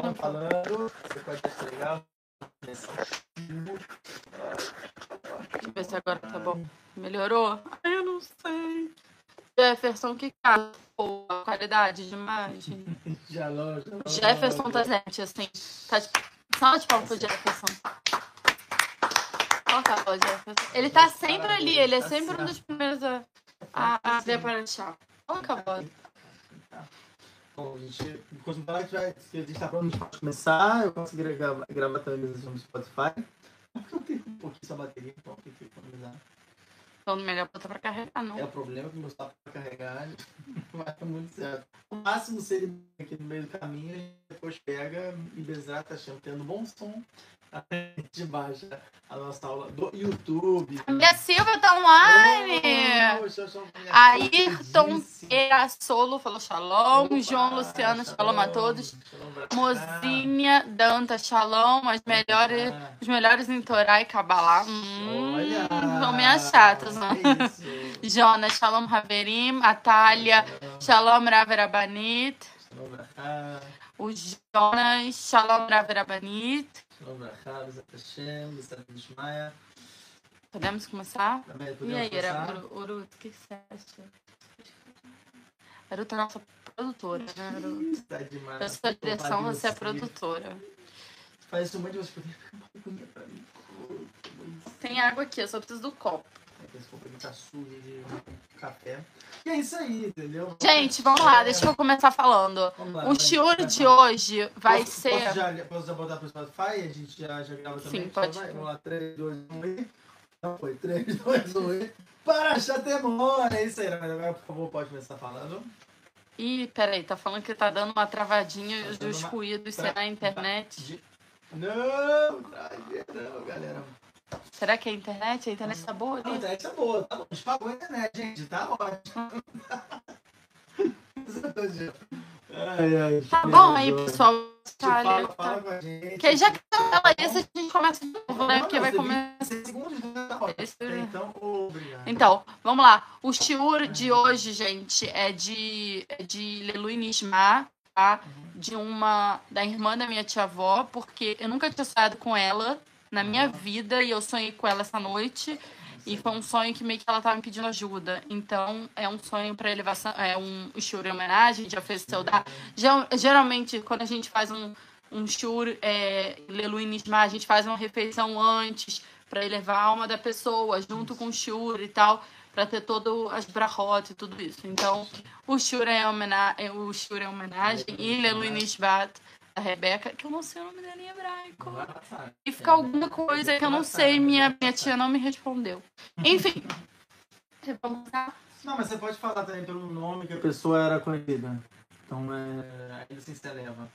Falando. Você pode achar legal. Deixa eu ver se agora tá bom. Melhorou? Ai, eu não sei. Jefferson, que cara. Pô, a qualidade de imagem. Já logo. Jefferson tá gente, assim. Tá de... Salva de palmas pro Jefferson. O Jefferson. Ele tá sempre ali, ele é Tá sempre um dos primeiros a, a, a ver aparecer. Coloca a voz. Bom, gente, enquanto falar que vai- que a gente tá pronto pra começar, eu consigo gravar, gravar também no Spotify. Porque eu tenho um pouquinho essa bateria, então tem que economizar. Então, melhor botar pra carregar, não. É o problema que meu pra carregar não vai dar muito certo. O máximo seria aqui no meio do caminho, a gente depois pega e Bezerra tá achando, tendo bom som. A gente baixa a nossa aula do YouTube. Família Silva tá online! Mulher Ayrton. Erassolo falou shalom. Opa, João Luciano, shalom a todos. Shalom. Mozinha Danta, shalom. As melhores, Ah, os melhores em Torá e Kabbalah. Hum, Olha! são minhas chatas, né? Jonas, shalom Haverim. Atália, shalom Raverabanit. Shalom cá. O Jonas, shalom Raverabanit. Shalom Hashem. Podemos começar? Também E podemos aí, começar? Uru- Urut, o que você acha? Urut é nossa produtora, né? Tá demais. Eu sou a direção, você é a produtora. Faz isso muito de você poder ficar uma pra mim. Tem água aqui, eu só preciso do copo. Esse copo aqui tá sujo de café. E é isso aí, entendeu? Gente, vamos lá, deixa eu começar falando. Lá, O shiur de hoje vai Posso- ser. Posso já, posso já botar pro Spotify? A gente já, já grava também? Sim, Então pode. vai, Vamos lá, 3, 2, 1 e. Não foi, 3, 2, 1 e. Para chatemor! É isso aí, mas agora, por favor, pode começar falando. Ih, peraí, tá falando que tá dando uma travadinha Tá os dando uma- ruídos será na internet. De- Não, traje não, galera. Será que é a internet? A internet tá boa A internet tá boa, tá bom. A gente pagou a internet, gente, tá ótimo. ai, ai, Tá bom aí, pessoal. Fala, fala tá. com a gente. Que aí já que ela isso, a gente começa de novo, né? Porque vai começar. 26 segundos, tá. Esse- Então, obrigado. Então, vamos lá. O shiur de hoje, gente, é de, é de Lelui Nishma, tá? De uma. da irmã da minha tia-avó, porque eu nunca tinha sonhado com ela na minha vida e eu sonhei com ela essa noite. E foi um sonho que meio que ela tava me pedindo ajuda. Então, é um sonho pra elevação. É um shiur em homenagem, já fez seu dar. Geral- Geralmente, quando a gente faz um, um shiur, é, Lelui Nishma, a gente faz uma refeição antes pra elevar a alma da pessoa, junto com o shiur e tal, pra ter todo as brachot e tudo isso. Então, o shiur é, homena é, o shiur é homenagem e Lelui Nishbat, a Rebeca, que eu não sei o nome dela em hebraico. E fica alguma coisa que eu não sei, minha, minha tia não me respondeu. Enfim. Vamos lá. Não, mas você pode falar também pelo nome que a pessoa era conhecida. Então, é... ainda assim se eleva.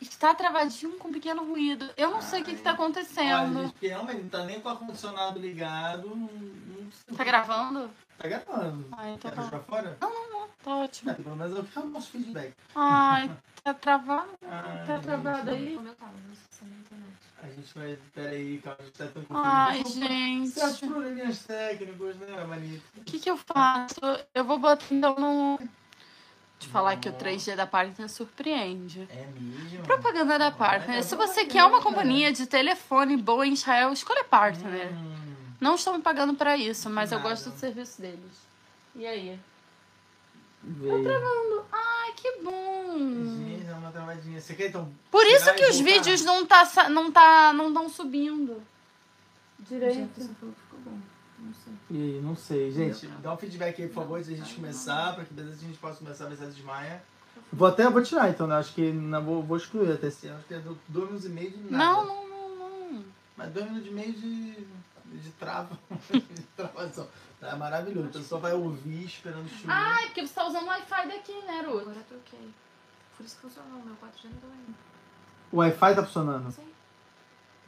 Está travadinho com um pequeno ruído. Eu não sei o que está Olha, acontecendo. gente, realmente, não tá nem com o ar-condicionado ligado. Não, não sei. Tá gravando? Tá gravando. Ah, então Quer tá. fora? Tá ótimo. É, pelo menos eu quero o nosso feedback. Ai, tá travado. Ai, Tá travado aí. O meu não é. A gente vai. Pera aí, calma, a gente tá tão Ai, confundido. Certos gente. probleminhas técnicos, né, Manito? O que que eu faço? Eu vou botar então no. Te falar que o 3G da Partner surpreende. É mesmo? Propaganda da Partner. Olha, Se você quer uma companhia de telefone boa em Israel, escolha Partner. Hum, Não estão me pagando pra isso, mas eu Nada. gosto do serviço deles. E aí? veio. Ai, que bom! Gente, é uma travadinha. Você quer então? Por isso que os vídeos não tá não tá não estão subindo. Direito. Que ficou bom. Não sei. E aí, não sei, gente. Dá um feedback aí, por favor, antes da gente começar, pra que a gente possa começar a mensagem de Maia. Vou até vou tirar então, né? Acho que não, vou, vou excluir até esse ano. Acho que é do- dois minutos e meio de nada. Não, não, não, não. Mas dois minutos e meio de, de trava. de travação. Tá maravilhoso. O pessoal vai ouvir esperando chover. Ah, é porque você tá usando o Wi-Fi daqui, né, Ruth? Agora eu troquei. Por isso que funcionou. Meu 4G não deu ainda. O Wi-Fi tá funcionando. Sim.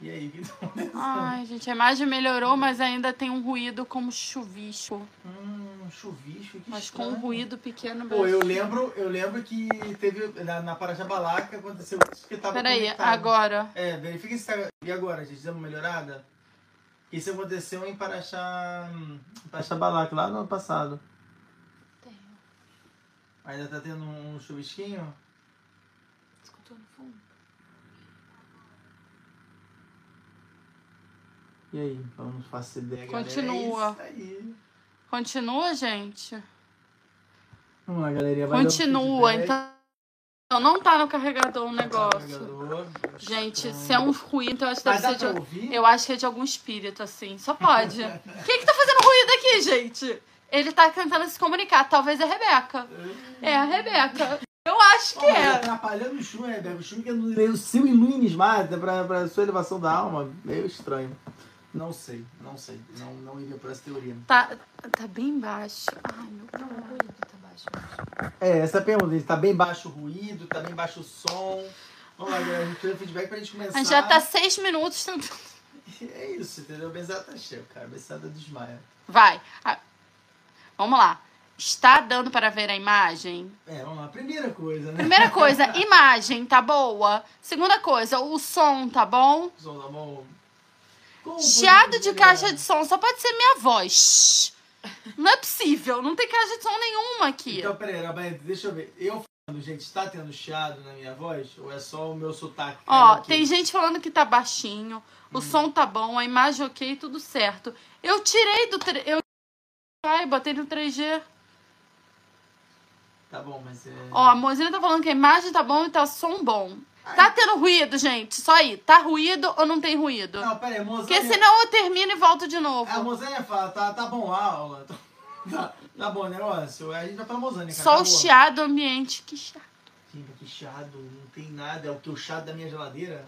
E aí, o que tá acontecendo? Ai, gente, a imagem melhorou, mas ainda tem um ruído como chuvisco. Hum, chuvisco, que Mas com estranho. um ruído pequeno. Pô, eu lembro, eu lembro que teve na, na Parajabalaca aconteceu isso que tava Peraí, conectado. agora. É, verifica se tá. E agora, gente, deu uma melhorada? Isso aconteceu em Paraxá. em Paraxabalaca, lá no ano passado. Tenho. Ainda tá tendo um chuvisquinho? Escutou no fundo? E aí? Eu não faço ideia. galera. Continua. É isso aí. Continua, gente? Vamos lá, galerinha. vai Continua. Então, não tá no carregador o negócio. Carregador. Gente, se é um ruído, então acho que deve ser de. ouvir? Eu acho que é de algum espírito, assim. Só pode. Quem que tá fazendo ruído aqui, gente? Ele tá tentando se comunicar. Talvez é a Rebeca. É a Rebeca. Eu acho que mas é. Atrapalhando o Shun, Rebeca. O Shun que é o seu iluminismo pra, pra sua elevação da alma. Meio estranho. Não sei, não sei. Não, não iria por essa teoria. Tá, tá bem baixo. Ai, meu Não, o ruído tá baixo. É, essa é a pergunta. Tá bem baixo o ruído, tá bem baixo o som. Vamos lá, galera. A gente precisa de feedback pra gente começar. A gente já tá seis minutos tentando. É isso, entendeu? Bezerra tá cheio, cara. Bezerra desmaia. Vai. Ah, Vamos lá. Está dando para ver a imagem? É, vamos lá. Primeira coisa, né? Primeira coisa, imagem tá boa. Segunda coisa, o som tá bom. Som da mão. Chiado de caixa de som só pode ser minha voz. Não é possível, não tem caixa de som nenhuma aqui. Então, peraí, Rabaeta, deixa eu ver. Eu falando, gente, está tendo chiado na minha voz? Ou é só o meu sotaque? Ó, Aqui. tem gente falando que tá baixinho, o Hum. som tá bom, a imagem ok, tudo certo. Eu tirei do. tre- Eu Ai, botei no 3G. Tá bom, mas é. Ó, a Mozina tá falando que a imagem tá bom e tá som bom. Tá tendo ruído, gente? Só aí. Tá ruído ou não tem ruído? Não, peraí, a Porque Mozânia. senão eu termino e volto de novo. A Mozânia fala, tá, tá bom a aula. Tá, tá bom o negócio. A gente vai pra Mozânia, cara. Só tá o chiado ambiente. Que chato. Sim, que chiado, não tem nada. É o que o chiado da minha geladeira.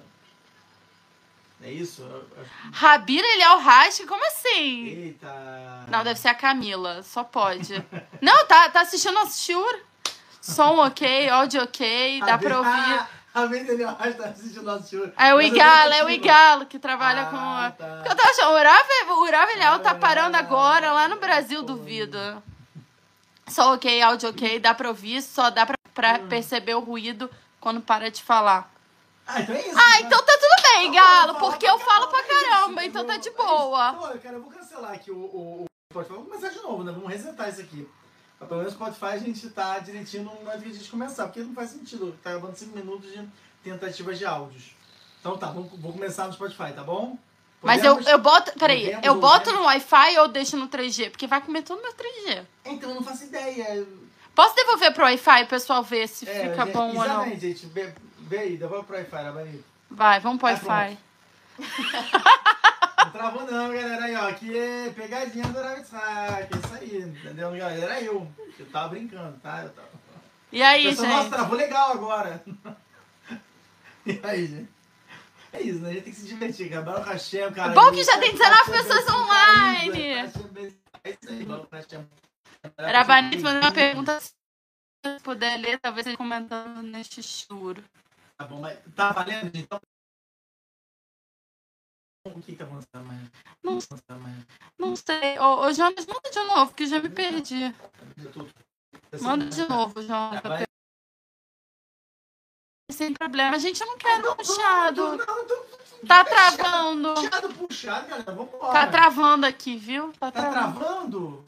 É isso? Eu- eu- Rabira Eliel Rasca? Como assim? Eita. Não, deve ser a Camila. Só pode. Não, tá, tá assistindo a Shure? Som ok, áudio ok, dá pra ouvir. A vez ele tá assistindo nosso show. É o Igalo, é o. Igalo que trabalha Ah, com. a- tá. Porque Eu tava achando, o Urav, o Urav Eliel tá parando agora lá no Brasil, pô. duvido. Só ok, áudio ok, dá pra ouvir, só dá pra, pra Hum. perceber o ruído quando para de falar. Ah, então é isso. Ah, né? então tá tudo bem, Não, Galo, porque eu falo pra é caramba, então tá de boa. É. Pô, cara, eu vou cancelar aqui o, o, o. Vamos começar de novo, né? Vamos resetar isso aqui. Mas pelo menos o Spotify a gente tá direitinho antes de a gente começar, porque não faz sentido. Tá gravando 5 minutos de tentativas de áudios. Então tá, vamos, vou começar no Spotify, tá bom? Mas eu, Podemos? eu boto. Peraí, Podemos eu boto no Wi-Fi ou deixo no 3G? Porque vai comer todo meu 3G. Então, eu não faço ideia. Posso devolver pro Wi-Fi o pessoal ver se É, fica gente, bom ou não? Exatamente, gente. Vê, vê aí, devolve pro Wi-Fi, Rabanito. Vai, vamos pro Ah, Wi-Fi. Travou não, galera. Aí, ó. Aqui é pegadinha do Rabbitsack. É isso aí, entendeu, galera? Era eu. Eu tava brincando, tá? Eu tava... E aí, Pessoal, Nossa, gente? travou legal agora. E aí, gente? É isso, né? A gente tem que se divertir, cara. Baruch Hashem, cara. Bom que já tem tá 19 sendo pessoas online. É isso aí, Baruch Hashem. Rabanito mandou uma pergunta. Se puder ler, talvez ele comentando neste churo. Tá bom, mas tá valendo, então? O que tá? Não- que tá mãe? Não sei. Ô, ô Jonas, manda de novo, que eu já me perdi. Tô- Manda de novo, Jonas. Vai. Sem problema. Gente, eu não quero Não, puxado. não, não, não. Tá travando. Puxado, puxado, galera. Vambora. Tá travando aqui, viu? Tá Tá travando. travando?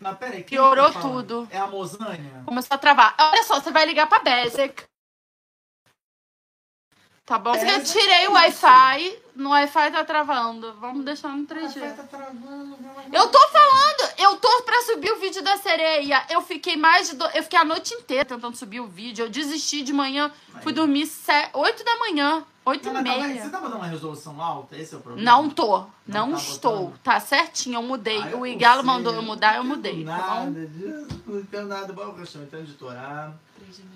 Não, pera aí. quem Piorou tá tudo. É a Mozânia? Começou a travar. Olha só, você vai ligar pra Bezek. Tá bom? Eu tirei o isso. Wi-Fi. No Wi-Fi tá travando. Vamos deixar no Ah, 3G. tá travando. Eu tô falando, eu tô pra subir o vídeo da sereia. Eu fiquei mais de. Do... Eu fiquei a noite inteira tentando subir o vídeo. Eu desisti de manhã. Fui dormir se... 8 da manhã. 8 Não, e tá- meia. Você tá botando uma resolução alta? Esse é o problema? Não tô. Não, tá estou. botando? Tá certinho, eu mudei. Ah, eu o não Igalo sei, mandou eu mudar, eu não mudei. Tá bom? Nada disso, não entendo nada. Bom, eu então editorar.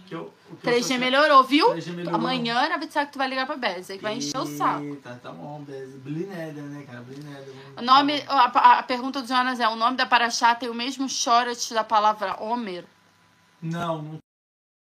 Que eu, o que eu 3G sou- melhorou, viu? 3G melhorou. Amanhã era avisar que tu vai ligar pra Bezek. Vai encher o saco. Eita, tá bom, beleza. Blineder, né, cara? Blineder. O nome, a, a pergunta do Jonas é: o nome da Paraxá tem o mesmo chorat da palavra Homer? Não,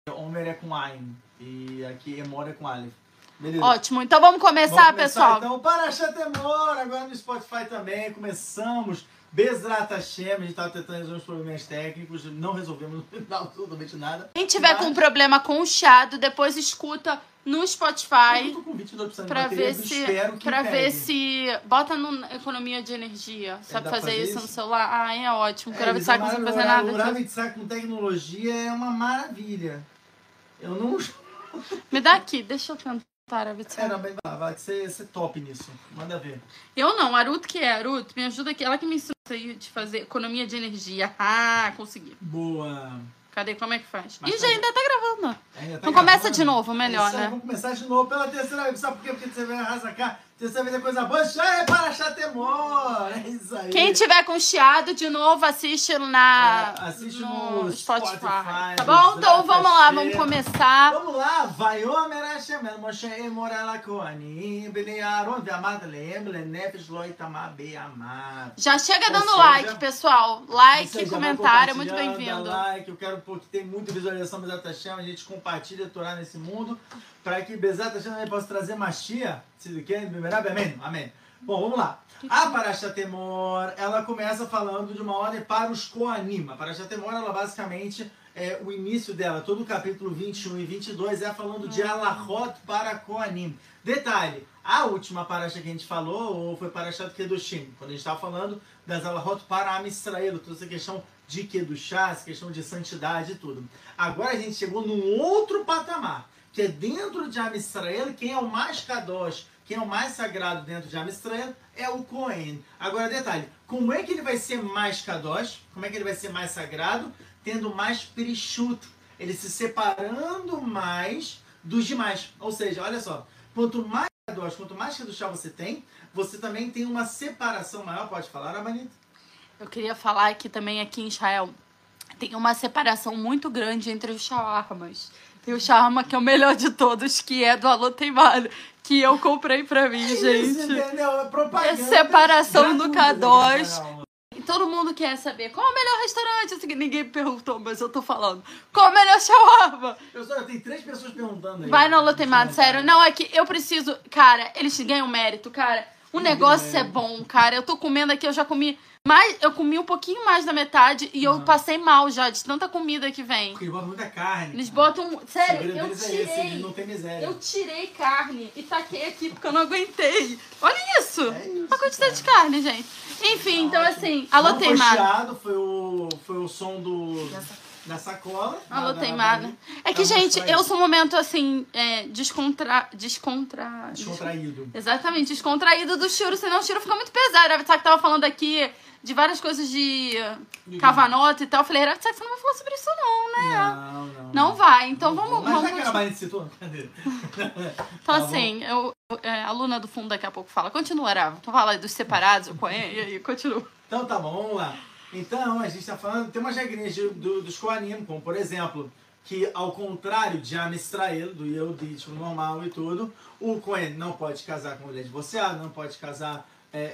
não. Homer é com Ain. E aqui Emor é com Aleph. Beleza. Ótimo, então vamos começar, Vamos pessoal. Então, para Chatemor, agora no Spotify também. Começamos. Bezrat Hashem, a gente tava tentando resolver uns problemas técnicos, não resolvemos absolutamente nada. Quem tiver Mas- com problema com o chiado, depois escuta no Eu Spotify tô com 22% de pra bateria, ver eu se espero que para pegue. ver se bota no economia de energia. Sabe dá pra fazer fazer isso, no celular? Ah, é ótimo. É, Quero eles avisar que você não fazer nada. O. Rabbit com tecnologia é uma maravilha. Eu não. Me dá aqui, deixa eu tentar. Árabe. de Era bem vai, ser, ser top nisso. Manda ver. Eu não, Aruto que é, Aruto, me ajuda aqui. Ela que me ensinou isso aí de fazer economia de energia. Ah, consegui. Boa. Cadê? Como é que faz? Mas Ih, tá- já ainda tá gravando. Ainda tá Então começa gravando? de novo, melhor, Isso aí, né? Vamos começar de novo pela terceira vez. Sabe por quê? Porque você vai arrasar Terceira é coisa boa. Já é para Chatemor. É isso aí. Quem tiver com chiado de novo, assiste na É, assiste no, no Spotify. Spotify, Tá bom? Então vamos lá, vamos começar. Vamos lá, Vaiomer Hashem el Moshe emor el Kohanim bnei Aaron ve'amad lehem lenefesh lo itamar be'amad. Já chega dando seja, like, pessoal. Like, vai comentário, muito compartilhando, bem-vindo. like, eu quero porque tem muita visualização do Bezat Hashem, a gente compartilha Torá nesse mundo, para que Bezat Hashem possa trazer Machia, se do que, amém, amém. Bom, vamos lá. A Parashat Temor, ela começa falando de uma ordem para os Koanim. A Parashat Temor, ela basicamente, é, o início dela, todo o capítulo 21 e 22 é falando de Alahot para Koanim. Detalhe, a última Parashat que a gente falou foi Parashat Kedushim, quando a gente estava falando das Alahot para Am Israel, toda essa questão de Kedushá, essa questão de santidade e tudo. Agora a gente chegou num outro patamar, que é dentro de Am Israel, quem é o mais kadosh, quem é o mais sagrado dentro de Am Israel é o Cohen. Agora, detalhe, como é que ele vai ser mais kadosh? Como é que ele vai ser mais sagrado? Tendo mais perishut, ele se separando mais dos demais. Ou seja, olha só, quanto mais kadosh, quanto mais kedushá você tem, você também tem uma separação maior. Pode falar, Amanita? Eu queria falar que também aqui em Israel tem uma separação muito grande entre os shawarmas. Tem o shawarma que é o melhor de todos, que é do Alô Teimado, que eu comprei pra mim, Isso, gente. entendeu? É propaganda. É separação do gratuita K2. desse canal. E todo mundo quer saber qual é o melhor restaurante. Ninguém perguntou, mas eu tô falando. Qual é o melhor shawarma? Pessoal, tem três pessoas perguntando aí. Vai no Alô Teimado, sério. Não, é que eu preciso... Cara, eles ganham mérito, cara. O negócio é bom, cara. Eu tô comendo aqui, eu já comi... Mais, eu comi um pouquinho mais da metade e eu passei mal já, de tanta comida que vem. Porque eles botam muita carne. Eles botam. Sério, eu deles é esse, eles tirei. não tem miséria. Eu tirei carne e taquei aqui porque eu não aguentei. Olha isso! É isso, a quantidade de cara. carne, gente. Enfim, então assim, alô Não foi o, foi o som do, da sacola. Alô da- da- teimada. É que, Tá gente, eu sou um momento assim, é, descontra. Descontra. Descontraído. Exatamente, descontraído do Chiro, senão o Chiro fica muito pesado. A Rav tava falando aqui de várias coisas de cavanota e tal. Eu falei, Rav você não vai falar sobre isso, não, né? Não, não. Não vai, então vamos. Mas vamos já que a Maria citou, cadê? Então, assim, eu, é, a aluna do fundo daqui a pouco fala. Continua. Então fala dos separados, o Coen, e aí, continua. Então tá bom, vamos lá. Então, a gente tá falando, tem umas regrinhas de- do, dos Koanim, como por exemplo, que ao contrário de Am Israel, do Yehudi, tipo, normal e tudo, o Cohen não pode casar com mulher divorciada, não pode casar é, é,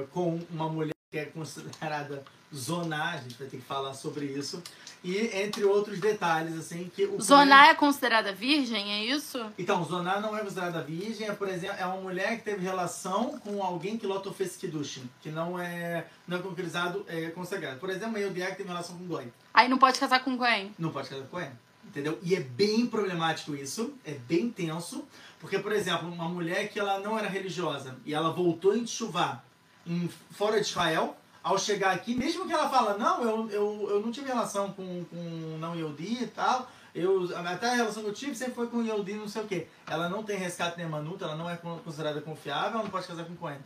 é, com uma mulher que é considerada zoná, a gente vai ter que falar sobre isso, e entre outros detalhes, assim, que o Cohen- Zoná é considerada virgem, é isso? Então, zonar não é considerada virgem, é, por exemplo, é uma mulher que teve relação com alguém que lotou fez Kiddushin, que não é, não é concretizado, é consagrado. Por exemplo, Eudiá que teve relação com Goi. Aí não pode casar com Coen. Não pode casar com ele, entendeu? E é bem problemático isso, é bem tenso, porque, por exemplo, uma mulher que ela não era religiosa e ela voltou em Tchuvá, em, fora de Israel, ao chegar aqui, mesmo que ela fala, não, eu, eu, eu não tive relação com, com não Yehudi e tal, eu, até a relação que eu tive sempre foi com Yehudi não sei o quê. Ela não tem resgate nem manuta, ela não é con- considerada confiável, ela não pode casar com Cohen.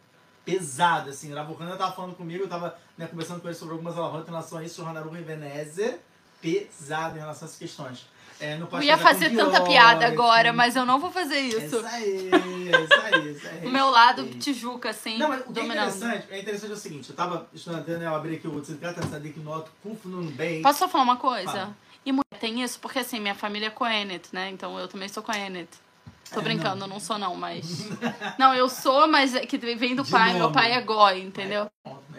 Pesado, assim. Ravuhana tava falando comigo, eu tava né, conversando com ele sobre algumas alahot em relação a isso, Hanaru e Venezer. Pesado em relação a essas questões. É, não Eu ia fazer tanta Pior, piada agora, mas eu não vou fazer É isso. Isso aí, é isso aí, isso aí. O meu lado. Tijuca, assim, Não, mas o que é interessante, é interessante é o seguinte, eu tava estudando, né, eu abri aqui o Tzidkata Tzadik Noto, Kuf Nun Bey. Posso só falar uma coisa? Fala. E mulher tem isso? Porque assim, minha família é Coenet, né? Então eu também sou Coenet. Tô É, brincando, não. não. sou não, mas... não, eu sou, mas é que vem do De pai, meu nome. pai é Goi, entendeu?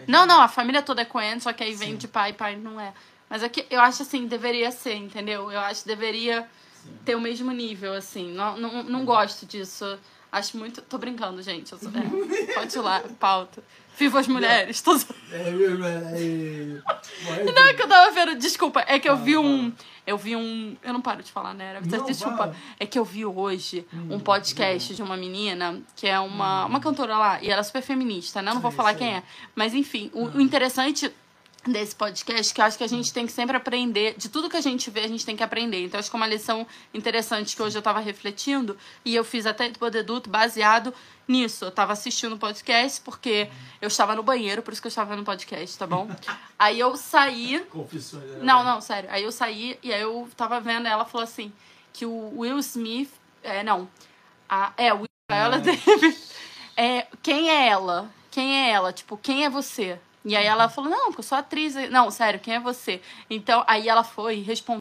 Não, não, a família toda é Coen, só que aí vem Sim. de pai, pai não é. Mas é que eu acho assim, deveria ser, entendeu? Eu acho que deveria Sim. ter o mesmo nível, assim. Não, não, não gosto disso. Acho muito. Tô brincando, gente. Eu sou... é, pode ir lá, pauta. Viva as mulheres. Tô... É, é, é. Não é que eu tava vendo. Desculpa, é que eu vi um. Eu vi um. Eu não paro de falar, né? Era- Não, Desculpa. É que eu vi hoje Hum, um podcast de uma menina que é uma, uma cantora lá. E ela é super feminista, né? Eu não vou falar quem é. Mas enfim, o, Hum. o interessante desse podcast que eu acho que a gente tem que sempre aprender, de tudo que a gente vê, a gente tem que aprender. Então, acho que é uma lição interessante que hoje eu estava refletindo e eu fiz até do Podeduto baseado nisso. Eu estava assistindo o podcast porque eu estava no banheiro, por isso que eu estava no podcast, tá bom? Aí eu saí. Confissões. né? Não, não, sério. Aí eu saí e aí eu tava vendo ela falou assim que o Will Smith, é, não. A, é, o Viola Davis. É, quem é ela? Quem é ela? Tipo, quem é você? E aí ela falou: "Não, porque eu sou atriz". Não, sério, quem é você? Então, aí ela foi e respondeu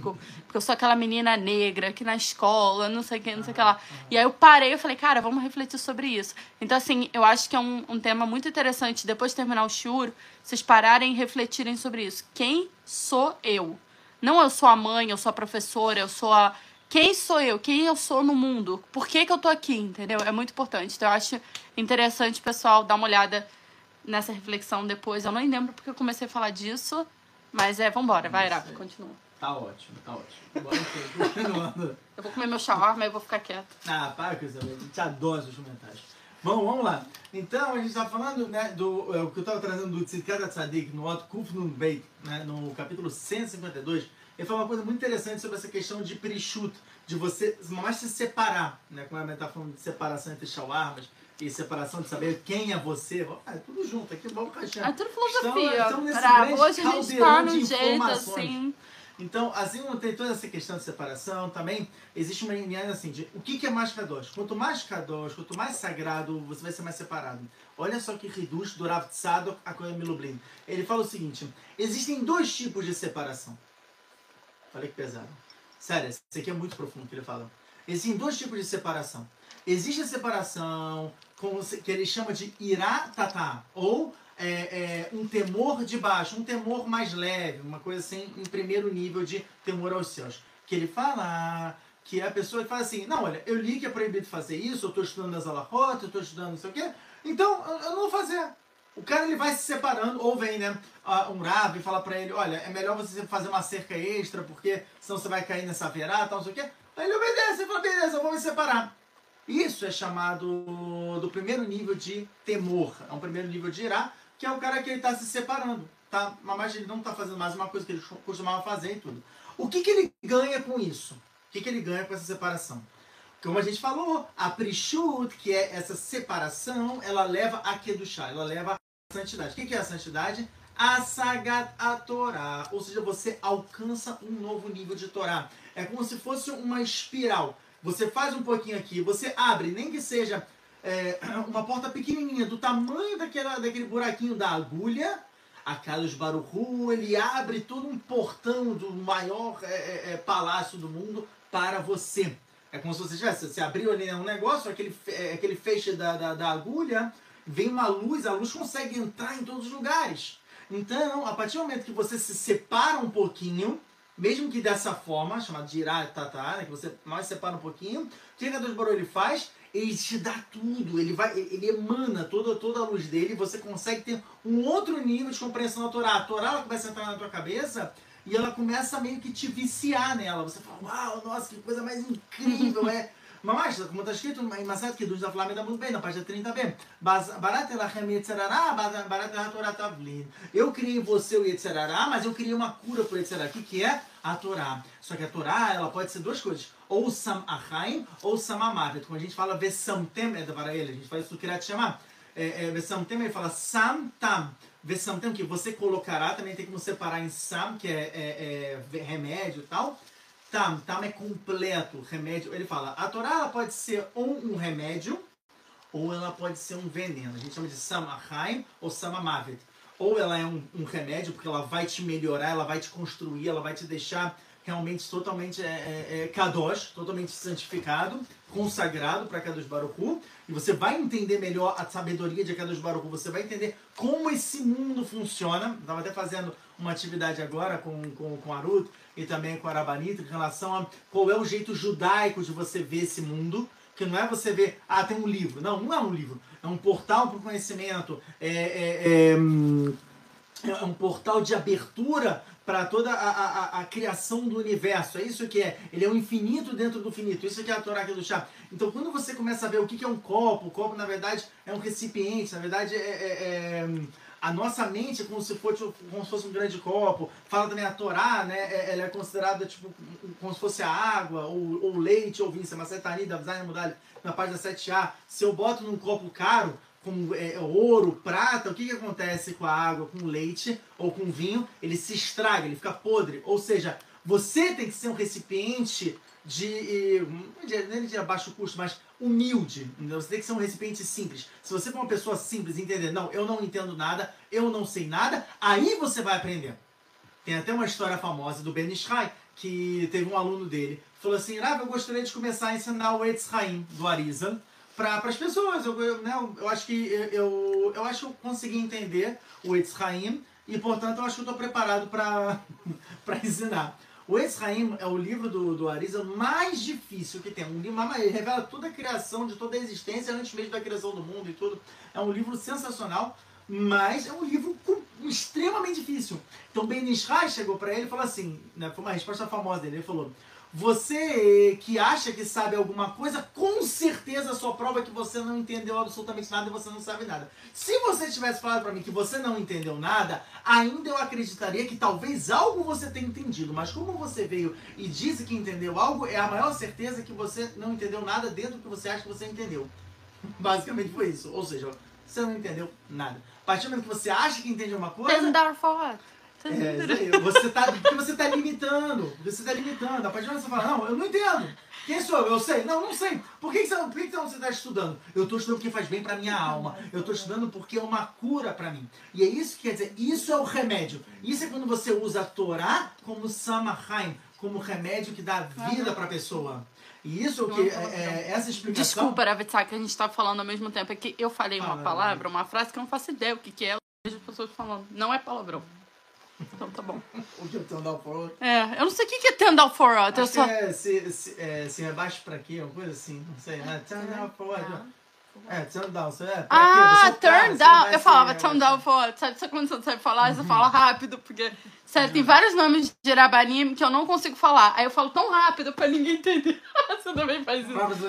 porque eu sou aquela menina negra que na escola, não sei o que, não sei o que lá. E aí eu parei e falei, cara, vamos refletir sobre isso. Então, assim, eu acho que é um, um tema muito interessante, depois de terminar o Shur, vocês pararem e refletirem sobre isso. Quem sou eu? Não eu sou a mãe, eu sou a professora, eu sou a. Quem sou eu? Quem eu sou no mundo? Por que, que eu tô aqui? Entendeu? É muito importante. Então, eu acho interessante, pessoal, dar uma olhada nessa reflexão depois. Eu não lembro porque eu comecei a falar disso. Mas é, vambora, vai, Iraque, continua. Tá ótimo, tá ótimo. Bora aqui, continuando. Eu vou comer meu shawarma e eu vou ficar quieto. Ah, para com isso, a gente adora os comentários. Bom, vamos lá. Então, a gente está falando né, do é, o que eu estava trazendo do Tzidkata Tzadik no Otto Kuf Nun Beit, né, no capítulo 152. Ele fala uma coisa muito interessante sobre essa questão de Prishut, de você mais se separar, né? Como a gente está falando de separação entre shawarmas e separação de saber quem é você. Ah, é tudo junto aqui, vamos caixar. É tudo filosofia. Estamos- Bravo, hoje a gente tá caldeirão no jeito assim. Então, assim tem toda essa questão de separação, também existe uma linha assim de o que que é mais kadosh. Quanto mais kadosh, quanto mais sagrado, você vai ser mais separado. Olha só que reduz do Rav Tzadok a Milublin. Ele fala o seguinte, existem dois tipos de separação. Olha que pesado. Sério, isso aqui é muito profundo que ele fala. Existem dois tipos de separação. Existe a separação como que ele chama de irá tatá, ou é, é, um temor de baixo, um temor mais leve, uma coisa assim, em primeiro nível de temor aos céus. Que ele fala que a pessoa fala assim, não, olha, eu li que é proibido fazer isso, eu estou estudando as alahot, eu estou estudando não sei o quê, então eu, não vou fazer. O cara ele vai se separando, ou vem, né, um rabo e fala pra ele, olha, é melhor você fazer uma cerca extra, porque senão você vai cair nessa verá, tal, não sei o quê. Aí ele obedece, ele fala, beleza, eu vou me separar. Isso é chamado do primeiro nível de temor. É um primeiro nível de irá, que é o cara que ele está se separando. Tá? Mas ele não está fazendo mais uma coisa que ele costumava fazer e tudo. O que, que ele ganha com isso? O que, que ele ganha com essa separação? Como a gente falou, a Prishut, que é essa separação, ela leva a Kedushá, ela leva a santidade. O que, que é a santidade? A Sagat a Torá. Ou seja, você alcança um novo nível de Torá. É como se fosse uma espiral. Você faz um pouquinho aqui, você abre, nem que seja é, uma porta pequenininha, do tamanho daquela, daquele buraquinho da agulha, a Carlos Baruchu, ele abre todo um portão do maior é, é, é, palácio do mundo para você. É como se você tivesse, você abriu ali um negócio, aquele, é, aquele feixe da, da, da agulha, vem uma luz, a luz consegue entrar em todos os lugares. Então, a partir do momento que você se separa um pouquinho, mesmo que dessa forma, chamada de irá tatá, né, que você mais separa um pouquinho, o que Deus Barô ele faz? Ele te dá tudo, ele vai, ele emana toda, toda a luz dele, você consegue ter um outro nível de compreensão da Torá. A Torá ela começa a entrar na tua cabeça e ela começa a meio que te viciar nela. Você fala, uau, nossa, que coisa mais incrível, é. Está escrito em Masat Kiddush da Flávia muito bem, na página 30b. Barat elachem yetzerará, barat elah tavlin. Eu criei você o yetzerará, mas eu criei uma cura para o yetzerará. O que, é? A Torá. Só que a Torá, ela pode ser duas coisas. Ou sam achaim, ou sam amavet. Quando a gente fala vesamtem, é para ele, a gente faz isso criar te chamar. É, é, vesamtem, ele fala sam tam. Vesamtem, que você colocará, também tem como separar em sam, que é, é, é remédio e tal. Tam, tam é completo, remédio. Ele fala, a Torá ela pode ser um remédio, ou ela pode ser um veneno. A gente chama de Samahaim ou Samamávet. Ou ela é um, um remédio, porque ela vai te melhorar, ela vai te construir, ela vai te deixar realmente totalmente é, é, é, kadosh, totalmente santificado, consagrado para Kadosh Baruch Hu, e você vai entender melhor a sabedoria de Kadosh Baruch Hu, você vai entender como esse mundo funciona. Estava até fazendo uma atividade agora com, com, com Arut e também com Arabanita em relação a qual é o jeito judaico de você ver esse mundo, que não é você ver, ah, tem um livro. Não, não é um livro. É um portal para o conhecimento, é, é, é, é um portal de abertura para toda a, a, a, criação do universo. É isso que é. Ele é um infinito dentro do finito. Isso que é a Torá do chá. Então, quando você começa a ver o que é um copo, o copo, na verdade, é um recipiente, na verdade, é, é, é a nossa mente é como se fosse, como se fosse um grande copo. Fala também a Torá, né? é- Ela é considerada tipo como se fosse a água, ou, ou leite, ou vinho. Mas Setani, da Zayn na página 7a. Se eu boto num copo caro, como é, ouro, prata, o que, que acontece com a água, com o leite ou com vinho? Ele se estraga, ele fica podre. Ou seja, você tem que ser um recipiente de, de, de baixo custo, mas humilde. entendeu? Você tem que ser um recipiente simples. Se você for uma pessoa simples entender, não, eu não entendo nada, eu não sei nada, aí você vai aprender. Tem até uma história famosa do Ben Ishai, que teve um aluno dele, falou assim, Rav, eu gostaria de começar a ensinar o Etz Haim, do Arizal, para as pessoas. Eu, eu, né, eu acho que eu, eu acho que eu consegui entender o Etz Haim, e portanto eu acho que eu estou preparado para ensinar. O Etz Haim é o livro do, do Arizal mais difícil que tem. Um livro, ele revela toda a criação de toda a existência antes mesmo da criação do mundo e tudo. É um livro sensacional, mas é um livro extremamente difícil. Então Ben Ishai chegou para ele e falou assim, né, foi uma resposta famosa dele, ele falou: "Você que acha que sabe alguma coisa, com certeza a sua prova é que você não entendeu absolutamente nada e você não sabe nada. Se você tivesse falado para mim que você não entendeu nada, ainda eu acreditaria que talvez algo você tenha entendido, mas como você veio e disse que entendeu algo, é a maior certeza que você não entendeu nada dentro do que você acha que você entendeu. Basicamente foi isso. Ou seja, você não entendeu nada. A partir do momento que você acha que entende uma coisa, for what? É, isso aí. Você tá, porque você tá limitando. Você tá limitando. A partir do momento que você fala, não, eu não entendo. Quem sou eu? Eu sei? Não, não sei. Por que, que, você, por que, que você está estudando? Eu estou estudando porque faz bem para minha alma. Eu estou estudando porque é uma cura para mim. E é isso que quer dizer, isso é o remédio. Isso é quando você usa a Torá como Samahaim, como remédio que dá vida para a pessoa. E isso é o que é, é, essa explicação. Desculpa, Ravitsak, que a gente tá falando ao mesmo tempo. É que eu falei uma Fala, palavra, uma frase que eu não faço ideia o que, que é. Eu vejo as pessoas falando. Não é palavrão. Então tá bom. O que eu tô dando falou. É, eu não sei o que, é Tendal for what. Eu só. é se, se, é, se rebaixa pra quê? Uma coisa assim, não sei, né? Turn down for what? É, turn down, você é? quê? Ah, é cara, turn down. Eu falava turn down for what. Sabe, sabe quando você não sabe falar? Você fala rápido, porque. Sério, tem vários nomes de Rabanim que eu não consigo falar. Aí eu falo tão rápido pra ninguém entender. você também faz isso. Brava do-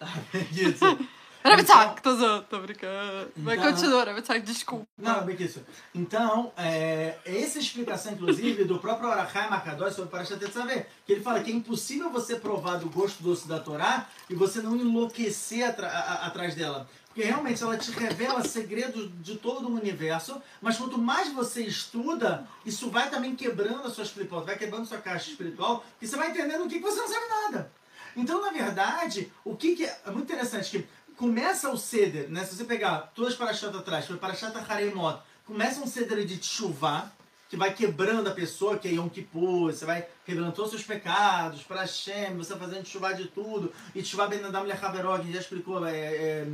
Ah, é. Isso. Ravitsak, tô zoando, tô brincando. Vai Então- continua, Ravitsak, desculpa. Não, bem que isso. Então, é, essa explicação, inclusive, do próprio Arachai Makadosh sobre Parashat Tetzaveh, que ele fala que é impossível você provar do gosto doce da Torá e você não enlouquecer atra- a- atrás dela. Porque realmente ela te revela segredos de todo o universo, mas quanto mais você estuda, isso vai também quebrando a sua espiritual, vai quebrando a sua caixa espiritual, e você vai entendendo o que que você não sabe nada. Então, na verdade, o que, que é, é muito interessante que começa o ceder, né? Se você pegar todas as parashat atrás, foi parashat Haremot, começa um ceder de chuva que vai quebrando a pessoa, que é Yom Kippur, você vai quebrando todos os seus pecados, para Hashem, você fazendo chuva de tudo, e chuva Ben Adam Lechaveró, que já explicou, é, é,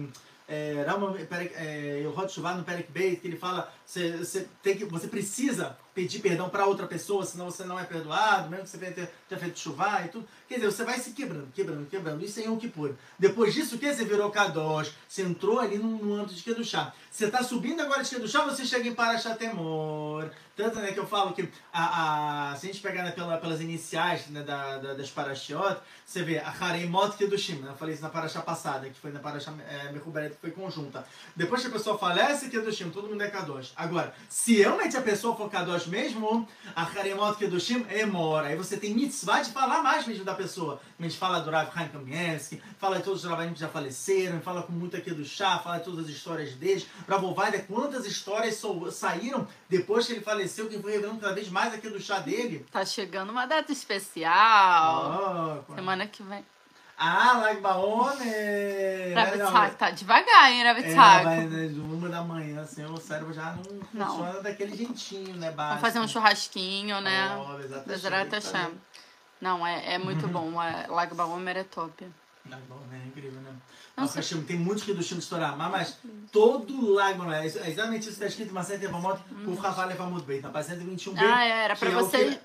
é, Rama é, Shuvah no Perek Beit, que ele fala, você, você, tem que, você precisa pedir perdão para outra pessoa, senão você não é perdoado, mesmo que você tenha, tenha feito chuvá e tudo. Quer dizer, você vai se quebrando, quebrando, quebrando. Isso é Yom Kippur. Depois disso, o que? Você virou Kadosh, você entrou ali no, no âmbito de Kedushá. Você está subindo agora de Kedushá, você chega em Parashatemor. Tanto né, que eu falo que a, a, se a gente pegar né, pela, pelas iniciais né, da, da- das Parashiot, você vê a Haremot Kedushim, né? eu falei isso na Parashá passada, que foi na Parashá é, Mechuberet, que foi conjunta. Depois que a pessoa falece, Kedushim, todo mundo é Kadosh. Agora, se realmente a pessoa for Kadosh mesmo, a Haremot Kedushim é mora. Aí você tem mitzvah de falar mais mesmo da pessoa. A gente fala do Rav Chaim fala de todos os Ravanim que já faleceram, fala com muito aqui do chá, fala de todas as histórias deles. Rav Ovadia, quantas histórias saíram depois que ele faleceu, que foi revelando cada vez mais aqui do chá dele. Tá chegando uma data especial. Oh, Semana que vem. ah, Lag Baone! Ravitsak, tá devagar, hein, É, Ravitsak? vai, né, de uma da manhã, assim, o cérebro já não, Não. funciona daquele jeitinho, né, Vamos básico. fazer um churrasquinho, né? Oh, exatamente. Não, é, é muito bom. É, Baomer é top. Lag Baone é incrível, né? Nossa. Nossa, tem muitos que do time estourar, mas, mas todo Lag Baone, é exatamente isso que está escrito em Macete Evamot, por Rafa Levamut Beit, na página 121 b Ah, é, era pra que é o você, que-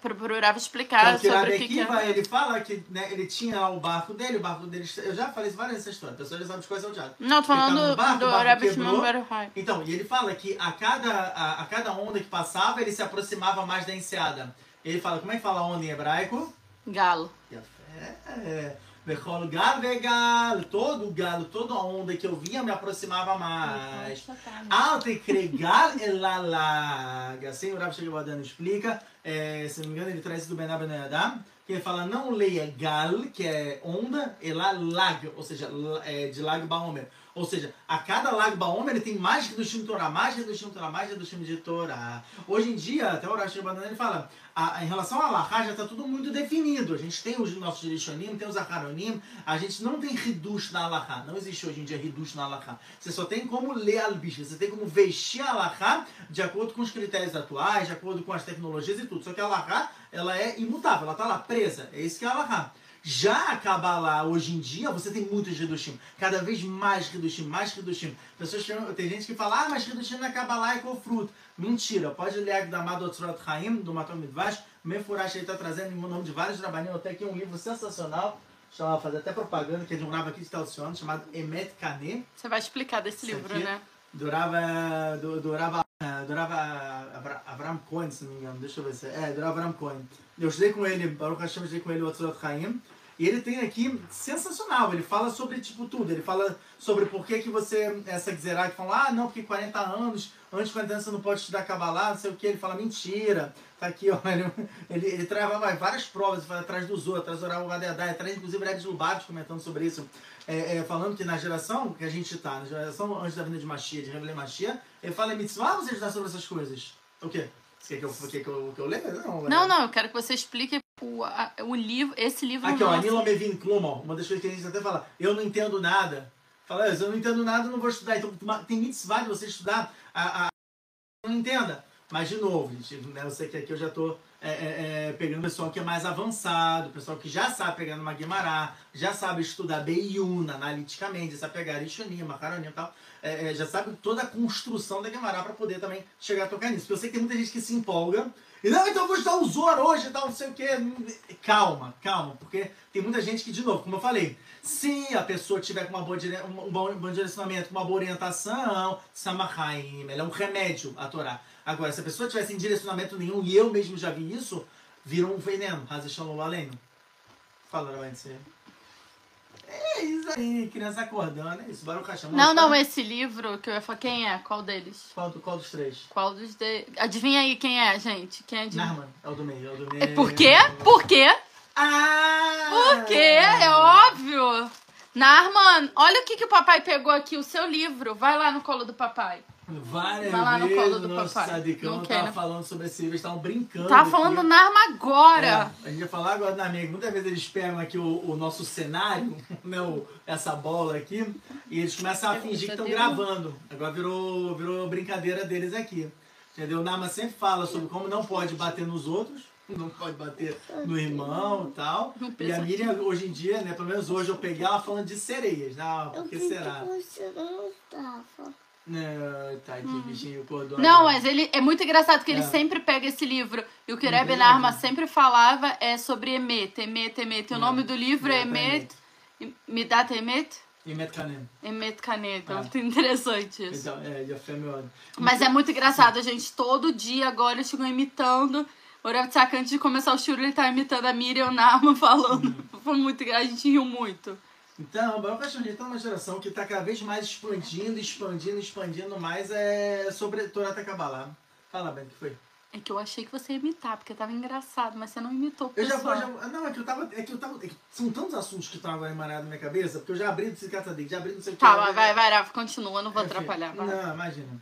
Que é explicar o que sobre o que, que é. ele fala que né, ele tinha o barco dele, o barco dele. Eu já falei várias vezes essa história, a pessoa já sabe de coisa salteada. Não, tô Ele falando no barco, do o Yochai. Então, e ele fala que a cada, a, a cada onda que passava, ele se aproximava mais da enseada. Ele fala, como é que fala onda em hebraico? Galo. É, Vechol gal vegal. Todo galo, toda onda que eu via me aproximava mais. Al tecregal elalaga. Assim o Rav Shegabadano explica. É, se não me engano, ele traz isso do Ben Ben Adam. Que ele fala, não leia gal, que é onda, e lá lag, ou seja, é, de lag baomer. Ou seja, a cada lag baomer ele tem mais do time Torá, mais do time Torá, mais do time de Torá. Hoje em dia, até o Rashi Banana ele fala, a, em relação a Lahá já está tudo muito definido. A gente tem os nossos Dirishonim, tem os Aharonim, a gente não tem Hidush na Lahá. Não existe hoje em dia Hidush na Lahá. Você só tem como ler Albish, você tem como vestir a Lahá de acordo com os critérios atuais, de acordo com as tecnologias e tudo. Só que a Lahá, ela é imutável, ela está lá presa. É isso que é a Lahá. Já a Kabbalah, hoje em dia, você tem muitos Hidushim. Cada vez mais Hidushim, mais Hidushim. Pessoas chamam, tem gente que fala, ah, mas Hidushim na Kabbalah é com fruto. Mentira. Pode ler da Madotzrat Haim, do Matom Midvash. Mefurash ele está trazendo em nome de vários trabalhinhos. Até aqui um livro sensacional. Eu fazer até propaganda, que é de um rabo aqui de Telcione, chamado Emet Kane. Você vai explicar desse Isso livro, aqui. né? Durava, du- durava, eh, durava Avra- Avram Cohen, se não me engano. Deixa eu ver se é. É, durava Avram Cohen. Eu estudei com ele, Baruch Hashem, estudei com ele o Otzorot Chaim. E ele tem aqui, sensacional, ele fala sobre, tipo, tudo. Ele fala sobre por que que você, essa Gzerá, que fala, ah, não, porque 40 anos, antes de 40 anos você não pode estudar Kabbalah, não sei o que. Ele fala, mentira. Tá aqui, ó, ele, ele, ele travava várias provas, fala atrás do Zohar, atrás do Oral Vadedai, atrás, inclusive, Rebs Lubavitch comentando sobre isso. É, é, falando que na geração que a gente tá, na geração antes da vinda de Machia, de Rebelê Machia, ele fala em mitzvah você estudar sobre essas coisas. O quê? Você quer que eu, quer que eu, que eu leia? Não, né? Não, não, eu quero que você explique o, a- o livro, esse livro Aqui, ó, nosso. Anila Mevin Klum, ó, uma das coisas que a gente até fala, eu não entendo nada. Fala, "Ah, se eu não entendo nada, não vou estudar. Então, tem mitzvah de você estudar a, a, não entenda. Mas, de novo, gente, né, eu sei que aqui eu já tô é, é, é, pegando o pessoal que é mais avançado, o pessoal que já sabe pegar numa Guimará, já sabe estudar Beiuna, analiticamente, já sabe pegar Ishonim, Macaronim e tal, é, é, já sabe toda a construção da Guimará para poder também chegar a tocar nisso. Porque eu sei que tem muita gente que se empolga e não, então eu vou estudar o Zohar hoje e tal, não sei o quê. Calma, calma, porque tem muita gente que, de novo, como eu falei, se a pessoa tiver com uma boa dire... um bom, um bom direcionamento, uma boa orientação, Samahaim, ela é um remédio a Torá. Agora, se a pessoa tiver sem direcionamento nenhum, e eu mesmo já vi isso, vira um veneno. Fala, vai ser. É isso aí, criança acordando, é isso. Baruch Hashem. Não, não, é. esse livro que eu ia falar, quem é? Qual deles? Qual, do- qual dos três? Qual dos de... Adivinha aí quem é, gente? Quem é de... Narman, é o do meio, é o do meio. É por quê? Por quê? Ah! Por quê? É óbvio. Narman, olha o que, que o papai pegou aqui, o seu livro. Vai lá no colo do papai. Várias Vai lá no vezes colo do o nosso papai. sadicão Não tava quero. falando sobre esse livro, eles estavam brincando. Tá aqui. falando Narma agora. É, a gente vai falar agora na amiga. Muitas vezes eles pegam aqui o, o nosso cenário, né, o- essa bola aqui, e eles começam a Eu fingir que estão gravando. Agora virou, virou brincadeira deles aqui. Entendeu? O Nama sempre fala sobre como não pode bater nos outros, não pode bater no irmão e tal. E a Miriam, hoje em dia, né, pelo menos hoje, eu peguei ela falando de sereias. Não, por que será? você não estava. Não, tadinho, bichinho acordou. Hum. Não, mas ele é muito engraçado que ele É. sempre pega esse livro. E o que tem Narma sempre falava é sobre Emet, Emet, Emet. O É. nome do livro é Emet. Emet, Midat Emet, E Metcanem. Emet Caneta. Então, É. muito interessante isso. Então, é, já foi meu. Mas é muito engraçado, a gente todo dia agora eles ficam imitando. O Tzak, antes de começar o churro, ele tá imitando a Miriam Narma falando. Uhum. Foi muito engraçado, a gente riu muito. Então, o Baruch Hashem, a gente tá numa geração que tá cada vez mais expandindo, expandindo, expandindo mais é, sobre Torá Kabbalah. Fala, Ben, o que foi? É que eu achei que você ia imitar, porque tava engraçado, mas você não imitou Eu já já, não, é que eu tava, é que eu tava, é que são tantos assuntos que estão agora emanados na minha cabeça, porque eu já abri do Cicatadec, já abri não sei o que. Tá, vai, vai, vai, Rafa, continua, não vou Enfim, atrapalhar. vai. Não, imagina.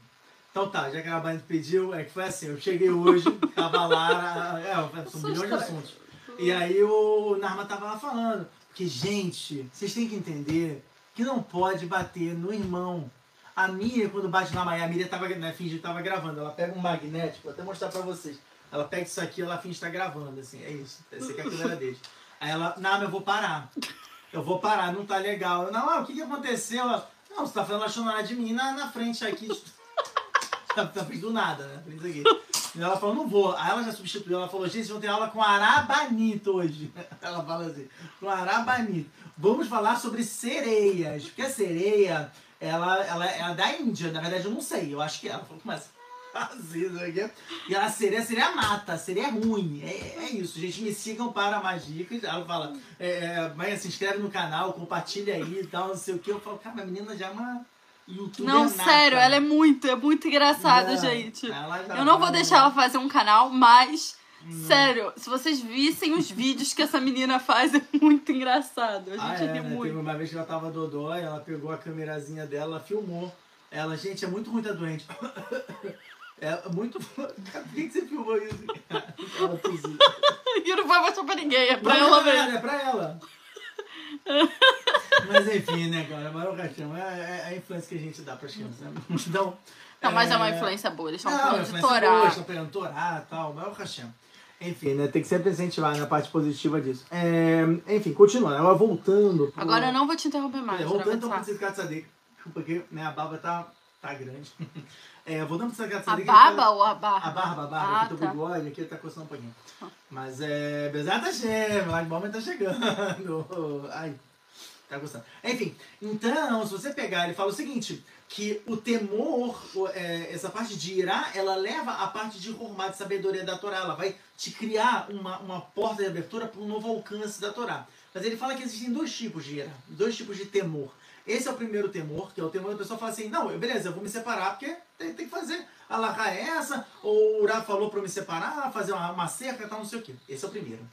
Então tá, já que a Band pediu, é que foi assim, eu cheguei hoje, tava lá, é, são milhões de estranho. assuntos. E aí o Narma tava lá falando, porque, gente, vocês têm que entender que não pode bater no irmão. A Miriam, quando bate na Maia, a Miriam tava, né, finge que tava gravando, ela pega um magnético, vou até mostrar pra vocês. Ela pega isso aqui, ela finge que tá gravando, assim, é isso. Esse aqui é a câmera. Aí ela, Narma, eu vou parar. Eu vou parar, não tá legal. Eu, não, ah, o que que aconteceu? Ela, não, você tá falando achando de mim na, na frente aqui. Tá, tá frente do nada, né? Aqui. E ela falou, não vou. Aí ela já substituiu, ela falou, gente, vocês vão ter aula com Arabanito hoje. Ela fala assim, com Arabanito. Vamos falar sobre sereias. Porque a sereia, ela, ela, ela é da Índia. Na verdade, eu não sei. Eu acho que ela falou, aqui. E ela, sereia, sereia mata, sereia é ruim. É, é isso, gente. Me sigam para mais dicas. Ela fala, é, é, mas se inscreve no canal, compartilha aí e tal, não sei o que. Eu falo, cara, a menina já é uma youtuber Não, nata. sério, ela é muito, é muito engraçada, Não, gente. Eu não vou deixar ela fazer um canal, mas. Sério, se vocês vissem os vídeos que essa menina faz, é muito engraçado. A Ah, gente é, ri né? muito. Teve uma vez que ela tava dodói, ela pegou a câmerazinha dela, ela filmou. Ela, gente, é muito ruim tá doente. É muito. Por que, você filmou isso? Ela. E não vai mostrar pra ninguém, é pra Não, ela não, mesmo. É pra ela. Mas enfim, né, cara? Mas o cachorro é, é a influência que a gente dá pras crianças. Né? Então, Não, mas é uma influência boa, eles estão falando de influência boa, Torá. estão pegando Torá e tal, mas é o Hashem. Enfim, né? Tem que sempre incentivar na parte positiva disso. É, enfim, continuando. Ela voltando. pro- Agora eu não vou te interromper mais. é, voltando então Tzidkat Tzadik, porque né, a barba tá, tá grande. É, voltando pro Tzidkat A Tzadik. baba ou a A barba? barba, a barba, Ah, aqui tá. tá. bigode, aqui tá coçando um pouquinho. Mas é. Bezerra tá cheio, lá de tá chegando. Ai, tá gostando. Enfim, então, se você pegar, ele fala o seguinte: que o temor, é, essa parte de irá, ela leva a parte de hormar, de sabedoria da Torá. Ela vai te criar uma, uma porta de abertura para um novo alcance da Torá. Mas ele fala que existem dois tipos de irá, dois tipos de temor. Esse é o primeiro temor, que é o temor da pessoa fala assim: não, beleza, eu vou me separar porque tem, tem que fazer. A larra é essa, ou o Urá falou para me separar, fazer uma, uma cerca, tal, não sei o quê. Esse é o primeiro.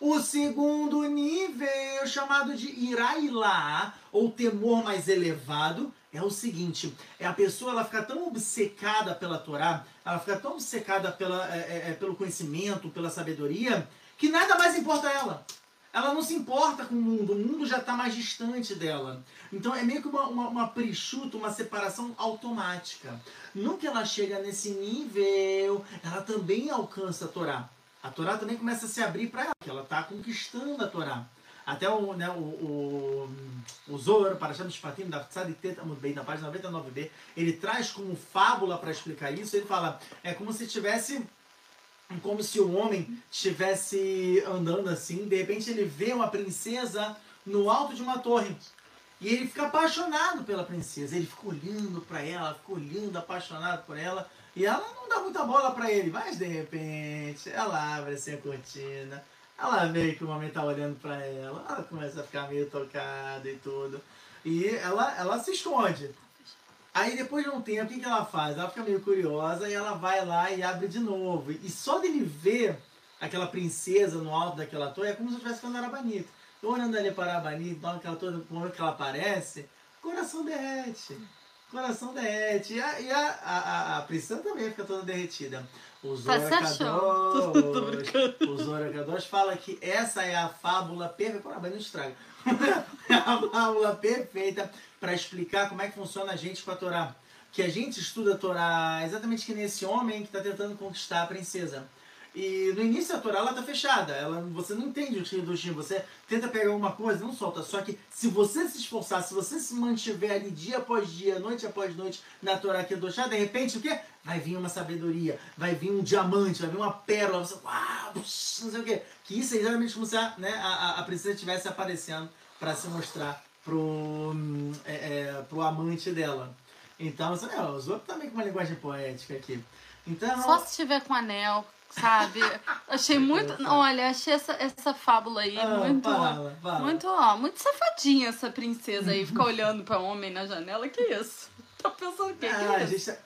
O segundo nível, chamado de irailá, ou temor mais elevado, é o seguinte: é a pessoa ela fica tão obcecada pela Torá, ela fica tão obcecada pela, é, é, é, pelo conhecimento, pela sabedoria, que nada mais importa a ela. Ela não se importa com o mundo, o mundo já está mais distante dela. Então é meio que uma, uma, uma uma separação automática. Nunca ela chega nesse nível, ela também alcança a Torá. A Torá também começa a se abrir para ela, que ela está conquistando a Torá. Até o, né, o, o, o Zohar, para achar do Shpatim, da Tzadik muito bem, na página 99b, ele traz como fábula para explicar isso, ele fala, é como se tivesse como se o homem estivesse andando assim, de repente ele vê uma princesa no alto de uma torre. E ele fica apaixonado pela princesa. Ele fica olhando para ela, fica olhando, apaixonado por ela. E ela não dá muita bola para ele. Mas de repente, ela abre assim a cortina. Ela vê que o homem tá olhando para ela. Ela começa a ficar meio tocada e tudo. E ela, ela se esconde. Aí depois de um tempo, o que, que ela faz? Ela fica meio curiosa e ela vai lá e abre de novo. E só dele ver aquela princesa no alto daquela torre é como se eu estivesse ficando Arabanita. Eu olhando ali para a Arabanita, então aquela torre, no momento que ela aparece, coração derrete. Coração derrete. E a, e a, a, a, princesa também fica toda derretida. O Tá se achando. Tô Zora brincando. o Zora Kadosh fala que essa é a fábula perfeita. Mas não estraga. é a fábula perfeita para explicar como é que funciona a gente com a Torá. Que a gente estuda a Torá exatamente que nesse homem que está tentando conquistar a princesa. E no início a Torá ela tá fechada, ela, você não entende o time, você tenta pegar alguma coisa, não solta. Só que se você se esforçar, se você se mantiver ali dia após dia, noite após noite na Torá que é do chá, de repente o quê? Vai vir uma sabedoria, vai vir um diamante, vai vir uma pérola, você, uau, não sei o quê. Que isso é exatamente como se a, né, a- a princesa estivesse aparecendo para se mostrar pro, hum, é, é, pro amante dela. Então, você, é, os outros também com uma linguagem poética aqui. Então, Só se tiver com anel, sabe? Achei muito. Olha, achei essa, essa fábula aí Ah, muito. fala, fala. Muito, ó, muito safadinha essa princesa aí, ficar olhando pra homem na janela. Que isso? Tá pensando o quê? Ah, que a isso? gente tá...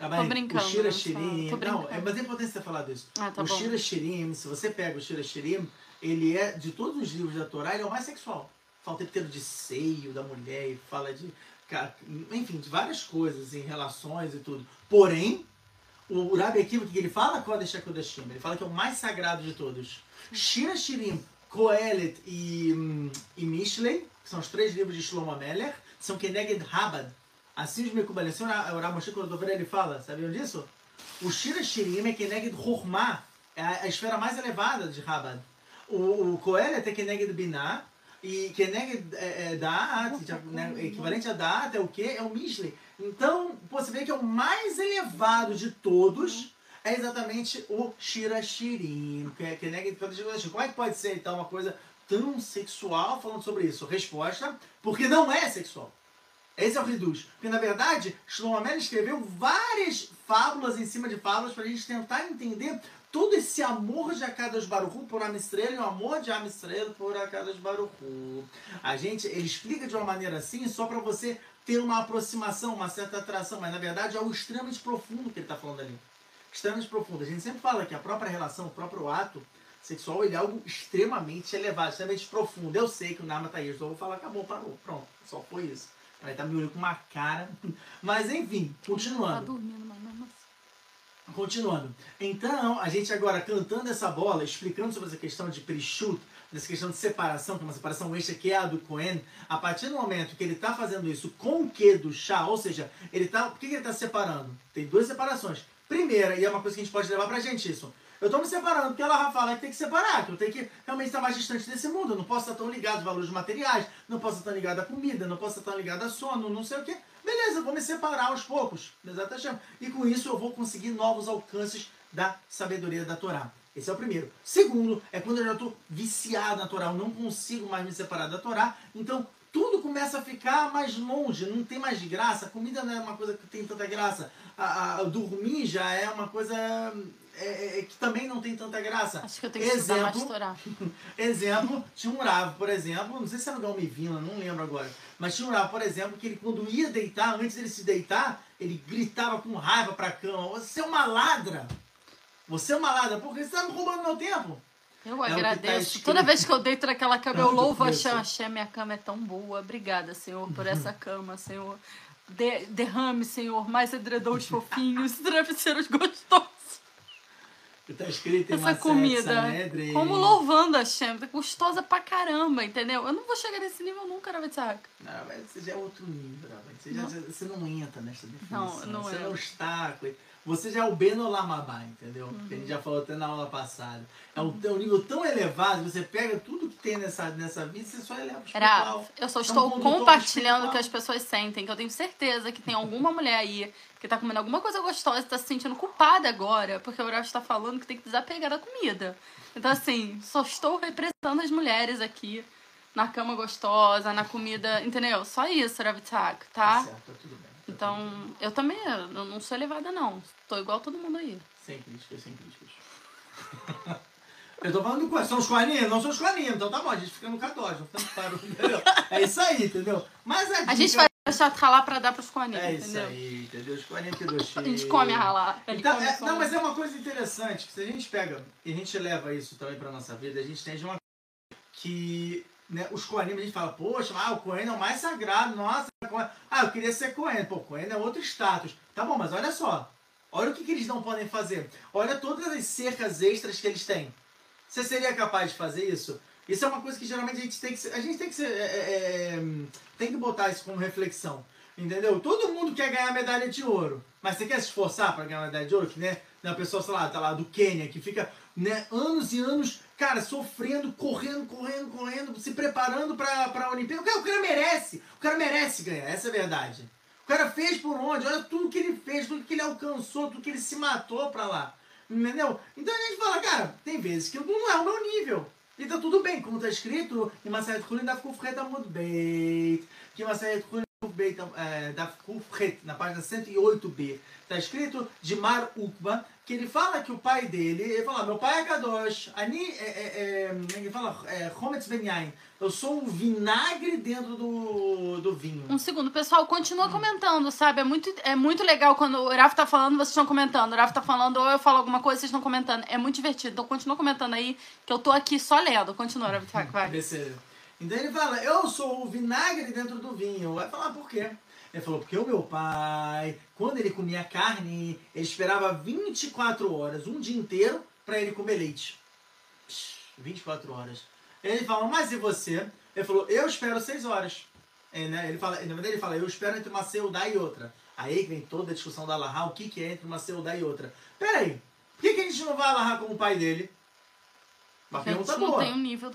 Ah, mas brincando, O Shira? Shirim... Tô Não, é, mas é importante você falar disso. Ah, tá o bom. Shira Shirim, se você pega o Shira Shirim, ele é, de todos os livros da Torá, ele é o mais sexual. Fala o inteiro de seio da mulher e fala de... Enfim, de várias coisas, em relações e tudo. Porém, o Rabi Akiva, o que ele fala? Kodesh HaKodeshim. Ele fala que é o mais sagrado de todos. Shira Shirim, Kohelet e, hum, e Mishlei, que são os três livros de Shlomo Meller, são Keneged Habad. Assim os Mekubalim, o Ramoshe Kordover ele fala, sabiam disso? O Shira Shirim é Keneged Hormah, é a, esfera mais elevada de Habad. O, o Kohelet é Keneged Binah, e Keneged é, é, Da'at, já, né, equivalente a Da'at é o quê? É o Mishlei. Então, você vê que é o mais elevado de todos, é exatamente o Shira Shirim, que é Keneged Kodesh Como é que pode ser, então, uma coisa tão sexual falando sobre isso? Resposta, porque não é sexual. Esse é o Reduz. Porque, na verdade, Shlomo Amelech escreveu várias fábulas em cima de fábulas para a gente tentar entender todo esse amor de Akadosh Baruchu por Amistrelo e o amor de Amistrelo por Akadosh Baruchu. A gente, ele explica de uma maneira assim só para você ter uma aproximação, uma certa atração, mas na verdade é o extremamente profundo que ele está falando ali. Extremamente profundo. A gente sempre fala que a própria relação, o próprio ato sexual, ele é algo extremamente elevado, extremamente profundo. Eu sei que o Nama tá aí, eu vou falar, acabou, parou, pronto, só foi isso. Ele tá me olhando com uma cara. Mas enfim, Tá continuando. dormindo, mas. Continuando. Então, a gente agora cantando essa bola, explicando sobre essa questão de prishut, dessa questão de separação, que é uma separação extra que é a do Cohen, a partir do momento que ele está fazendo isso com o que do chá, ou seja, ele tá, por que que ele está separando? Tem duas separações. Primeira, e é uma coisa que a gente pode levar pra gente isso. Eu estou me separando porque ela fala que tem que separar, que eu tenho que realmente estar mais distante desse mundo. Eu não posso estar tão ligado aos valores materiais, não posso estar tão ligado à comida, não posso estar tão ligado a sono, não sei o quê. Beleza, vou me separar aos poucos. E com isso eu vou conseguir novos alcances da sabedoria da Torá. Esse é o primeiro. Segundo, é quando eu já estou viciado na Torá, eu não consigo mais me separar da Torá. Então, tudo começa a ficar mais longe, não tem mais graça. A comida não é uma coisa que tem tanta graça. A, a- dormir já é uma coisa é, é, que também não tem tanta graça. Acho que eu tenho que estudar Exemplo, Torá. Exemplo, tinha um Rav, por exemplo, não sei se era o Galmivina, não lembro agora, mas tinha um Rav, por exemplo, que ele quando ia deitar, antes dele se deitar, ele gritava com raiva pra cama, você é uma ladra! Você é uma ladra, porque você tá me roubando meu tempo. Eu que tá agradeço. escrito. Toda vez que eu deito naquela cama, eu Tanto louvo a começou. Hashem. Hashem, minha cama é tão boa. Obrigada, Senhor, por essa cama, Senhor. De- derrame, Senhor, mais edredons fofinhos, travesseiros gostosos. Tá escrito em Essa comida. Sanhedrin. Como louvando a Hashem. Tá gostosa pra caramba, entendeu? Eu não vou chegar nesse nível nunca, Ravitzak. Não, mas você já é outro nível, Rav. você, já, Não. você não entra nessa definição. Não, não você é. um obstáculo. Você já é o Beno Lamabá, entendeu? Uhum. Que a gente já falou até na aula passada. É um, é um nível tão elevado, você pega tudo que tem nessa, nessa vida e você só eleva o. Era, eu só um estou condutor compartilhando o que as pessoas sentem, que eu tenho certeza que tem alguma mulher aí que tá comendo alguma coisa gostosa e tá se sentindo culpada agora, porque o Horácio está falando que tem que desapegar da comida. Então, assim, só estou representando as mulheres aqui na cama gostosa, na comida, entendeu? Só isso, Ravitzak, tá? certo, tá tudo bem. Então, eu também eu não sou elevada, não. Tô igual todo mundo aí. Sem críticas, sem críticas. Eu tô falando do quê? São os coaninhos? Não são os coaninhos, então tá bom, a gente fica no K2, não fica no entendeu? É isso aí, entendeu? Mas a, A gente vai deixar ralar pra dar pros coaninhos, É isso entendeu? aí, entendeu? Os coaninhos aqui do A gente come a ralar. Então, é- não, mas é uma coisa interessante, que se a gente pega e a gente leva isso também pra nossa vida, a gente tem de uma que né, os Kohanim, a gente fala, poxa, ah, o Kohen é o mais sagrado, nossa, ah, eu queria ser Kohen, pô, Kohen é outro status. Tá bom, mas olha só, olha o que, que eles não podem fazer, olha todas as cercas extras que eles têm. Você seria capaz de fazer isso? Isso é uma coisa que geralmente a gente tem que a gente tem que ser, é, é, é, tem que botar isso como reflexão. Entendeu? Todo mundo quer ganhar medalha de ouro. Mas você quer se esforçar para ganhar medalha de ouro? Que, né? Uma pessoa, sei lá, tá lá do Quênia, que fica né, anos e anos, cara, sofrendo, correndo, correndo, correndo, se preparando pra, pra Olimpíada. O cara, o cara merece. O cara merece ganhar, essa é a verdade. O cara fez por onde? Olha tudo que ele fez, tudo que ele alcançou, tudo que ele se matou pra lá. Entendeu? Então a gente fala, cara, tem vezes que não é o meu nível. E tá tudo bem, como tá escrito em Masayat Kulin da Kufret Amud Beit. Que Masayat Kulin é, da Kufret, na página 108b. Tá escrito de Mar Ukba, que ele fala que o pai dele, ele fala, meu pai é Kadosh, Ani, é, é, é, ele fala, é, Hometz Ben Yain, eu sou um vinagre dentro do, do vinho. Um segundo, pessoal, continua comentando, sabe? É muito, é muito legal quando o Rafa tá falando, vocês estão comentando. O Rafa tá falando, ou eu falo alguma coisa, vocês estão comentando. É muito divertido. Então continua comentando aí, que eu tô aqui só lendo. Continua, Rafa, vai. Então ele fala, eu sou o vinagre dentro do vinho. Vai falar por quê? Ele falou, porque o meu pai, quando ele comia carne, ele esperava 24 horas, um dia inteiro, para ele comer leite. Psh, 24 horas. Ele fala, mas e você? Ele falou, eu espero 6 horas. É, né? Ele fala, na verdade ele fala, eu espero entre uma seudá e outra. Aí vem toda a discussão da Lahá, o que, que é entre uma seudá e outra. Peraí, por que, que a gente não vai Lahá como o pai dele? Uma pergunta não boa.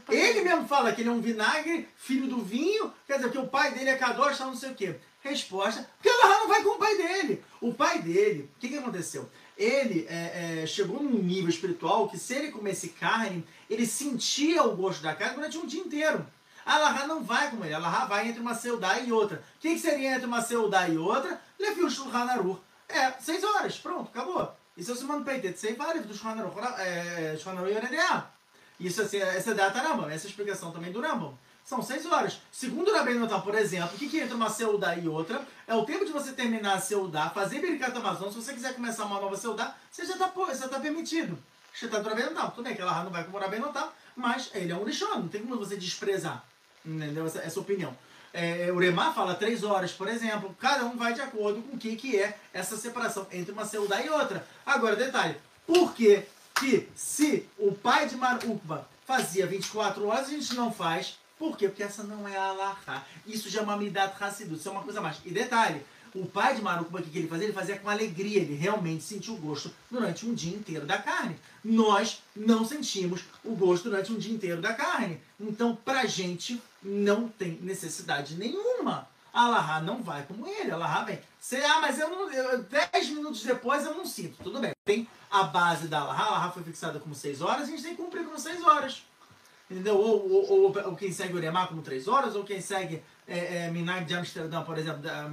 pai. Ele mesmo fala que ele é um vinagre, filho do vinho, quer dizer que o pai dele é Kadosh, não sei o quê. Resposta, porque o Lahá não vai com o pai dele. O pai dele, o que, que aconteceu? Ele é, é, chegou num nível espiritual que se ele comesse carne, ele sentia o gosto da carne durante um dia inteiro. A Laha não vai como ele. A Laha vai entre uma seudá e outra. O que, que seria entre uma seudá e outra? Shulchan Aruch. É, seis horas. Pronto, acabou. Isso é o Simon Peitet. Sei vários do Shulchan Aruch. É, e. Isso, assim, essa é data Rambam. Essa é a explicação também do Rambam. São seis horas. Segundo o Rabbeinu Notam, por exemplo, o que, que entre uma seudá e outra? É o tempo de você terminar a seudá, fazer Birkat Amazon. Se você quiser começar uma nova seudá, você já está tá permitido. Você está do Rabbeinu Notam. Tudo bem que ela não vai como o Rabbeinu Notam, mas ele é um lixão. Não tem como você desprezar. Entendeu? Essa, essa opinião. É, o Remar fala três horas, por exemplo. Cada um vai de acordo com o que, que é essa separação entre uma seudá e outra. Agora, detalhe. Por que, que se o pai de Marukba fazia 24 horas, a gente não faz por quê? Porque essa não é a Alaha. Isso já é uma Midat Hassidut, isso é uma coisa mais. E detalhe, o pai de Marucuba, o que ele fazia? Ele fazia com alegria, ele realmente sentiu o gosto durante um dia inteiro da carne. Nós não sentimos o gosto durante um dia inteiro da carne. Então, pra gente, não tem necessidade nenhuma. A não vai como ele, Alaha vem. Você, ah, mas eu não. Eu, dez minutos depois eu não sinto. Tudo bem. Tem a base da Alaha, a foi fixada como seis horas, a gente tem que cumprir com seis horas. Entendeu? Ou, ou, ou, ou quem segue Uremá como três horas, ou quem segue é, é, Minag de Amsterdã, por exemplo, da,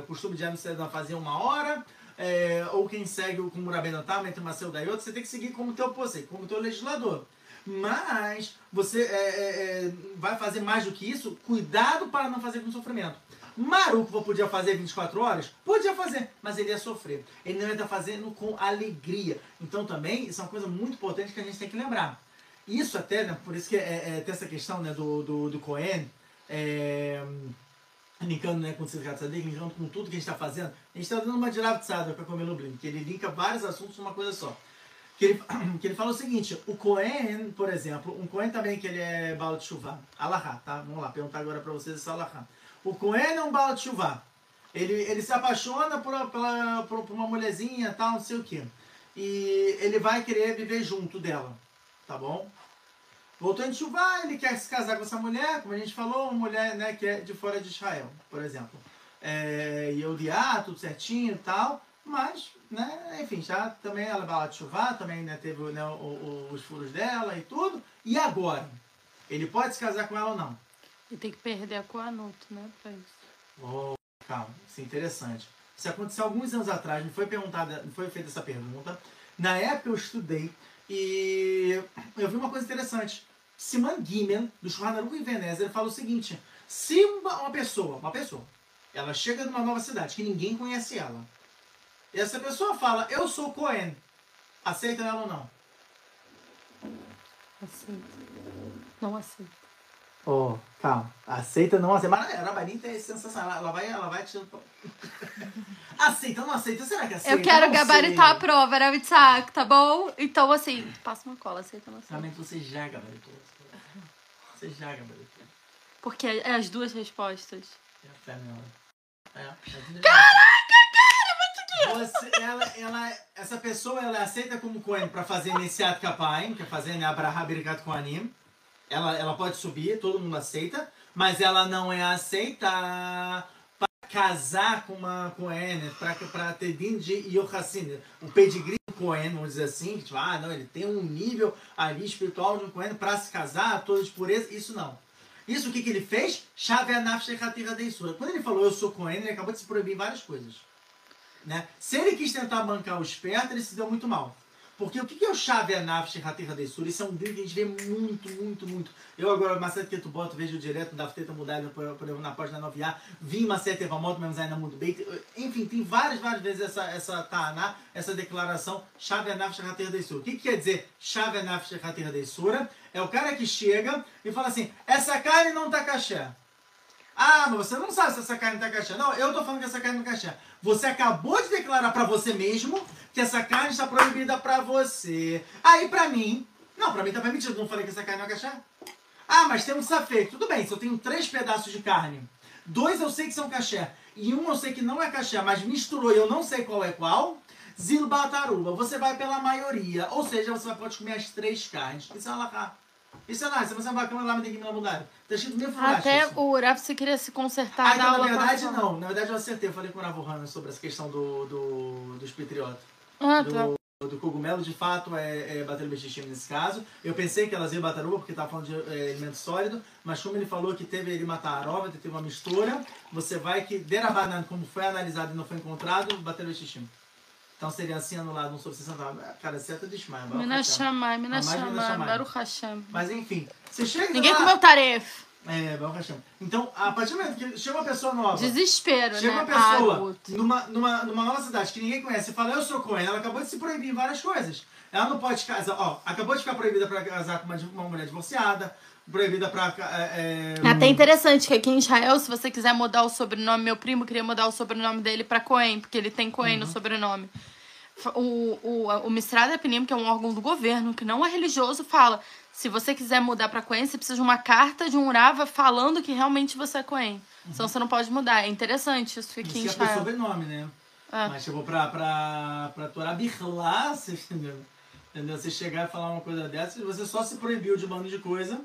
o costume de Amsterdã fazer uma hora, é, ou quem segue o como Rabenotam, entre uma e outra, você tem que seguir como teu posse, como teu legislador. Mas você é, é, é, vai fazer mais do que isso, cuidado para não fazer com sofrimento. Maruco podia fazer 24 horas? Podia fazer, mas ele ia sofrer. Ele não ia estar fazendo com alegria. Então também, isso é uma coisa muito importante que a gente tem que lembrar. Isso até, né, por isso que é, é, tem essa questão né, do, do, do Cohen, é, linkando né, com o Tzidkat Tzadik, linkando com tudo que a gente está fazendo. A gente está dando uma diraptzada para comer no Blin, que ele linka vários assuntos numa coisa só. Que ele, que ele fala o seguinte, o Cohen, por exemplo, um Cohen também que ele é Baal de Shuvah, Alahá, tá? Vamos lá, perguntar agora para vocês esse Alahá. O Cohen é um Baal de Shuvah. Ele, ele se apaixona por, por, por uma mulherzinha, tal, não sei o quê. E ele vai querer viver junto dela tá bom? Voltou em Chuvá, ele quer se casar com essa mulher, como a gente falou, uma mulher né, que é de fora de Israel, por exemplo. É, e odiar, tudo certinho e tal, mas, né, enfim, já também ela vai lá de Chuvá, também né, teve né, o, o, os furos dela e tudo. E agora? Ele pode se casar com ela ou não? E tem que perder a Coanuto, né, pra isso. Oh, calma, isso é interessante. Isso aconteceu alguns anos atrás, me foi perguntada, me foi feita essa pergunta. Na época eu estudei e eu vi uma coisa interessante. Siman Gimel, do Shulchan em Veneza, ele fala o seguinte: se uma, uma, pessoa, uma pessoa, ela chega numa nova cidade que ninguém conhece ela, e essa pessoa fala, eu sou Cohen, aceita ela ou não? Aceita. Não aceita. Oh, calma. Aceita, não aceita. Mas a Rabanita é sensacional. Ela vai, ela vai te. Aceita, não aceita? Será que aceita? Eu quero não gabaritar sei. a prova, era Isaac, tá bom? Então, assim, passa uma cola, aceita não aceita? Realmente você já gabaritou. Você já gabaritou. Porque é as duas respostas. É a fé nela. É. é Caraca, cara, mas você, ela, ela, essa pessoa ela aceita como Cohen para fazer Nessiat Kapaim, que é fazer né, Abraham Birkat Kohanim. Ela, ela pode subir, todo mundo aceita, mas ela não é aceita casar com uma Cohen, para ter din de Yohassin, o pedigree do Cohen, vamos dizer assim, que tipo, ah, não, ele tem um nível ali espiritual de um Cohen para se casar, toda de pureza, isso não. Isso o que, que ele fez? Chave Quando ele falou eu sou Cohen, ele acabou de se proibir várias coisas. Né? Se ele quis tentar bancar o esperto, ele se deu muito mal. Porque o que é o chave Anaf de Sur? Isso é um drink que a gente vê muito, muito, muito. Eu agora, Macete que tu bota, vejo direto da Fteta mudada por, exemplo, na página 9A, vi Macete Vamoto, mesmo ainda muito bem. Enfim, tem várias, várias vezes essa, essa Ta'aná, essa declaração, chave Anaf de Sur. O que, que quer dizer chave Anaf de Sur? É o cara que chega e fala assim: essa carne não tá caché. Ah, mas você não sabe se essa carne tá caché. Não, eu tô falando que essa carne não tá caché. Você acabou de declarar para você mesmo que essa carne está proibida para você. Aí para mim, não, para mim tá permitido. Não falei que essa carne é caché? Ah, mas tem um safê. Tudo bem, se eu tenho três pedaços de carne, dois eu sei que são caché e um eu sei que não é caché, mas misturou e eu não sei qual é qual. Zilbataruba, você vai pela maioria, ou seja, você pode comer as três carnes. Isso é alahá. Isso é nada, você vai comer lá, me tem que me mudar. Tá escrito mil Até o Uraf, você queria se consertar ah, então, na verdade, não. Na verdade, eu acertei. Eu falei com o Rav sobre essa questão do, do, dos patriotas. Ah, do, tá. do cogumelo, de fato, é, é bexixim nesse caso. Eu pensei que elas iam bater uva, porque estava falando de é, alimento sólido, mas como ele falou que teve ele matar a arova, teve uma mistura, você vai que, derabanan, como foi analisado e não foi encontrado, o bexixim. Então seria assim anulado um sobre 60 Cara, certo de Ishmael. Baruch Mina Hashem. Shammai, Mina Mas mais Mina Shammai, Shammai. Baruch Hashem. Mas enfim, você chega Ninguém lá... comeu tarefa. É, Baruch Hashem. Então, a partir do momento que chega uma pessoa nova... Desespero, Chega né? uma pessoa Agut. numa, numa, numa nova cidade que ninguém conhece e fala, eu sou Cohen, ela acabou de se proibir em várias coisas. Ela não pode casar, ó, acabou de ficar proibida para casar com uma, uma mulher divorciada, proibida para. É, É até interessante que aqui em Israel, se você quiser mudar o sobrenome, meu primo queria mudar o sobrenome dele pra Cohen, porque ele tem Cohen no sobrenome. O, o, o Mistrada Epinim, que é um órgão do governo, que não é religioso, fala: se você quiser mudar pra Cohen, você precisa de uma carta de um Urava falando que realmente você é Cohen. Senão você não pode mudar. É interessante isso aqui em é Israel. sobrenome, né? É. Mas chegou pra, pra, pra Torá Birlá, você entendeu? entendeu? Você chegar e falar uma coisa dessa, você só se proibiu de um bando de coisa,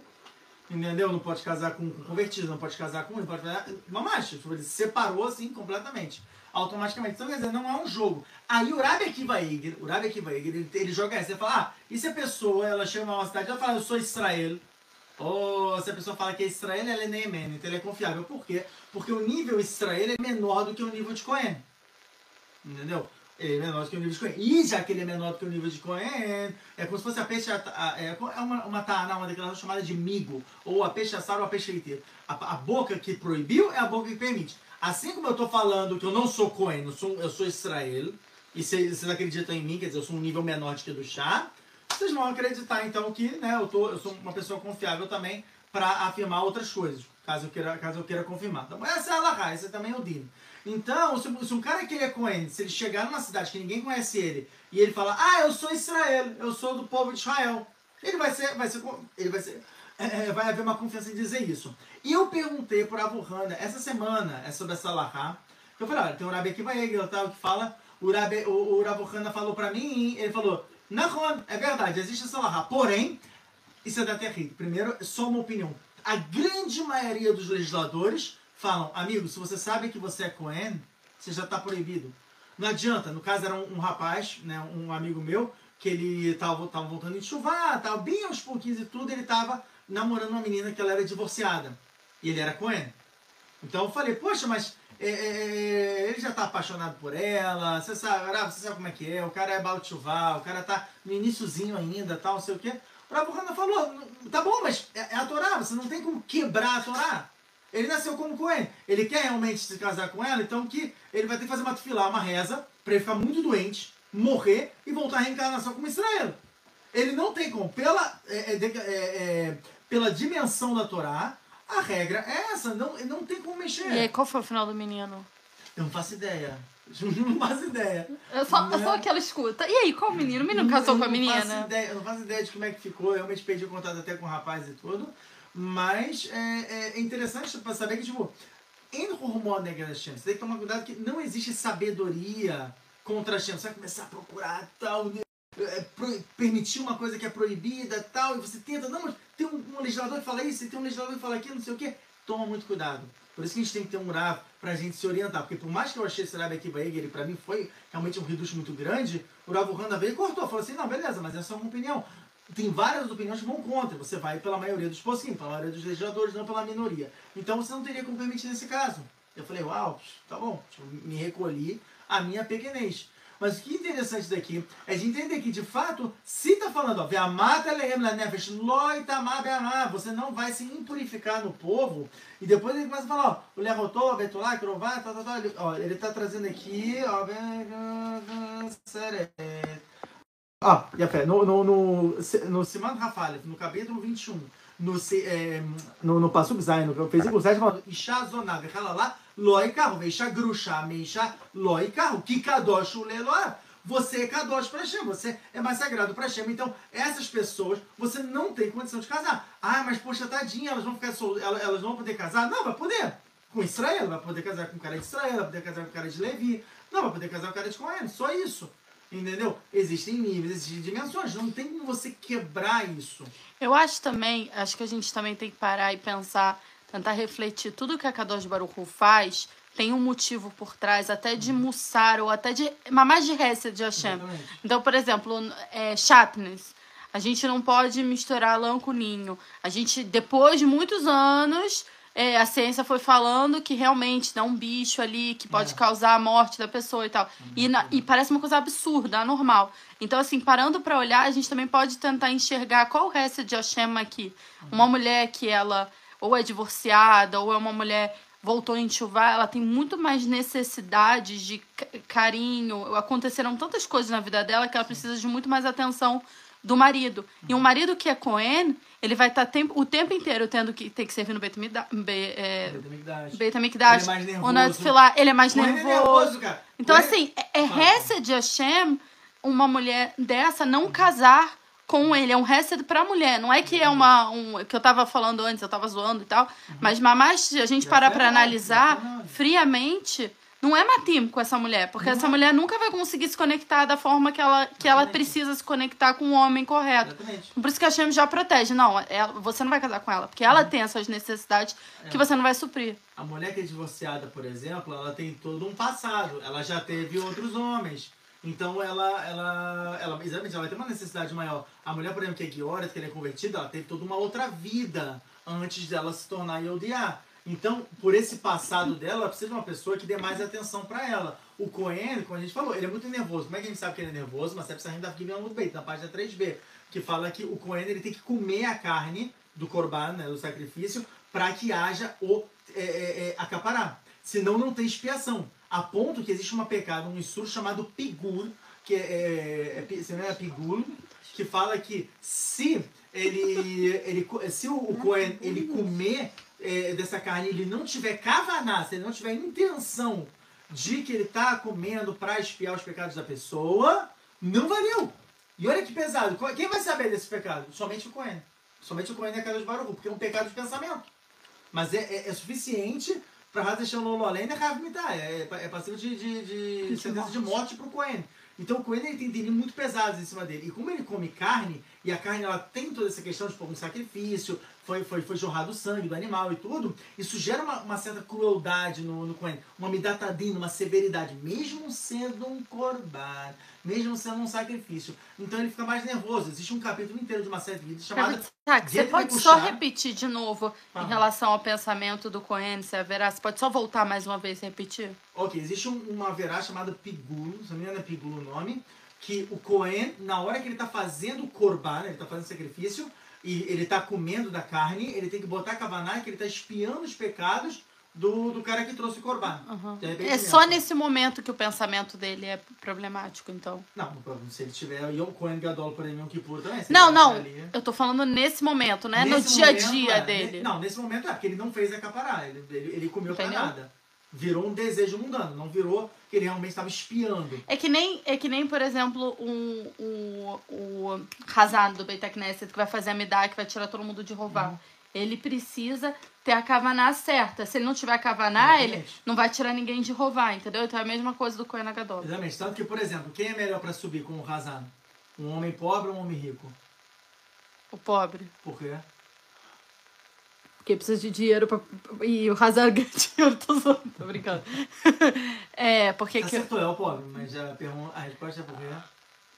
entendeu? Não pode casar com, com convertido, não pode casar com, não pode casar. Mamãe, tipo, ele se separou assim completamente. Automaticamente. Então, quer dizer, não é um jogo. Aí o Rabi Akiva Eiger, o Rabi Akiva Eiger, ele, ele joga essa, ele fala, ah, e se a pessoa, ela chega numa cidade, ela fala, eu sou Israel, ou se a pessoa fala que é Israel, ela é Neemen, então ele é confiável. Por quê? Porque o nível Israel é menor do que o nível de Cohen. Entendeu? Ele é menor do que o nível de Cohen. E já que ele é menor do que o nível de Cohen, é como se fosse a peixe. É é uma, uma taná, uma declaração chamada de migo, ou a peixe assar ou a peixe inteiro. A, a boca que proibiu é a boca que permite. Assim como eu estou falando que eu não sou Cohen, eu sou, eu sou Israel, e vocês acreditam em mim, quer dizer, eu sou um nível menor do que do chá, vocês vão acreditar então que né, eu, tô, eu sou uma pessoa confiável também para afirmar outras coisas, caso eu queira, caso eu queira confirmar. Então, essa é a Lahá, esse é também o Dino. Então, se, se um cara que ele é Cohen, se ele chegar numa cidade que ninguém conhece ele, e ele falar, ah, eu sou Israel, eu sou do povo de Israel, ele vai ser, vai ser, vai ser, é, vai haver uma confiança em dizer isso. E eu perguntei por Avuhana, essa semana, é sobre essa Lahá, eu falei, olha, tem o Rabi Akiva Egel, tal, que fala, o Rabi, o, o Hana falou pra mim, ele falou, Nahon, é verdade, existe essa Lahá, porém, isso é da terrível. Primeiro, só uma opinião. A grande maioria dos legisladores falam, amigo, se você sabe que você é Cohen, você já está proibido. Não adianta. No caso, era um, um rapaz, né, um amigo meu, que ele estava tava voltando de chuvar, tava bem aos pouquinhos e tudo, ele estava namorando uma menina que ela era divorciada. E ele era Cohen. Então eu falei, poxa, mas é, é, é, ele já tá apaixonado por ela, você sabe, Rav, você sabe como é que é, o cara é balchuvá, o cara tá no iníciozinho ainda, tal, não sei o quê. O Rav Hana falou, tá bom, mas é, é a Torá, você não tem como quebrar a Torá. Ele nasceu como Cohen. Ele quer realmente se casar com ela, então que ele vai ter que fazer uma tefilá, uma reza, para ele ficar muito doente, morrer e voltar à reencarnação como Israel. Ele não tem como. Pela, é, é, é, é, pela dimensão da Torá, a regra é essa. Não, não tem como mexer. E aí, qual foi o final do menino? Eu não faço ideia. Não faço ideia. Eu só, Né? só aquela escuta. E aí, qual menino? O menino casou Eu com a não faço menina? ideia- eu não faço ideia de como é que ficou. Eu realmente perdi o contato até com o rapaz e tudo. Mas é, é interessante para saber que, tipo, em Hormone Negra Hashem, você tem que tomar cuidado que não existe sabedoria contra Hashem. Você vai começar a procurar tal, permitir uma coisa que é proibida tal, e você tenta, não, mas tem um, legislador que fala isso, e tem um legislador que fala aquilo, não sei o quê. Toma muito cuidado. Por isso que a gente tem que ter um Rav pra gente se orientar. Porque por mais que eu achei esse Rav aqui, ele pra mim foi realmente um reduto muito grande, o Rav Handa veio e cortou. Falou assim, não, beleza, mas essa é uma opinião. Tem várias opiniões que vão contra. Você vai pela maioria dos pocinhos, pela maioria dos legisladores, não pela minoria. Então você não teria como permitir nesse caso. Eu falei, uau, tá bom. Tipo, me recolhi a minha pequenez. Mas o que é interessante daqui é de entender que, de fato, se está falando, ó, você não vai se impurificar no povo. E depois ele começa a falar, ó, o lerotô, betulá, crová, tá, tá, tá. Ele, ó, ele tá trazendo aqui, ó. Ó, e a fé, no, no, no, no Siman Rafalef, no capítulo 21, no, é, no, no Passuk Zayin, no versículo 7, fala, Isha zoná, lá, loi carro, veisha grusha, meisha, loi carro, que kadosh o leloá. Você é kadosh para Hashem, você é mais sagrado para Hashem. Então, essas pessoas, você não tem condição de casar. Ah, mas poxa, tadinha, elas vão ficar sol... elas, vão poder casar? Não, vai poder. Com Israel, vai poder casar com o cara de Israel, vai poder casar com o cara de Levi. Não, vai poder casar com o cara de Cohen, só isso. Entendeu? Existem níveis, existem dimensões. Não tem como você quebrar isso. Eu acho também, acho que a gente também tem que parar e pensar, tentar refletir tudo que a Kadosh Baruch Hu faz tem um motivo por trás, até de Mussar ou até de mamá de Hesed de Hashem. Então, por exemplo, é. A gente não pode misturar lã com ninho. A gente, depois de muitos anos, é, a ciência foi falando que realmente dá um bicho ali que pode É. causar a morte da pessoa e tal. E, na- e parece uma coisa absurda, anormal. Então, assim, parando pra olhar, a gente também pode tentar enxergar qual o resto de Hashem aqui. Uma mulher que ela ou é divorciada, ou é uma mulher voltou em chuva, ela tem muito mais necessidades de ca- carinho. Aconteceram tantas coisas na vida dela que ela precisa de muito mais atenção do marido. E um marido que é Cohen, ele vai estar o tempo inteiro tendo que ter que servir no Beit Hamikdash, Be- é. Beit Hamikdash, Ele é mais nervoso. ele é mais Cohen é nervoso. cara. Então, Cohen- assim, é, é de Hashem uma mulher dessa não casar com ele. É um Hesed pra mulher. Não é que é uma. Um, que eu tava falando antes, eu tava zoando e tal. Mas, mamás, se a gente Já parar foi pra já analisar nada. friamente, não é matim com essa mulher. Porque essa mulher nunca vai conseguir se conectar da forma que ela, que ela precisa se conectar com o homem correto. Exatamente. Por isso que a Hashem já protege. Não, ela- você não vai casar com ela. Porque ela tem essas necessidades que você não vai suprir. A mulher que é divorciada, por exemplo, ela tem todo um passado. Ela já teve outros homens. Então ela, ela, ela, exatamente, ela vai ter uma necessidade maior. A mulher, por exemplo, que é Guiora, que ela é convertida, ela teve toda uma outra vida antes dela se tornar Yodia. Então, por esse passado dela, ela precisa de uma pessoa que dê mais atenção pra ela. O Cohen, como a gente falou, ele é muito nervoso. Como é que a gente sabe que ele é nervoso? Mas você ainda aqui no peito, na página 3b, que fala que o Cohen ele tem que comer a carne do corban, né, do sacrifício, para que haja o é, é, é, acaparar. Senão não tem expiação. A ponto que existe uma pecado, um insur chamado pigur, que é, é, se não é pigur, que fala que se ele, ele se o, o Cohen ele comer é, dessa carne ele não tiver kavaná, se ele não tiver intenção de que ele está comendo para expiar os pecados da pessoa, não valeu. E olha que pesado. Quem vai saber desse pecado? Somente o Cohen. Somente o Cohen é cada de Baruch, porque é um pecado de pensamento. Mas é, é, é suficiente para Radeshão Lolo Além e Rav Mitar. É, é passivo de, de, de sentença de morte para o Cohen. Então o Cohen ele tem delírios muito pesados em cima dele. E como ele come carne, e a carne ela tem toda essa questão de pô, um sacrifício, foi, foi, foi jorrado o sangue do animal e tudo, isso gera uma, uma certa crueldade no, no Cohen. Uma midatadina, uma severidade, mesmo sendo um corban, mesmo sendo um sacrifício. Então ele fica mais nervoso. Existe um capítulo inteiro de uma série de vídeos chamada Tá, você pode só repetir de novo Ah. em relação ao pensamento do Cohen, se haverá. Você pode só voltar mais uma vez e repetir? Ok, existe um, uma verá chamada Pigulo, se não me engano é Pigulo o nome, que o Cohen, na hora que ele está fazendo o corban, ele está fazendo sacrifício, e ele está comendo da carne, ele tem que botar kavaná, que ele está espiando os pecados do, do cara que trouxe o corban. De repente, É só nesse momento que o pensamento dele é problemático, então. Não, se ele tiver Yom Cohen Gadol, por Yom Kippur também. Não, não. ali- Eu tô falando nesse momento, né? No Nesse dia a dia é. dele. Ne- Não, nesse momento é, porque ele não fez acaparar, ele, ele, ele comeu pra Entendeu? nada. Virou um desejo mundano, não virou que ele realmente estava espiando. É que nem, é que nem por exemplo, um, o, o Hazan do Beit Knesset que vai fazer a Midah, que vai tirar todo mundo de roubar. Uhum. Ele precisa ter a Kavaná certa. Se ele não tiver a Kavaná, ele não vai tirar ninguém de roubar, entendeu? Então é a mesma coisa do Kohen Agadol. Exatamente. Tanto que, por exemplo, quem é melhor para subir com o Razan? Um homem pobre ou um homem rico? O pobre. Por quê? Porque precisa de dinheiro pra... E o Hazan ganha dinheiro, tô zoando, tô brincando. é, porque, que, Acertou, é o pobre, mas a, pergunta, a resposta é por quê?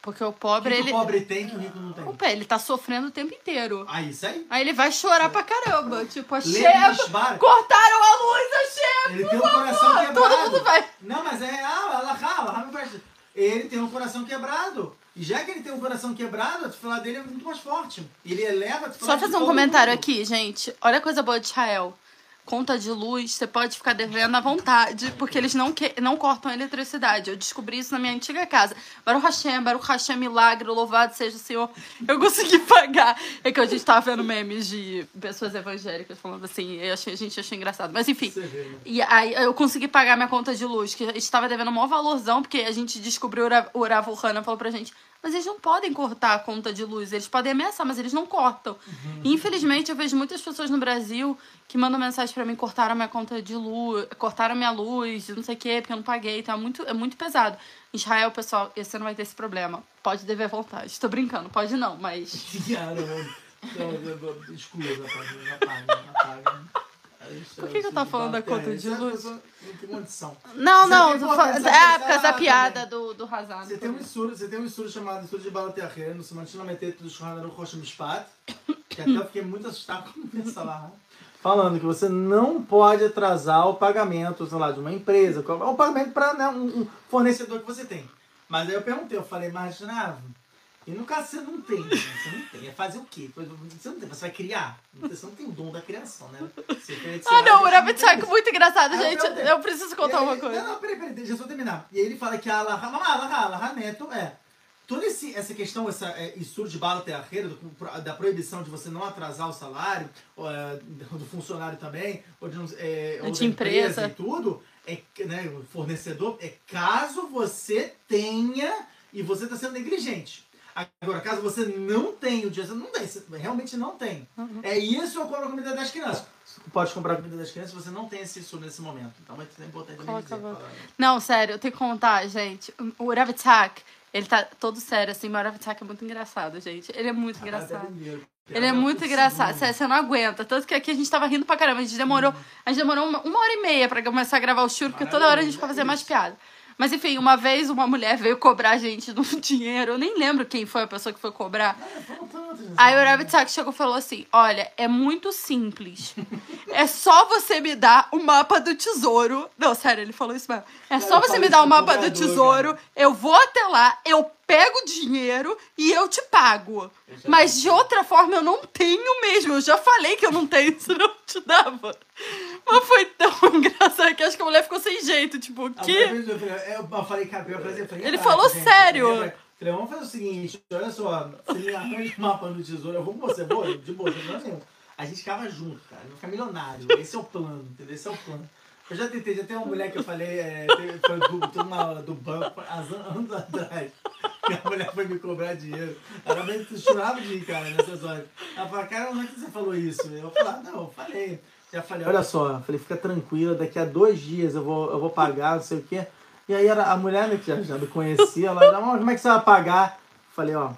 porque o O pobre, que, ele... que o pobre tem que o rico não tem? Opa, ele tá sofrendo o tempo inteiro. Ah, isso aí. Aí ele vai chorar pra caramba. Tipo, a. Shvar, Cortaram a luz, a Sheba! ele tem um coração quebrado. Todo mundo vai... Não, mas é real, ela rala, Ele tem um coração quebrado. E já que ele tem um coração quebrado, a tefilá dele é muito mais forte. Ele eleva a Só fazer um comentário mundo. aqui, gente. Olha a coisa boa de Israel. Conta de luz, você pode ficar devendo à vontade, porque eles não, que, não cortam a eletricidade. Eu descobri isso na minha antiga casa. Baruch Hashem, Baruch Hashem, milagre, louvado seja o Senhor. Eu consegui pagar. É que a gente tava vendo memes de pessoas evangélicas falando assim, eu achei, a gente achou engraçado. Mas enfim, vê, né? e aí eu consegui pagar minha conta de luz, que estava devendo o maior valorzão, porque a gente descobriu, o Ra- o Rav Hana falou pra gente, mas eles não podem cortar a conta de luz, eles podem ameaçar, mas eles não cortam. E, infelizmente, eu vejo muitas pessoas no Brasil que mandam mensagem pra mim, cortaram minha conta de luz, cortaram minha luz, não sei o quê, porque eu não paguei, então é muito, é muito pesado. Israel, pessoal, você não vai ter esse problema. Pode dever à vontade. Tô brincando, pode não, mas... Cara, mano. Não, não, não, Exclua, apaga, apaga, apaga. Por que que eu tava falando da conta de luz? Não condição. Não, é por causa da piada do, do Hazard. Você tem um estudo, você tem um estudo chamado Estudo de Bala Terreno, no Simantina Meteto do Shulchan Rocha Mishpat, que até eu fiquei muito assustado com essa lá. Falando que você não pode atrasar o pagamento, sei lá, de uma empresa, o pagamento para né, um, um fornecedor que você tem. Mas aí eu perguntei, eu falei, mas ah, e no caso você não tem, né? você não tem, é fazer o quê? Você não tem, você vai criar? Você não tem o dom da criação, né? Você quer Ah, não, o Rabbit Sack muito engraçado, Aí eu gente. perguntei. Eu preciso contar aí- uma coisa. Não, não, peraí, peraí, deixa eu só terminar. E aí ele fala que a Alaha, Alaha, Alaha Neto é. Toda esse, essa questão, essa é, de bala terreira, do- da proibição de você não atrasar o salário, ou, é, do funcionário também, ou de, é, ou De da empresa. e tudo, é, né, o fornecedor, é caso você tenha e você está sendo negligente. Agora, caso você não tenha o dia, você não tem, você realmente não tem. Uhum. É isso eu compro a comida das crianças. Você pode comprar a comida das crianças se você não tem esse estudo nesse momento. Então é importante dizer. Não, sério, eu tenho que contar, gente. O Ravitak, ele tá todo sério, assim, mas o Ravitak é muito engraçado, gente. Ele é muito engraçado. Ele é muito engraçado, sério, você não aguenta. Tanto que aqui a gente tava rindo pra caramba. A gente demorou, a gente demorou uma, uma hora e meia pra começar a gravar o churro, porque toda hora a gente foi fazer mais piada. Mas enfim, uma vez uma mulher veio cobrar a gente do dinheiro. Eu nem lembro quem foi a pessoa que foi cobrar. Aí o Rabbit chegou e falou assim: Olha, é muito simples. É só você me dar o mapa do tesouro. Não, sério, ele falou isso mesmo. É só você me dar o mapa do tesouro, eu vou até lá, eu pego o dinheiro e eu te pago. Mas de outra forma eu não tenho mesmo. Eu já falei que eu não tenho, senão eu te dava. Mas foi tão engraçado que acho que a mulher ficou sem jeito. Tipo, o vez eu falei- Eu eu falei, cara, eu falei, eu falei, Ele "Ah, falou gente, sério. falei, vamos fazer o seguinte, olha só, você me arranja o mapa do tesouro, eu vou com você, boa, de boa, problema nenhum. A gente ficava junto, cara, vai ficar milionário, esse é o plano, entendeu? Esse é o plano. Eu já tentei, já tem uma mulher que eu falei, é, teve- foi do, tô numa aula do banco, há an- anos atrás, que a mulher foi me cobrar dinheiro. Ela me chorava de ir, cara, nessas horas. Ela falou, cara, onde é que você falou isso? Eu falei, ah, não, eu falei. Já falei, olha só, eu falei, fica tranquila, daqui a dois dias eu vou, eu vou pagar, não sei o quê. E aí era a mulher, né, que já, já me conhecia, ela, "Não, como é que você vai pagar? Falei, ó,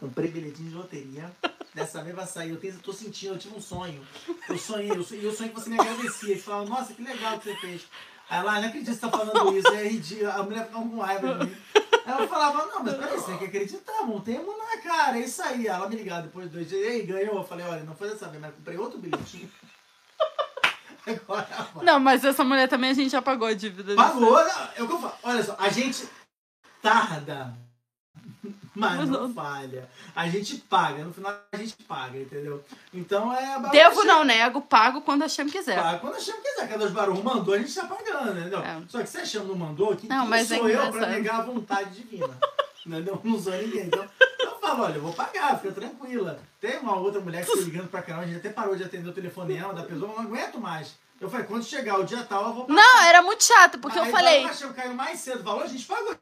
comprei bilhetinho de loteria. Dessa vez vai sair. Eu, tenho, eu tô sentindo, eu tive um sonho. Eu sonhei, eu sonhei, eu sonhei que você me agradecia. Você falava, nossa, que legal que você fez. Aí ela, não acredito que você tá falando isso, é ridículo. A mulher ficava com raiva de mim. Aí eu falava, não, mas peraí, você tem que acreditar, montemos na cara, é isso aí. Ela me ligava depois de dois dias, e aí, ganhou. Eu falei, olha, não foi dessa vez, mas comprei outro bilhetinho. Agora vai. Não, mas essa mulher também a gente já pagou a dívida. Pagou, é o que eu falo. Olha só, a gente tarda, mas não falha. A gente paga, no final a gente paga, entendeu? Então é. Devo, não nego, pago quando a Shem quiser. Paga quando a Chama quiser. Cada Baru mandou, a gente tá pagando, entendeu? É. Só que se a Chama não mandou, quem, Não, mas é sou eu pra negar a vontade divina? entendeu? Não sou ninguém. Então eu falo, olha, eu vou pagar, fica tranquila. Tem uma outra mulher que ficou ligando pra caramba, a gente até parou de atender o telefonema da pessoa, eu não aguento mais. Eu falei, quando chegar o dia tal, eu vou pagar. Não, era muito chato, porque eu Aí, falei. quando a Chama caiu mais cedo, falou, a gente pagou.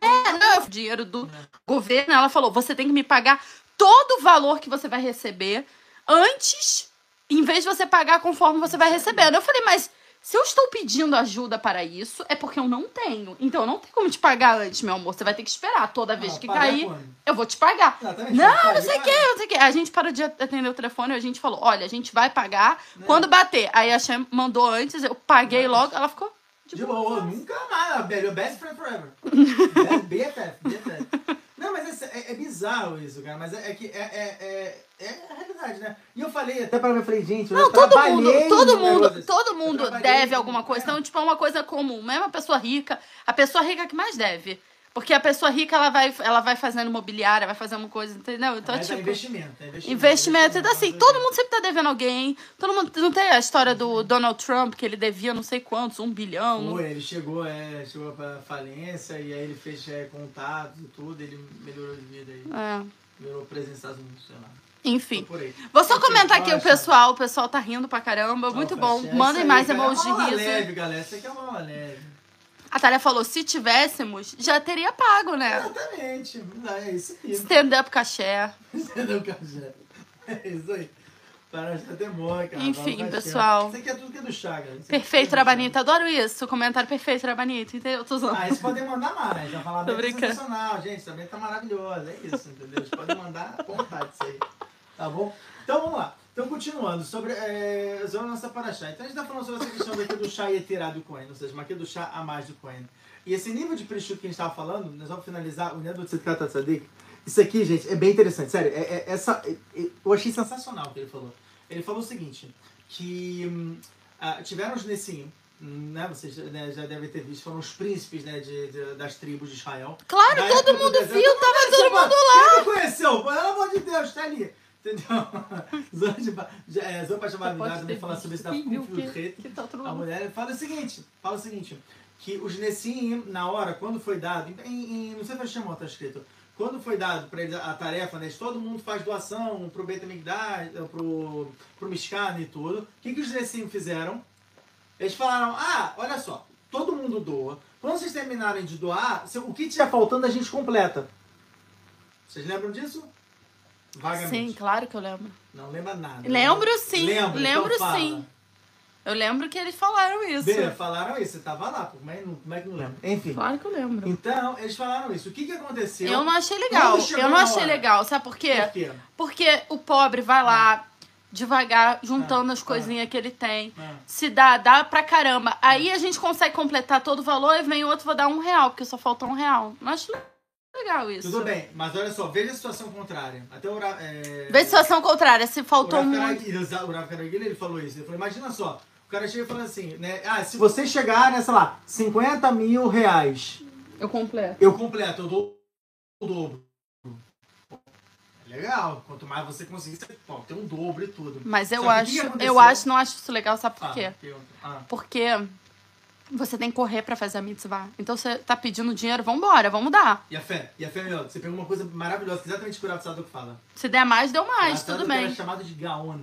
É, não, o dinheiro do governo, ela falou: você tem que me pagar todo o valor que você vai receber antes, em vez de você pagar conforme você vai recebendo. Eu falei, mas se eu estou pedindo ajuda para isso, é porque eu não tenho. Então eu não tenho como te pagar antes, meu amor. Você vai ter que esperar. Toda vez que cair, eu vou te pagar. Não, pagar, não sei o que, não sei o que. A gente parou de atender o telefone a gente falou: olha, a gente vai pagar Né? quando bater. Aí a Shem mandou antes, eu paguei logo, ela ficou. De de boa, nunca mais. Best friend forever. BFF, BFF. Não, mas é, é- é bizarro isso, cara. Mas é, é que é, é, é, é a realidade, né? E eu falei, até para mim, eu falei, gente, eu Não, todo mundo, todo mundo, todo mundo deve alguma coisa. Então, tipo, é uma coisa comum. Mesmo a pessoa rica, a pessoa rica que mais deve. Porque a pessoa rica, ela vai, ela vai fazendo imobiliária, vai fazendo coisa, entendeu? Então, Mas é tipo, investimento, é investimento. investimento. Então, assim, todo mundo sempre tá devendo alguém. Todo mundo. Não tem a história do Donald Trump, que ele devia não sei quantos, um bilhão. Foi, ele chegou, é, chegou pra falência e aí ele fez é, contatos e tudo, ele melhorou de vida aí. É. Melhorou presença nos Estados Unidos, sei lá. Enfim. Vou só comentar aqui o pessoal. O pessoal tá rindo pra caramba. Muito Ó, bom. Mandem mais É uma aula riso. leve, galera. Isso aqui é uma leve. A Thalia falou: se tivéssemos, já teria pago, né? Exatamente. É isso aí. Stand-up caché. Entendeu, Cajé? É isso aí. Para já demora, cara. Enfim, pessoal. Isso aqui é tudo que é do Chaga. Isso Perfeito, é tudo do Trabanita. Adoro isso. Comentário perfeito, Trabanita. Entendeu? Tô zoando. Ah, eles podem mandar mais. Já falar bem brincando. sensacional, gente. Também tá maravilhoso. É isso, entendeu? Eles podem mandar à vontade isso aí. Tá bom? Então vamos lá. Então continuando, sobre, é, sobre a nossa paraxá. Então, a gente está falando sobre essa questão daqui do chá eterá do Cohen, ou seja, uma do chá a mais do Cohen. E esse nível de prechut que a gente estava falando, nós vamos finalizar o Nedo Tzedkat Tzadik. Isso aqui, gente, é bem interessante, sério. É, é- essa, é- é- eu achei sensacional o que ele falou. Ele falou o seguinte, que hum, ah, tiveram os Nessim, né, vocês né, já devem ter visto, foram os príncipes né, de, de- das tribos de Israel. Claro, Da todo mundo viu, tava todo mundo Quem não conheceu? Pelo amor de Deus, tá ali. Entendeu? Zopa é, Zopa chamada Pode também ter fala sobre isso da que tá A mulher fala o seguinte, fala o seguinte, que os Nessim, na hora, quando foi dado, em, em, não sei se chamou, tá escrito, quando foi dado para eles a tarefa, né, todo mundo faz doação pro Beit HaMikdash, eh, pro, pro Mishkan e tudo, o que, que os Nessim fizeram? Eles falaram, ah, olha só, todo mundo doa, quando vocês terminarem de doar, o que tiver faltando a gente completa. Vocês lembram disso? Vagamente. Sim, claro que eu lembro. Não lembra nada. Lembro sim, Lembra? lembro então fala. sim. Eu lembro que eles falaram isso. Bê, falaram isso, você tava lá, como é, como é que não lembra? Enfim. Claro que eu lembro. Então, eles falaram isso. O que que aconteceu? Eu não achei legal. Eu não achei hora? legal. Sabe por quê? Por quê? Porque o pobre vai lá, devagar, juntando as coisinhas que ele tem. Ah. Se dá, dá pra caramba. Aí a gente consegue completar todo o valor e vem outro, vou dar um real, porque só falta um real. Não acho legal isso. Tudo bem, mas olha só, veja a situação contrária. Até o Ra- é... Vê a situação contrária, se o faltou Rav muito. O Rav Karagil, ele falou isso. Ele falou, imagina só, o cara chega e fala assim, né? Ah, se você chegar, né, sei lá, 50 mil reais, Eu completo. eu completo, eu dou o dobro. Legal, quanto mais você conseguir, você pô, tem um dobro e tudo. Mas eu acho, eu acho, não acho isso legal, sabe por Ah, quê? que- ah. Porque você tem que correr pra fazer a mitzvah. Então você tá pedindo dinheiro, vambora, vamos dar. E a fé? E a fé, meu, você pegou uma coisa maravilhosa, que exatamente o que o Tzadok fala. Se der mais, deu mais, tudo Tzadok Era bem. chamado de Gaon.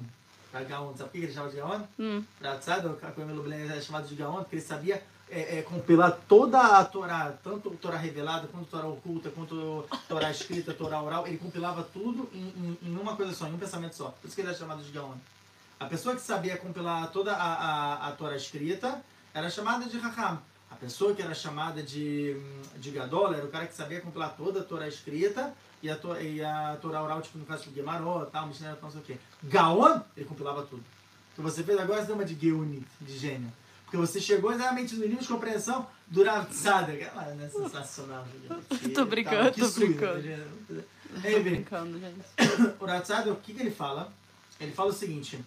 Tá, Gaon. Sabe por que ele chamava de Gaon? Hum. Tzadok, a Lublin, era chamado de Gaon, porque ele sabia é, é, compilar toda a Torá, tanto a Torá revelada, quanto a Torá oculta, quanto a Torá escrita, a Torá oral. Ele compilava tudo em, em- em uma coisa só, em um pensamento só. Por isso que ele era chamado de Gaon. A pessoa que sabia compilar toda a, a, a Torá escrita era chamada de Raham. A pessoa que era chamada de, de Gadol era o cara que sabia compilar toda a Torá escrita e a, to, e a Torá oral, tipo, no caso do Gemarot, tal, Mishnah, não sei o quê. Gaon, ele compilava tudo. O que você fez agora, você deu uma de Geunit, de gênio. Porque você chegou exatamente no nível de compreensão do Rav Tzadok. Ela é sensacional. Tô brincando, tô brincando. gente. Tô brincando, gente. o Ratzado, o que, que ele fala? Ele fala o seguinte: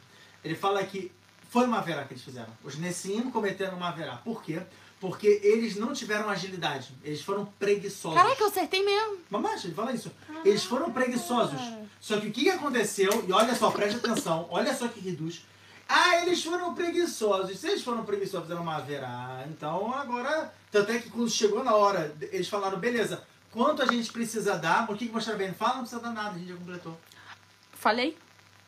ele fala que foi uma verá que eles fizeram. Os Nessim cometeram uma verá. Por quê? Porque eles não tiveram agilidade. Eles foram preguiçosos. Caraca, eu acertei mesmo. Mamãe, ele fala isso. Eles foram preguiçosos. Só que o que aconteceu? E olha só, preste atenção. Olha só que reduz. Ah, eles foram preguiçosos. Se eles foram preguiçosos, fizeram uma verá. Então agora. Tanto é que quando chegou na hora, eles falaram: beleza, quanto a gente precisa dar? O que que mostraram bem? Fala, não precisa dar nada, a gente já completou. Falei?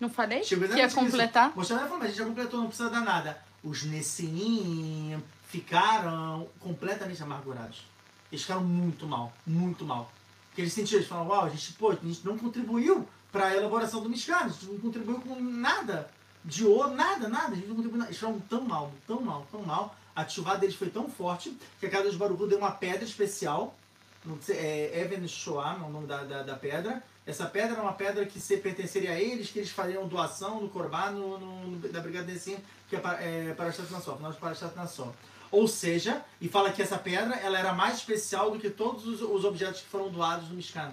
Não falei? Chegou que ia exatamente completar? isso. Mostraram falou, mas a gente já completou, não precisa dar nada. Os Nessim ficaram completamente amargurados. Eles ficaram muito mal, muito mal. Porque eles sentiram, eles falaram, uau, a gente, pô, a gente não contribuiu para a elaboração do Mishkan, a gente não contribuiu com nada de ouro, nada, nada, a gente não contribuiu nada. Eles ficaram tão mal, tão mal, tão mal. A chuva deles foi tão forte que a casa dos Baruchu deu uma pedra especial, não sei, é Even Shoam é o nome da, da, da pedra. Essa pedra era uma pedra que se pertenceria a eles, que eles fariam doação no Corbá, no, no, da Brigada Nessim, que é para, é, para Estat Nassau, final de para Estat Nassau. Ou seja, e fala que essa pedra ela era mais especial do que todos os, os objetos que foram doados no Mishkan.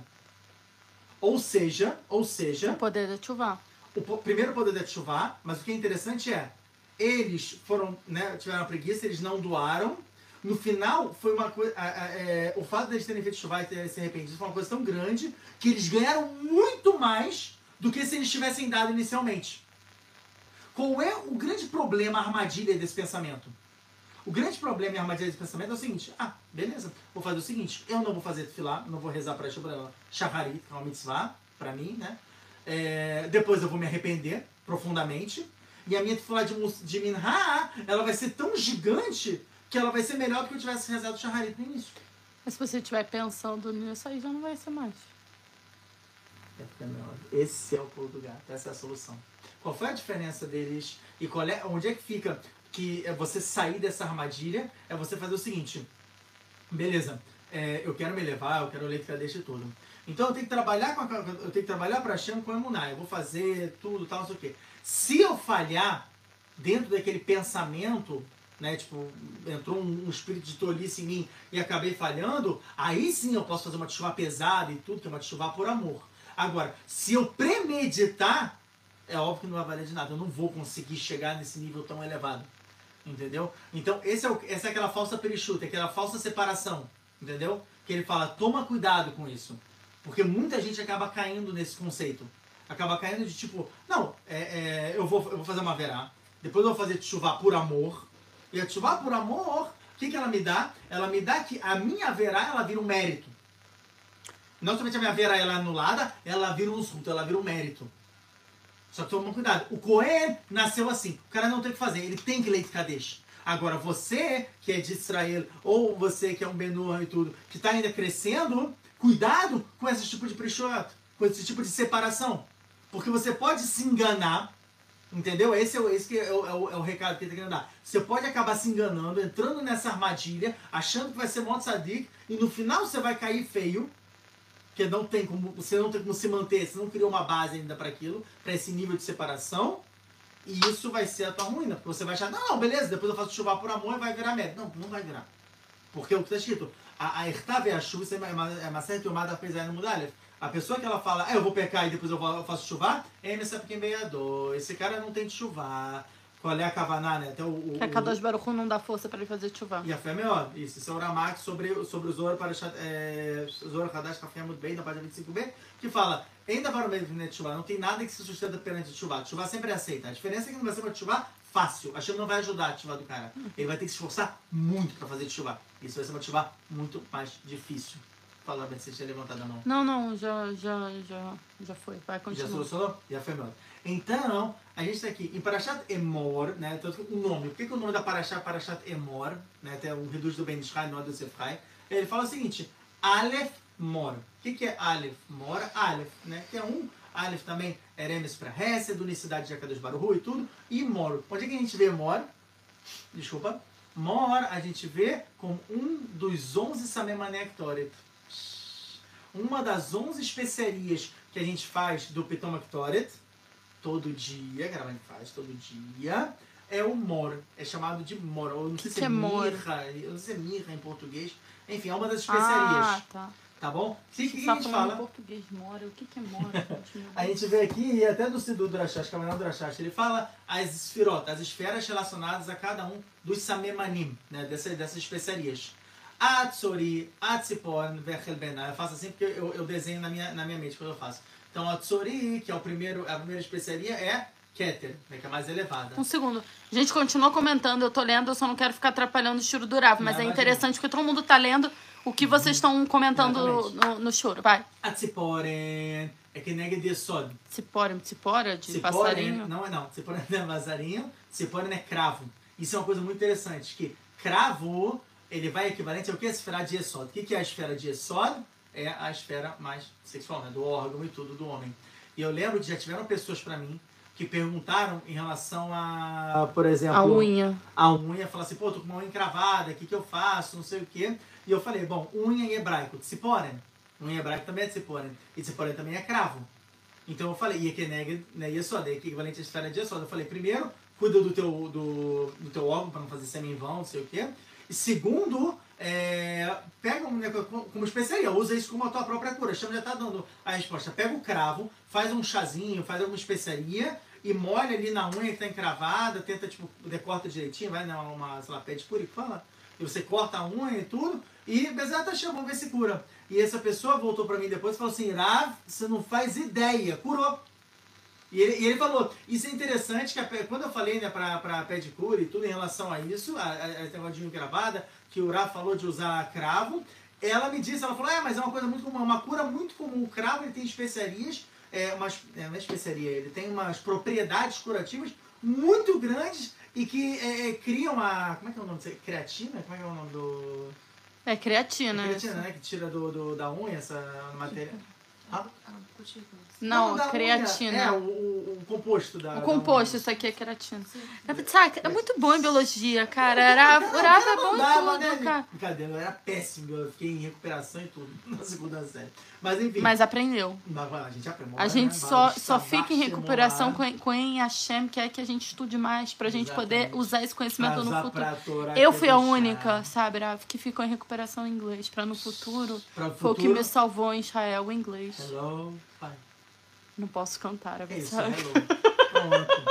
Ou seja, ou seja, O poder da chuva. o po- primeiro poder da chuva, mas o que é interessante é, eles foram, né, tiveram a preguiça, eles não doaram. No final, foi uma coisa. é, o fato deles terem feito chuva e terem se arrependido foi uma coisa tão grande que eles ganharam muito mais do que se eles tivessem dado inicialmente. Qual é o grande problema, a armadilha desse pensamento? O grande problema e a armadilha desse pensamento é o seguinte: ah, beleza, vou fazer o seguinte, eu não vou fazer tefilá, não vou rezar para Shaharit, que é uma mitzvah, para mim, né? É, depois eu vou me arrepender profundamente. E a minha tefilá de, de Minha, ela vai ser tão gigante que ela vai ser melhor do que eu tivesse rezado Shaharit no início. Mas se você estiver pensando nisso, aí já não vai ser mais. Esse é o pulo do gato, essa é a solução. Qual foi a diferença deles e qual é, onde é que fica que é você sair dessa armadilha? É você fazer o seguinte: beleza, é, eu quero me levar, eu quero ler Kadesh e tudo. Então eu tenho que trabalhar com a, eu tenho que trabalhar para Hashem com a Emuná. Eu vou fazer tudo, tal, não sei o quê. Se eu falhar dentro daquele pensamento, né, tipo, entrou um, um espírito de tolice em mim e acabei falhando, aí sim eu posso fazer uma chuva pesada e tudo, que é uma chuva por amor. Agora, se eu premeditar, é óbvio que não vai valer de nada. Eu não vou conseguir chegar nesse nível tão elevado. Entendeu? Então, esse é o, essa é aquela falsa perichuta, aquela falsa separação. Entendeu? Que ele fala, toma cuidado com isso. Porque muita gente acaba caindo nesse conceito. Acaba caindo de tipo, não, é, é, eu, vou, eu vou fazer uma verá, depois eu vou fazer chuva por amor. E por amor, o que, que ela me dá? Ela me dá que a minha verá, ela vira um mérito. Não somente a minha verá ela é anulada, ela vira um zut, ela vira um mérito. Só que toma cuidado. O Cohen nasceu assim. O cara não tem o que fazer, ele tem que ler de Kadesh. Agora, você que é de Israel, ou você que é um Benur e tudo, que está ainda crescendo, cuidado com esse tipo de preshot, com esse tipo de separação. Porque você pode se enganar, entendeu? Esse é o, esse é o, é o, é o recado que ele está querendo dar. Você pode acabar se enganando, entrando nessa armadilha, achando que vai ser Monte Sadik, e no final você vai cair feio, porque não tem como, você não tem como se manter, você não criou uma base ainda para aquilo, para esse nível de separação. E isso vai ser a tua ruína, porque você vai achar, não, não, beleza, depois eu faço chuva por amor e vai virar média. Não, não vai virar. Porque o que está escrito, a Ertav é a chuva, é uma certa tomada apesar de mudar. A pessoa que ela fala, ah, eu vou pecar e depois eu faço chuvar, é quem veio Esse cara não tem de chuvar. Qual é a Kavaná, né? Até o, o, Que a Kadosh Baruch não dá força para ele fazer chuva. E a fé é melhor. Isso, isso é o Ramak sobre, sobre o Zoro para é, Zoro Hadash Café muito bem, na página 25b, que fala, ainda para o meio de chuva, não tem nada que se sustenta perante chuva. Chuva sempre é aceita. A diferença é que não vai ser uma chuva fácil. A chuva não vai ajudar a chuva do cara. Ele vai ter que se esforçar muito para fazer chuva. Isso vai ser uma chuva muito mais difícil. Fala, bem, se tinha levantado a mão. Não, não, já, já, já, já foi. Vai, Já continua. solucionou? Já foi melhor. Então, a gente está aqui em Parashat Emor, né? Então, o nome. Por que, que o nome da Parashat é Parashat Emor? Né? Até o reduz do Ben Ishai, não é do Sefrai. Ele fala o seguinte: Aleph Mor. O que, que é Aleph Mor? Aleph, né? Que é um. Aleph também, Eremes para Hesed, unicidade de Akadosh Baruch Hu e tudo. E Mor. Onde é que a gente vê Mor? Desculpa. Mor a gente vê como um dos 11 Samemané Ktoret. Uma das 11 especiarias que a gente faz do Pitom Ktoret, todo dia, que a gente faz todo dia, é o Mor. É chamado de Mor. Ou não sei se que é é Mor? mirra. Eu não sei se é mirra em português. Enfim, é uma das especiarias. Ah, tá. Tá bom? O que, que Você a gente fala? em português, mora. O que, que é mora? A gente vê aqui, e até do Sidu Drashash, Camarão Drashash, ele fala as esfirot, as esferas relacionadas a cada um dos samemanim, né, dessas, dessas especiarias. A tsori, a tzipon, vechel. Eu faço assim porque eu, eu desenho na minha, na minha mente quando eu faço. Então a tsori, que é o primeiro, a primeira especiaria, é keter, né, que é a mais elevada. Um segundo. A gente continua comentando, eu tô lendo, eu só não quero ficar atrapalhando o choro do Rav, mas Não, é interessante porque todo mundo tá lendo o que vocês estão comentando no, no choro. Vai. A tziporen é que nega de sod. Cipora, cipora de Tziporen, passarinho. não é não. Tziporen é passarinho, tziporen é cravo. Isso é uma coisa muito interessante, que cravo, ele vai equivalente ao que? A esfera de Esod. O que que é a esfera de Esod? É a esfera mais sexual, né? do órgão e tudo do homem. E eu lembro de já tiveram pessoas pra mim que perguntaram em relação a, por exemplo, A unha. a unha, falar assim, pô, tô com uma unha encravada, o que, que eu faço, não sei o quê. E eu falei, bom, unha em hebraico, tziporen. Unha em hebraico também é tziporen. E tziporen também é cravo. Então eu falei, e que nega, né, Yesod, é equivalente à esfera de Yesod. Eu falei, primeiro, cuida do teu, do, do teu órgão para não fazer sêmen em vão, não sei o quê. E segundo, é, pega um, né, como especiaria, usa isso como a tua própria cura. Chama já tá dando a resposta. Pega o cravo, faz um chazinho, faz alguma especiaria e molha ali na unha que tá encravada, tenta, tipo, decorta direitinho, vai numa, sei lá, pedicure que fala. E você corta a unha e tudo, e Bezerra tá cheio, vamos ver se cura. E essa pessoa voltou pra mim depois e falou assim, Rav, você não faz ideia, curou. E ele, e ele falou, isso é interessante, que a quando eu falei né, pra, pra pedicure e tudo em relação a isso, a, a, a esse negócio de unha gravada, que o Rav falou de usar cravo, ela me disse, ela falou, é, mas é uma coisa muito comum, é uma cura muito comum. O cravo ele tem especiarias, é, umas, é, não é especiaria, ele tem umas propriedades curativas muito grandes e que é, é, criam a. Como é que é o nome disso? aí? Creatina? Como é que é o nome do. É creatina. É creatina, né? Que tira do, do- da unha essa matéria. Ah. Não. Não, da unha. creatina. É, o, o, o composto da. O da composto, unha. isso aqui é queratina. Sim. É, sabe, é muito bom em biologia, cara. Era, é bom não dava, em né, tudo, cara. Brincadeira, eu era péssimo. Eu fiquei em recuperação e tudo na segunda série. Mas enfim. Mas aprendeu. Mas, a gente aprende. A né? gente só, Vamos só fica em recuperação com, com em Hashem, que é que a gente estude mais, pra gente poder Exatamente. usar esse conhecimento no futuro. Eu fui a única, sabe, Rav, que ficou em recuperação em inglês, pra no futuro. Pra Foi o que futuro. me salvou em Israel, o inglês. Hello, pai. Não posso cantar, É hello. Pronto.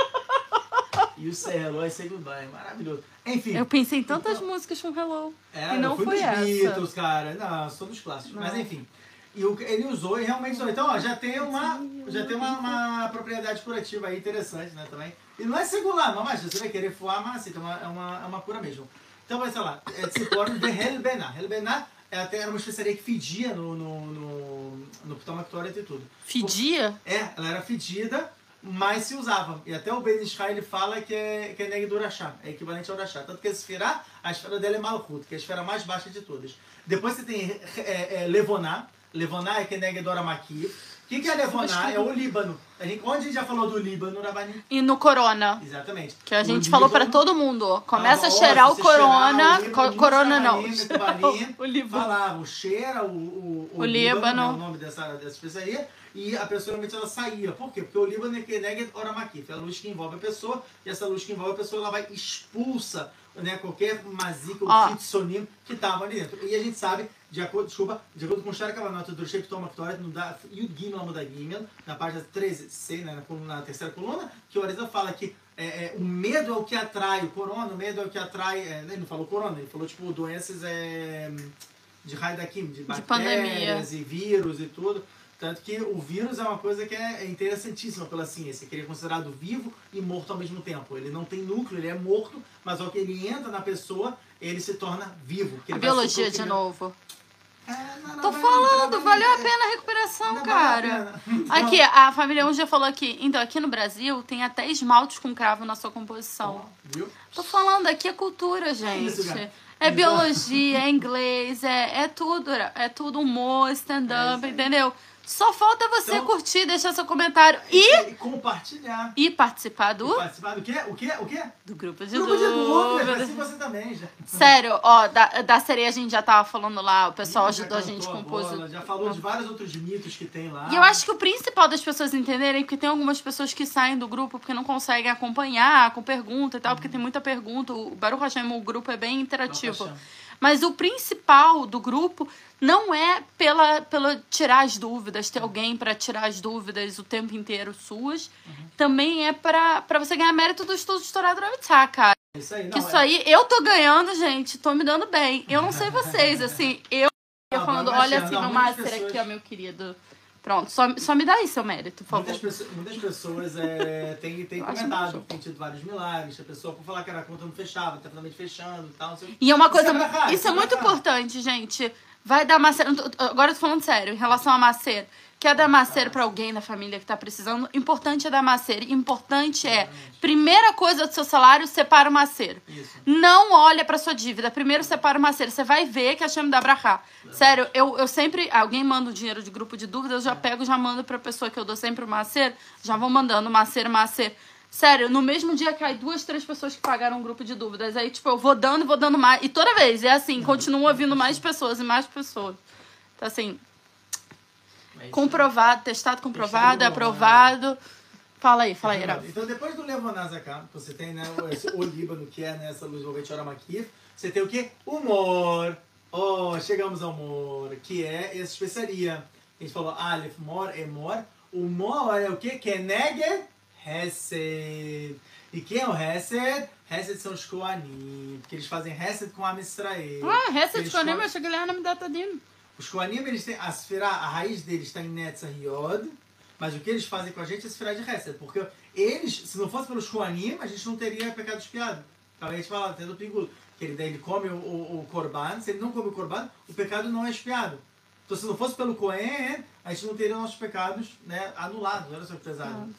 E o say hello e say goodbye. Maravilhoso. Enfim. Eu pensei em tantas Então- músicas com Hello. É, E não eu fui foi dos essa. Beatles, cara. Não, sou dos clássicos. Não. Mas enfim. E o- ele usou e realmente usou. Então, ó, já tem uma, já tem uma, uma propriedade curativa aí interessante, né, também. E não é singular, não, mas você vai querer voar, mas assim, então é uma, é uma cura mesmo. Então, vai sei lá, é de Helbená. Helbená é até era uma especiaria que fedia no, no, no, no Ptomactória e tudo. Fedia? É, ela era fedida, mas se usava. E até o Ben Israel ele fala que é, que é Neg do Urachá, é equivalente ao Urachá. Tanto que a esfera, a esfera dela é Malchut, que é a esfera mais baixa de todas. Depois você tem é, é, Levoná, Levoná é que é Aramaki. O que, que é Levoná? É o Líbano. A gente, onde a gente já falou do Líbano, Rabani? E no Corona. Exatamente. Que a O gente falou pra Líbano- todo mundo. Começa Ah, a cheirar o Corona. cheirar o co- Líbano, corona não. Metubarim, o Líbano. Falava, cheira o, o, O Líbano. né, o nome dessa, dessa especiaria, e a pessoa realmente ela saía. Por quê? Porque o Líbano é que nega oramakif, é a luz que envolve a pessoa, e essa luz que envolve a pessoa, ela vai expulsa né, qualquer mazica ou Ó. kitsonim que estava ali dentro. E a gente sabe, de acordo, desculpa, de acordo com o Shara Kavanot do Sheik Toma Victoria, no da Yud Gimel Amud Gimel, na página 13c, né, na, coluna- na terceira coluna, que o Arisa fala que é, é, o medo é o que atrai o corona, o medo é o que atrai. É, ele não falou corona, ele falou tipo doenças é, de raio daqui, de bactérias e vírus e tudo. Tanto que o vírus é uma coisa que é interessantíssima pela ciência, que ele é considerado vivo e morto ao mesmo tempo. Ele não tem núcleo, ele é morto, mas ao que ele entra na pessoa, ele se torna vivo. A biologia de novo. É, não, Tô falando, não valeu a pena a recuperação, cara. a. Aqui, a família 1 já falou aqui. Então, aqui no Brasil tem até esmaltes com cravo na sua composição. Viu? Tô falando, aqui é cultura, gente. cara. É biologia, é inglês, é, é tudo. É tudo humor, É stand-up, isso aí. Só falta você Então- curtir, deixar seu comentário e, E compartilhar. e participar E do, participar do quê? O quê? O quê? do grupo de Grupo de dúvidas. dúvidas. Assim você também, já. Sério, ó, da, da sereia a gente já tava falando lá, o pessoal Já ajudou a gente a compor. bola, Já falou de vários outros mitos que tem lá. E eu acho que o principal das pessoas entenderem, porque tem algumas pessoas que saem do grupo porque não conseguem acompanhar com pergunta e tal, porque tem muita pergunta. O Baruch Hashem, o grupo é bem interativo. Mas o principal do grupo não é pela, pela tirar as dúvidas, ter alguém para tirar as dúvidas o tempo inteiro suas. Também é pra pra você ganhar mérito do estudo de Torá do cara. Isso aí, não. Que isso é- aí, eu tô ganhando, gente, tô me dando bem. Eu não sei vocês, assim, eu Ah, falando, mas, olha não, assim, meu muitas master pessoas- aqui, ó, meu querido. Pronto, só, só me dá aí seu mérito, por Muitas favor. pessoas, muitas pessoas é, têm, têm comentado que tem tido vários milagres. A pessoa, por falar que era a conta não fechava, tá finalmente fechando e tal. não sei. E é uma Isso coisa. é Isso isso é é muito importante, gente. Vai dar maceiro. Agora eu tô falando sério, em relação a maceiro. Quer dar maceiro pra alguém na família que tá precisando? Importante é dar maceiro. Importante é, primeira coisa do seu salário, separa o maceiro. Isso. Não olha pra sua dívida. Primeiro separa o maceiro. Você vai ver que a chama dá brachá. Sério, eu, eu sempre. Alguém manda o dinheiro de grupo de dúvidas, eu já pego, já mando pra pessoa que eu dou sempre o maceiro. Já vou mandando maceiro, maceiro. Sério, no mesmo dia cai duas, três pessoas que pagaram um grupo de dúvidas. Aí, tipo, eu vou dando e vou dando mais. E toda vez, é assim, continua vindo mais pessoas e mais pessoas. Então, assim, É isso. comprovado, testado, comprovado, Testado, aprovado. Fala aí, fala aí, Rafa. Então, depois do Levonazaká, você tem né, o, esse- o Líbano, que é nessa luz envolvente Oramakir. Você tem o quê? Humor. Oh, chegamos ao humor, que é essa especiaria. A gente falou Aleph, Mor, Emor. O Mor é o quê? Que é Neger, Hesed. E quem é o Hesed? Hesed são os Koanim, porque eles fazem Hesed com a Israel. Ah, essa Eles de Konem, falam- eu cheguei lá na me datadinho. Os Koanim, eles têm a a raiz deles está em Netzah Yod, mas o que eles fazem com a gente é Sfirá de Hesed, porque eles, se não fosse pelos Koanim, a gente não teria pecado espiado. Talvez a gente fala, tendo pingudo, que ele, daí ele come o, o, o Korban, se ele não come o Korban, o pecado não é espiado. Então, se não fosse pelo Cohen, a gente não teria nossos pecados né, anulados, olha só que pesado.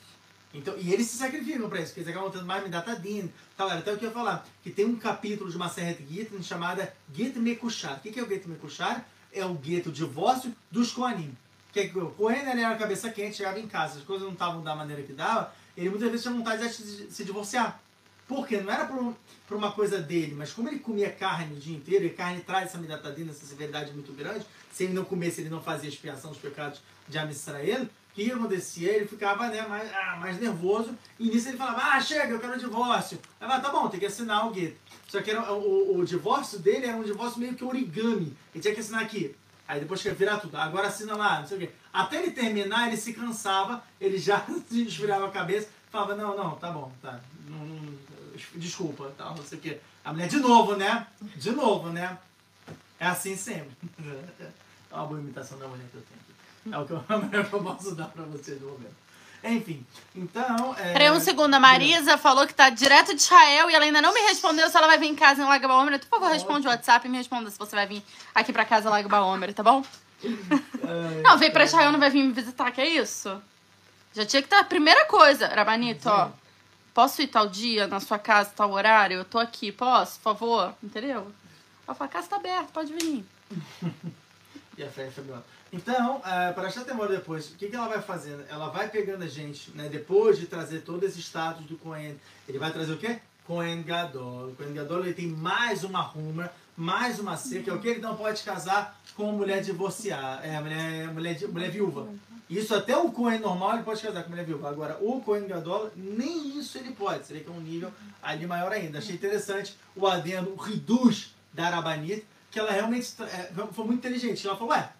Então, e eles se sacrificam para isso, porque eles acabam tendo mais Midatadin. Tal, era até o que eu ia falar, que tem um capítulo de uma Maseret Gittin chamada Git Mekushar. O que é o Git Mekushar? É o gueto, divórcio dos Koanim. que, que o Cohen ele era cabeça quente, chegava em casa, as coisas não estavam da maneira que dava, ele muitas vezes tinha vontade de se divorciar. Por quê? Não era por, um- por uma coisa dele, mas como ele comia carne o dia inteiro, e carne traz essa midatadina, essa severidade muito grande, se ele não comesse, ele não fazia expiação dos pecados de Am Israel, o que que acontecia? Ele ficava né, mais, ah, mais nervoso, e nisso ele falava, ah, chega, eu quero divórcio. Aí falava, tá bom, tem que assinar o gueto. Só que era, o, o divórcio dele era um divórcio meio que origami. Ele tinha que assinar aqui. Aí depois que virar tudo. Agora assina lá, não sei o quê. Até ele terminar, ele se cansava, ele já se esfriava a cabeça, falava, não, não, tá bom, tá. Não, não, desculpa, tal, não sei o quê. A mulher, de novo, né? De novo, né? É assim sempre. É uma boa imitação da mulher que eu tenho. É o que eu, a melhor que eu posso dar pra vocês no momento. Enfim, então. É... Peraí um segundo, a Marisa falou que tá direto de Israel e ela ainda não me respondeu se ela vai vir em casa em Lago Baomer. Por favor, responde o WhatsApp e me responda se você vai vir aqui pra casa em Lago Baomer, tá bom? É, Não, veio pra Israel, não vai vir me visitar, que é isso? Já tinha que estar primeira coisa. Rabanito, ó. Posso ir tal dia na sua casa, tal horário? Eu tô aqui, posso, por favor? Entendeu? Ela fala, a casa tá aberta, pode vir. E a fé é. Então, uh, para achar temor depois, o que, que ela vai fazendo? Ela vai pegando a gente, né? Depois de trazer todo esse status do Cohen, ele vai trazer o quê? Cohen Gadol. O Cohen Gadol ele tem mais uma ruma, mais uma C, que é o que ele não pode casar com mulher divorciar, é, mulher, mulher, mulher viúva. Isso até o Cohen normal ele pode casar com mulher viúva. Agora, o Cohen Gadol, nem isso ele pode. Seria que é um nível ali maior ainda. Achei interessante o adendo, o Riduz da Arabanit, que ela realmente é, foi muito inteligente. Ela falou, ué,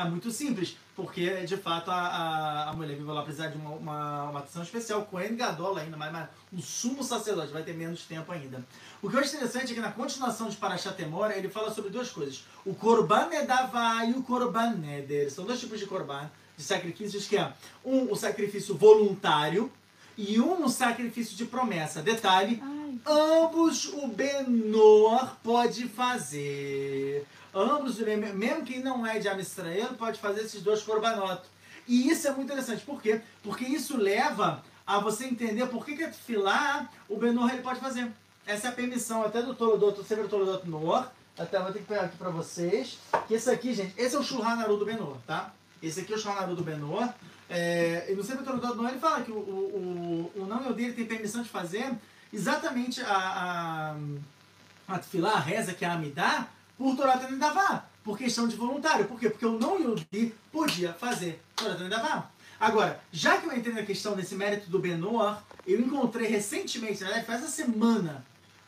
é muito simples, porque de fato a, a, a mulher viva lá precisar de uma, uma, uma atenção especial. Cohen Gadol ainda, mais, mais um sumo sacerdote, vai ter menos tempo ainda. O que eu acho interessante é que na continuação de Parashat Temor, ele fala sobre duas coisas. O Korban Nedavá e o Korban Neder. São dois tipos de Korban, de sacrifícios, que é um, o sacrifício voluntário e um, o sacrifício de promessa. Detalhe, ambos o Benor pode fazer. Ambos, mesmo quem não é de Amistrael, pode fazer esses dois korbanot. E isso é muito interessante. Por quê? Porque isso leva a você entender por que, que a o Benor ele pode fazer. Essa é a permissão até do Tolodot, do Sever Tolodot Nor. Até vou ter que pegar aqui pra vocês. Que esse aqui, gente, esse é o Shulhan Aruch do Benor, tá? Esse aqui é o Shulhan Aruch do Benor. É, e no Sever Tolodot Nor ele fala que o, o, o, o não Yodir tem permissão de fazer exatamente a, a, a a reza que a Amidá, por Torá Tanidavá, por questão de voluntário. Por quê? Porque o não Yodi podia fazer Torá Tanidavá. Agora, já que eu entrei na questão desse mérito do Benor, eu encontrei recentemente, na verdade, faz essa semana,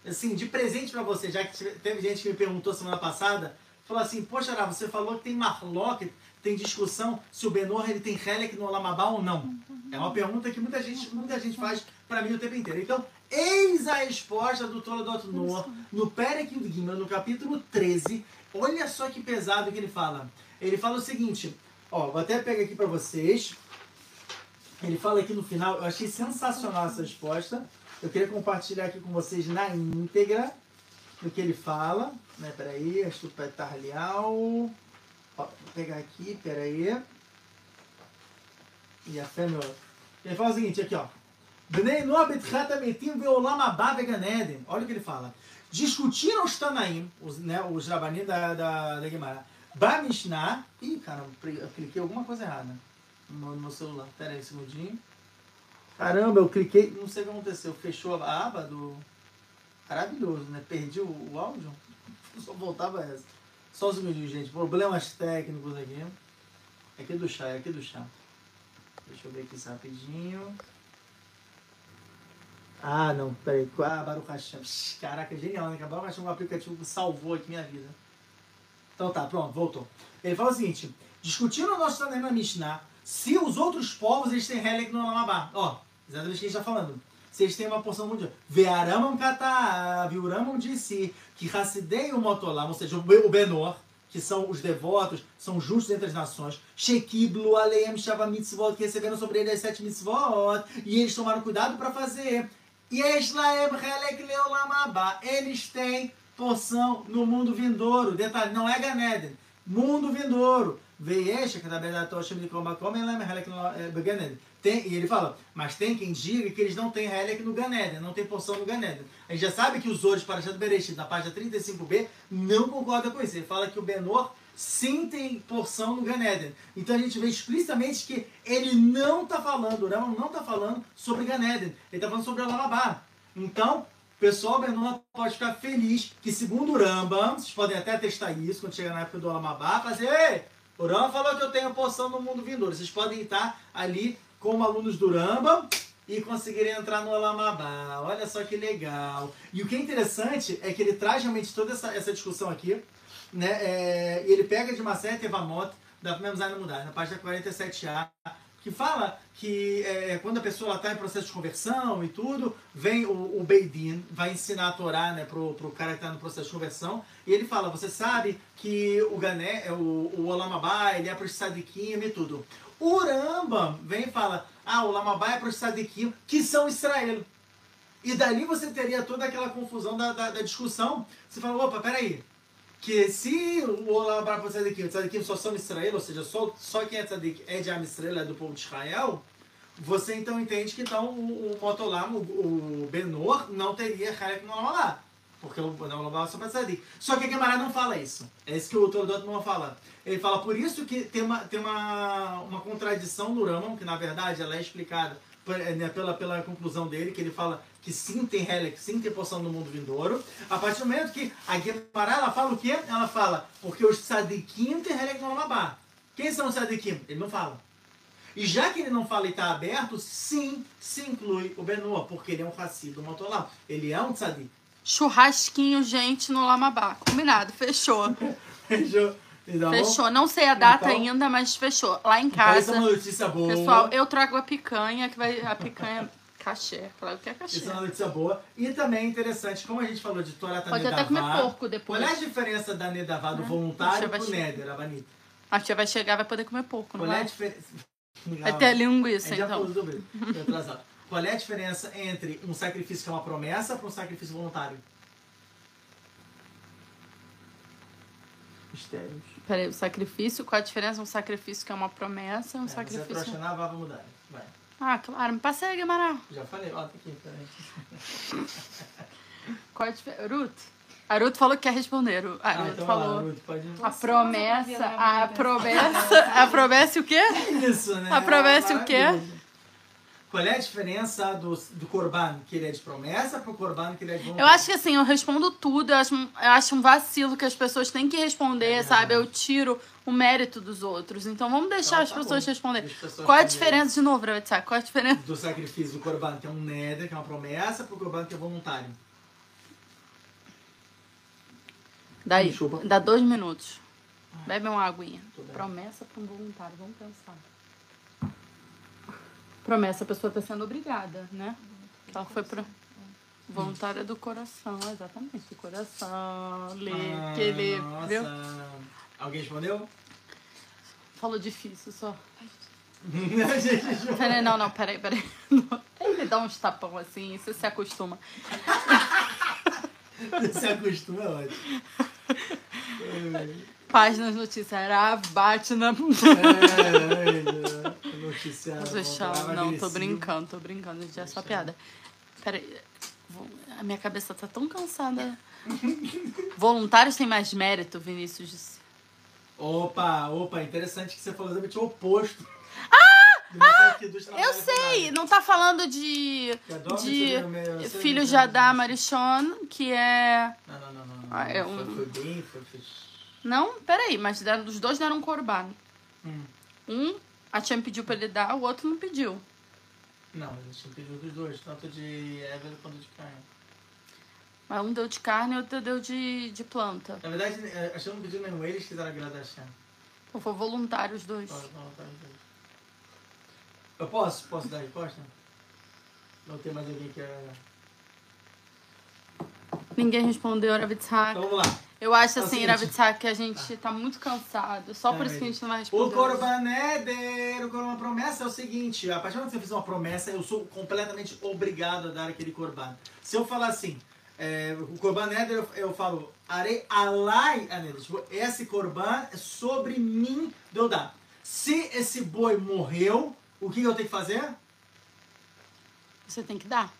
assim, de presente pra você, já que teve gente que me perguntou semana passada, falou assim, poxa, Ara, você falou que tem Marlock, tem discussão se o Benor ele tem Helek no Olamabá ou não. É uma pergunta que muita gente, muita gente faz pra mim o tempo inteiro. Então, eis a resposta do Toledot Noah no Perek Yud Gimel, no capítulo 13. Olha só que pesado que ele fala. Ele fala o seguinte, ó, vou até pegar aqui pra vocês. Ele fala aqui no final, eu achei sensacional essa resposta. Eu queria compartilhar aqui com vocês na íntegra do que ele fala. Né, peraí, Estupetar Leal. Ó, Vou pegar aqui, peraí. E a fé, meu. Ele fala o seguinte, aqui, ó. Bnei Noah betchat ametim veolam abá vegan Eden. Olha o que ele fala. Discutiram os Tanaim, os, né, os Rabanim da, da, da Gemara. Ba. Ih, cara, eu cliquei alguma coisa errada no, meu celular. Pera aí um segundinho. Caramba, eu cliquei. Não sei o que aconteceu. Fechou a aba do. Maravilhoso, né? Perdi o, o áudio. Só voltava essa. Só os segundinhos, gente. Problemas técnicos aqui. Aqui do chá, aqui do chá. Deixa eu ver aqui rapidinho. Ah, não, peraí. Ah, Baruch Hashem. Caraca, genial, né? Baruch Hashem é um aplicativo que salvou aqui minha vida. Então tá, pronto, voltou. Ele fala o seguinte: discutindo o nosso Tanaim na Mishnah, se os outros povos eles têm Helek no Lamabá. Ó, exatamente o que a gente está falando. Se eles têm uma porção mundial. Vearamam kata, viuramam disse que Hassidei o Motolam, ou seja, o Benor, que são os devotos, são justos entre as nações. Shekiblu aleem shava mitzvot, que receberam sobre eles as sete mitzvot, e eles tomaram cuidado para fazer. Yesh laem helek leolam haba. Eles têm porção no mundo vindouro. Detalhe, não é Ganeden. Mundo vindouro. Veiesh, que da helek no eh. Tem, e ele fala, mas tem quem diga que eles não têm Helek no Ganeden, não tem porção no Ganeden. A gente já sabe que os outros para Bereshit, na página 35b, não concorda com isso. Ele fala que o Benor sim tem porção no Gan Eden. Então a gente vê explicitamente que ele não está falando, o Rambam não está falando sobre Gan Eden. Ele está falando sobre o Lamabá. Então, o pessoal Benoa pode ficar feliz que, segundo o Rambam, vocês podem até testar isso quando chegar na época do Alamabá, fazer, ei, o Rambam falou que eu tenho porção no mundo vindouro. Vocês podem estar ali como alunos do Rambam e conseguirem entrar no Alamabá. Olha só que legal. E o que é interessante é que ele traz realmente toda essa, essa discussão aqui, né? É, ele pega de Maseret Evamot, da Zayna Mudar, na página 47a, que fala que é, quando a pessoa está em processo de conversão e tudo, vem o, o Beidin, vai ensinar a Torá né, pro, pro cara que está no processo de conversão, e ele fala, você sabe que o Gané, é o, o Olamabá, ele é para os Sadikim e tudo. O Rambam vem e fala, ah, o Lamabá é para os Sadikim, que são Israel. E dali você teria toda aquela confusão da, da, da discussão. Você fala, opa, peraí, que se o Olamabá é para os Sadikim só são Israel, ou seja, só, só quem é Sadik é de Am Israel, é do povo de Israel, você então entende que então o, o Motolam, o, o Benor, não teria Halek no Lamabá. Porque o Lamabá é só para Sadik. Só que a Gemara não fala isso. É isso que o Toledot não fala. Ele fala, por isso que tem uma, tem uma, uma contradição no Ramon, que na verdade ela é explicada né, pela, pela conclusão dele, que ele fala que sim tem Helek, sim tem poção no mundo vindouro. A partir do momento que a Gemara, ela fala o quê? Ela fala, porque os Sadikim tem no Lamabá. Quem são os Sadikim? Ele não fala. E já que ele não fala e está aberto, sim, se inclui o Benoa, porque ele é um Hassid do Motolam. Ele é um Tzadik. Churrasquinho, gente, no Lamabá. Combinado, fechou. Fechou. Então, Fechou. Não sei a data Então- ainda, mas fechou. Lá em então essa casa. é uma notícia boa. Pessoal, eu trago a picanha, que vai. A picanha cachê. Claro que é cachê. Isso é uma notícia boa. E também é interessante, como a gente falou de Torá Pode até comer porco Qual depois. é a diferença da Nedavá do Deixa voluntário pro baixar. Neder, Abanita? A tia vai chegar vai poder comer porco, não Qual é a vai? diferença? Vai ter linguiça, É, já então. falou sobre isso. Qual é a diferença entre um sacrifício que é uma promessa para um sacrifício voluntário? Mistérios. Peraí, o sacrifício, qual a diferença? Um sacrifício que é uma promessa, um É, você é sacrifício. vá mudar. Vai. Ah, claro, me passei, Guimarães. Já falei, ó, tá aqui, peraí. Qual é a diferença? Ruth? A Ruth falou que quer responder. A Ah, Ruth então falou. lá, Ruth, pode A promessa, a promessa, a promessa e o quê? Isso, né? A promessa e o quê? Qual é a diferença do, do Corban, que ele é de promessa, pro Corban, que ele é de Eu vontade? acho que assim, eu respondo tudo, eu acho, um- eu acho um vacilo que as pessoas têm que responder, É sabe? Eu tiro o mérito dos outros. Então vamos deixar Então, as tá pessoas as pessoas Qual é a diferença de novo, Ravetzak? Qual é a diferença? do sacrifício do Corban, que é um neder, que é uma promessa, pro Corban, que é voluntário. Daí, dá dois minutos. Bebe uma aguinha. Promessa para um voluntário, vamos pensar. Promessa, a pessoa está sendo obrigada, né? Ela foi pro... Voluntária do coração, exatamente. Do coração, lê, Ah, que lê, nossa. viu? Alguém respondeu? Falou difícil só. Gente, Peraí, não, não, peraí, peraí. Ele dá uns tapão assim, você se acostuma. Se acostuma, é ótimo. Páginas noticiárias, ah, bate na. É, é, noticiário. Deixar, voltava não, tô brincando, tô brincando, gente, é só piada. Peraí, a minha cabeça tá tão cansada. Voluntários têm mais mérito, Vinícius disse. Opa, opa, interessante que você falou exatamente o oposto. Ah! Eu sei, não tá falando de, de filho de Adá Marichon, que é. Não, não, não, não. não. Ah, é foi, um- foi bem, foi, foi... Não, peraí, mas deram, os dois deram um corban. Hum. Um, a Tia pediu pra ele dar, o outro não pediu. Não, a gente pediu dos dois, tanto de Evelyn quanto de Caio. Mas um deu de carne e o outro deu de, de planta. Na verdade, eh, acho que não pediu nenhum, eles quiseram agradar a Shem. Ou foi voluntário os dois. Tá. Eu posso? Posso dar a resposta? Não tem mais alguém que é... Ninguém respondeu, Ravitzhak. Então vamos lá. Eu acho É o assim. Ravitzhak, que a gente tá muito cansado. Só por É, isso que a gente não vai O responder. Corban Éder, o Corban Promessa é o seguinte, a partir do momento que você fizer uma promessa, eu sou completamente obrigado a dar aquele Corban. Se eu falar assim, é, o Corban eu, eu falo, Arei alai Aneder, tipo, esse Corban é sobre mim de eu dar. Se esse boi morreu, o que eu tenho que fazer? Você tem que dar.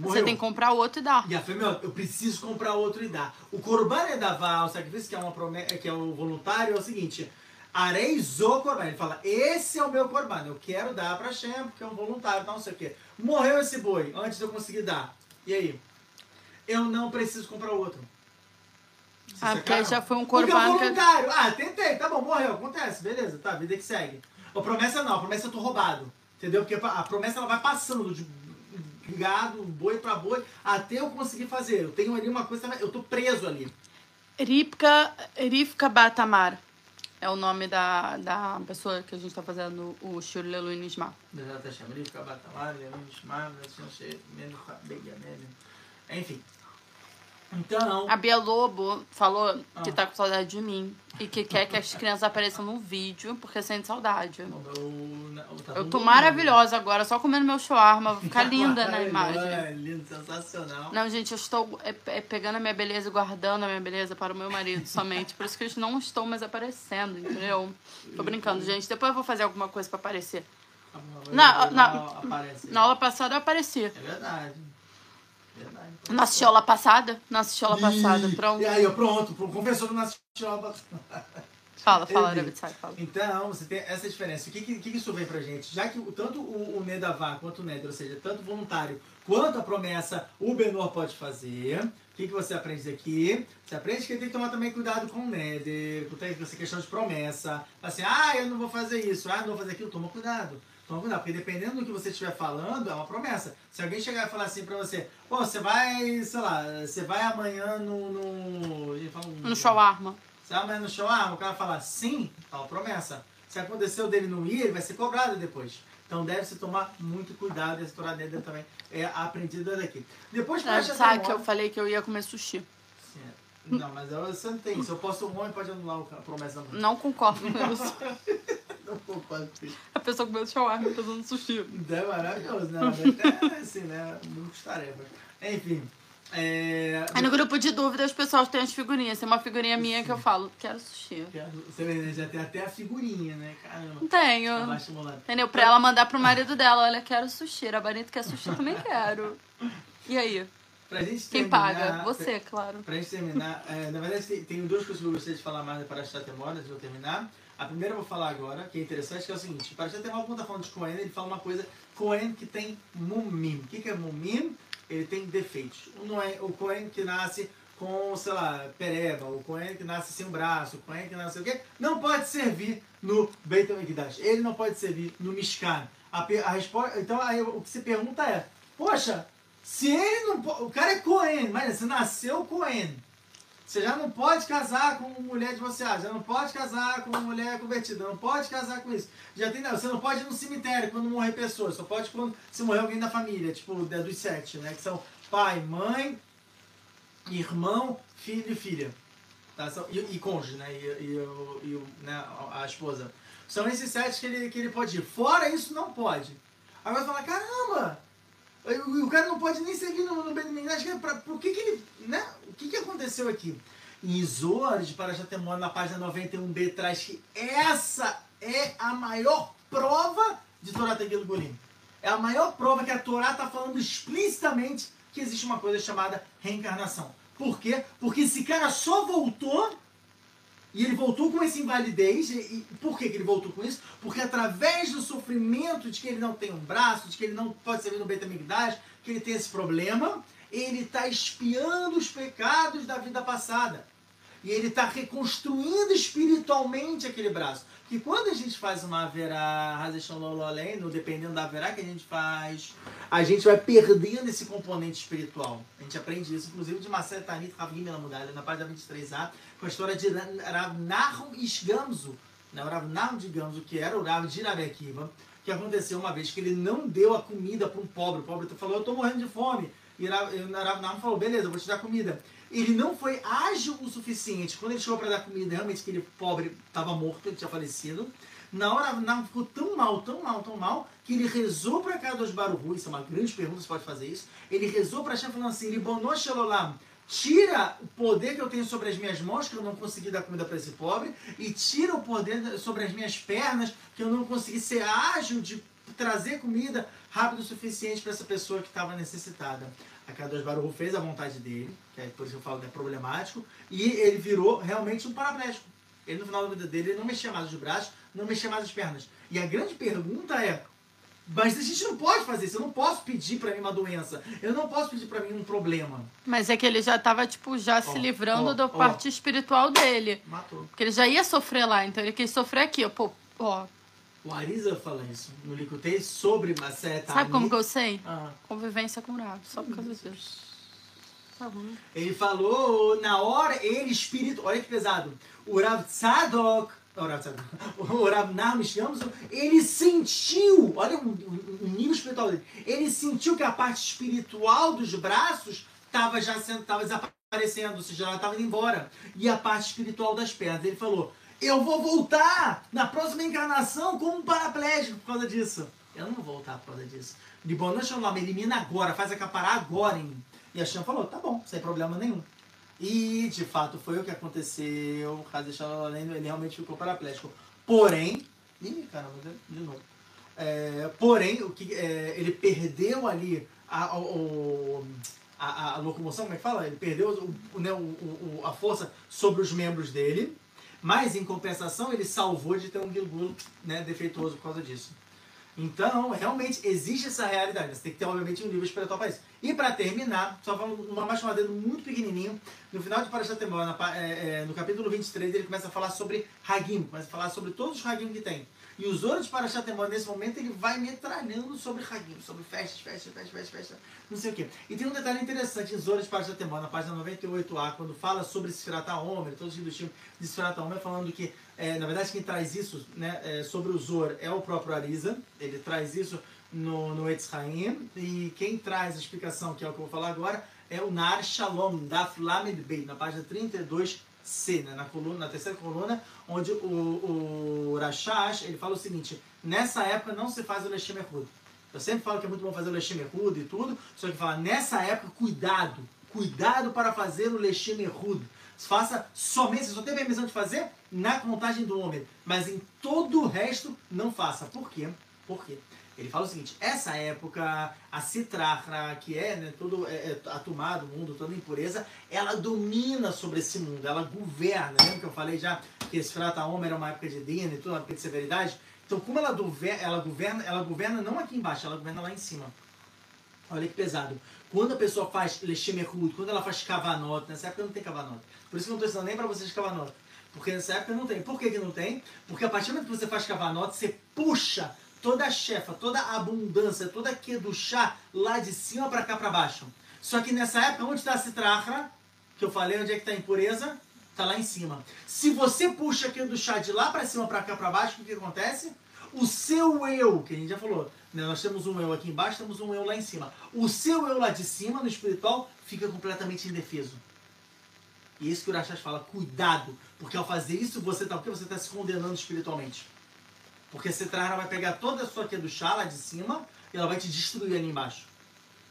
Você tem que comprar outro e dar. E ela falou, meu, eu preciso comprar outro e dar. O Corban Edavá, o sacrifício que é, uma promessa, que é o voluntário, é o seguinte. Areis o Corban. Ele fala, esse é o meu Corban. Eu quero dar pra Shem, porque é um voluntário, não sei o quê. Morreu esse boi, antes de eu conseguir dar. E aí? Eu não preciso comprar outro. Vocês Ah, porque sacaram? já foi um Porque é corban que- voluntário. Ah, tentei, tá bom, morreu, acontece, beleza, tá, vida que segue. A promessa não, a promessa eu tô roubado. Entendeu? Porque a promessa ela vai passando de gado, boi pra boi, até eu conseguir fazer. Eu tenho ali uma coisa, eu tô preso ali. Rivka, Rivka Batamar. É o nome da, da pessoa que a gente tá fazendo o Shur Lelu Nishma. Enfim. Então, A Bia Lobo falou que Ah. tá com saudade de mim e que quer que as crianças apareçam no vídeo porque sente saudade. tá Eu todo tô maravilhosa agora, só comendo meu shawarma. Vou ficar linda na imagem. Lindo, sensacional. Não, gente, eu estou é, é, pegando a minha beleza e guardando a minha beleza para o meu marido somente. Por isso que eu não estou mais aparecendo, entendeu? Tô brincando, gente. Depois eu vou fazer alguma coisa pra aparecer. Na- na-. Na aula passada eu apareci. É verdade. Na aula passada? Na aula passada, pronto. E aí, ó, pronto, pro confessor do nosso Fala, fala, Enfim. David, sai, fala. Então, você tem essa diferença. O que, que, que isso vem pra gente? Já que tanto o, o Nedavá quanto o Neder, ou seja, tanto o voluntário quanto a promessa, o Benor pode fazer. O que, que você aprende aqui? Você aprende que tem que tomar também cuidado com o Neder, com essa questão de promessa. Assim, ah, eu não vou fazer isso, ah, não vou fazer aquilo. Toma cuidado. Cuidado, porque dependendo do que você estiver falando, é uma promessa. Se alguém chegar e falar assim pra você, pô, você vai, sei lá, você vai amanhã no. no, No shawarma. se amanhã no show, ah, o cara falar sim, tá uma promessa. Se aconteceu dele não ir, ele vai ser cobrado depois. Então deve-se tomar muito cuidado, esse Torá Neder também é aprendida daqui. Depois É, preste sabe que eu falei que eu ia comer sushi. Sim, é. Não, mas você não tem isso. Eu posso um homem pode anular a promessa da mulher. Não concordo com isso. A pessoa comeu shawarma tá dando sushi. É maravilhoso, né? Mas É assim, né? Muitas tarefas. Enfim. É... Aí no grupo de dúvidas, os pessoal tem as figurinhas. Tem uma figurinha minha que eu falo, quero sushi. Você vê, né? Já tem até a figurinha, né? Caramba. Não tenho. Estimulando. Entendeu? Pra ela mandar pro marido dela, olha, quero sushi. A Barito quer sushi, eu também quero. E aí? Pra gente Quem terminar- paga? Você, claro. Pra gente terminar, é, na verdade tem, tem duas coisas que eu gostaria de falar mais para a Temora, antes de eu terminar. A primeira eu vou falar agora, que é interessante, que é o seguinte, para a Temora, quando tá falando de Cohen, ele fala uma coisa, Cohen que tem mumim. O que, que é mumim? Ele tem defeitos. Não é o Cohen que nasce com, sei lá, pereba, o Cohen que nasce sem um braço, o Cohen que nasce o quê? Não pode servir no Beit HaMikdash. Ele não pode servir no Mishkan. A, a resposta, então aí, o que se pergunta é, poxa, se ele não pode. O cara é Cohen, mas você nasceu Cohen. Você já não pode casar com mulher divorciada, já não pode casar com mulher convertida, não pode casar com isso. Já tem, não, você não pode ir no cemitério quando morrer pessoas, só pode quando se morrer alguém da família, tipo dos sete, né? Que são pai, mãe, irmão, filho e filha. Tá? São- e, e cônjuge, né? E, e, e o- né? a esposa. São esses sete que ele, que ele pode ir. Fora isso, não pode. Agora você fala, caramba! O, cara não pode nem seguir no, no que é pra, por que, que ele. Né? O que, que aconteceu aqui? Em Zohar de Parajatemon, na página 91b, traz que essa é a maior prova de Torá Tegil Golim. É a maior prova que a Torá está falando explicitamente que existe uma coisa chamada reencarnação. Por quê? Porque esse cara só voltou e ele voltou com essa invalidez. E, por que, que ele voltou com isso? Porque através do sofrimento de que ele não tem um braço, de que ele não pode servir no Betamigdash, que ele tem esse problema, ele está expiando os pecados da vida passada. E ele está reconstruindo espiritualmente aquele braço. Que quando a gente faz uma Hazeshon Lololeno, dependendo da Haverá que a gente faz, a gente vai perdendo esse componente espiritual. A gente aprende isso, inclusive, de Marcelo Tanit Ravim Mudalha, na página 23a, com a história de Rav Nahum Ishgamzu, né? o Rav Nahum de Gamzu, que era o Rav de Rav Akiva, que aconteceu uma vez que ele não deu a comida para um pobre. O pobre falou, eu estou morrendo de fome. E Rav Nahum falou, beleza, eu vou te dar comida. Ele não foi ágil o suficiente. Quando ele chegou para dar comida, realmente aquele pobre estava morto, ele tinha falecido. Na hora, Nahum ficou tão mal, tão mal, tão mal, que ele rezou para cada dos Baruhu, isso é uma grande pergunta, você pode fazer isso. Ele rezou para chefe falando assim, Ribono Shelolam, tira o poder que eu tenho sobre as minhas mãos, que eu não consegui dar comida para esse pobre, e tira o poder sobre as minhas pernas, que eu não consegui ser ágil de trazer comida rápido o suficiente para essa pessoa que estava necessitada. A Kadosh Baruch fez a vontade dele, que é por isso que eu falo que é problemático, e ele virou realmente um paraplégico. Ele, no final da vida dele, ele não mexia mais os braços, não mexia mais as pernas. E a grande pergunta é, mas a gente não pode fazer isso, eu não posso pedir para mim uma doença, eu não posso pedir para mim um problema. Mas é que ele já tava, tipo, já se Ó, livrando ó, da ó. parte espiritual dele. Matou. Porque ele já ia sofrer lá, então ele quis sofrer aqui. ó, Pô, ó, O Arisa fala isso no Likutei sobre Maceta. sabe como que eu sei? Ah. Convivência com o Rav, só por causa disso. Tá bom. Ele falou, na hora, ele, espírito, olha que pesado. O Rav Tzadok, o Rav Tzadok, o Rav ele sentiu, olha o, o- o nível espiritual dele, ele sentiu que a parte espiritual dos braços estava já sendo, tava desaparecendo, ou seja, ela estava indo embora. E a parte espiritual das pernas. Ele falou, eu vou voltar na próxima encarnação como um paraplégico por causa disso. Eu não vou voltar por causa disso. De bom, não Shalom, elimina agora, faz a capará agora em mim. E a Shem falou, tá bom, sem problema nenhum. E, de fato, foi o que aconteceu. Ele realmente ficou paraplégico. Porém, ih, caramba, de novo. É, porém, o que, é, ele perdeu ali a, a, a- a locomoção, como é que fala? Ele perdeu o, né, o- o- a força sobre os membros dele, mas em compensação ele salvou de ter um Gilgul né, defeituoso por causa disso. Então, realmente existe essa realidade. Você tem que ter, obviamente, um livro espiritual para isso. E para terminar, só falando uma mais uma dedo muito pequenininho, no final de Parashat Emor, na pa- é, é, no capítulo 23, ele começa a falar sobre Hagim, começa a falar sobre todos os Hagim que tem. E o Zoro de Parashat Emor, nesse momento, ele vai metralhando sobre Hagim, sobre festas, festas, festas, festas, festas, não sei o quê. E tem um detalhe interessante em Zoro de Parashat Emor, na página 98a, quando fala sobre Sfirat Omer, todos os livros de Sfirat Omer, falando que, é, na verdade, quem traz isso né, é, sobre o Zor é o próprio Arisa, ele traz isso no, no Etz Haim, e quem traz a explicação, que é o que eu vou falar agora, é o Nar Shalom, da Lamed Beit, na página 32c, né, na, coluna, na terceira coluna, onde o, o Rashash, ele fala o seguinte, nessa época não se faz o Lechem Ehud. Eu sempre falo que é muito bom fazer o Lechem Ehud e tudo, só que fala, nessa época, cuidado, cuidado para fazer o Lechem Ehud. Faça somente, você só tem permissão de fazer na contagem do homem, mas em todo o resto não faça. Por quê? Por quê? Ele fala o seguinte, essa época, a citrahra, que é né, todo é, é, a tomada, o mundo, toda impureza, ela domina sobre esse mundo, ela governa. Lembra que eu falei já que esse Frata Homer é uma época de Dina e tudo, uma época de severidade? Então, como ela, dover- ela governa, ela governa não aqui embaixo, ela governa lá em cima. Olha que pesado. Quando a pessoa faz Lechemerhut, quando ela faz Kavanot, nessa época não tem Kavanot. Por isso que eu não estou ensinando nem para vocês Kavanot. Porque nessa época não tem. Por que, que não tem? Porque a partir do momento que você faz Kavanot, você puxa toda a chefa, toda a abundância, toda a chá lá de cima para cá para baixo. Só que nessa época, onde está a citrahra, que eu falei, onde é que está a impureza? Está lá em cima. Se você puxa do chá de lá para cima, para cá para baixo, o que, acontece? O seu eu, que a gente já falou, né? nós temos um eu aqui embaixo, temos um eu lá em cima. O seu eu lá de cima, no espiritual, fica completamente indefeso. E isso que o Urachas fala, cuidado, porque ao fazer isso, você está? Você está se condenando espiritualmente. Porque traz, ela vai pegar toda a sua chá lá de cima e ela vai te destruir ali embaixo.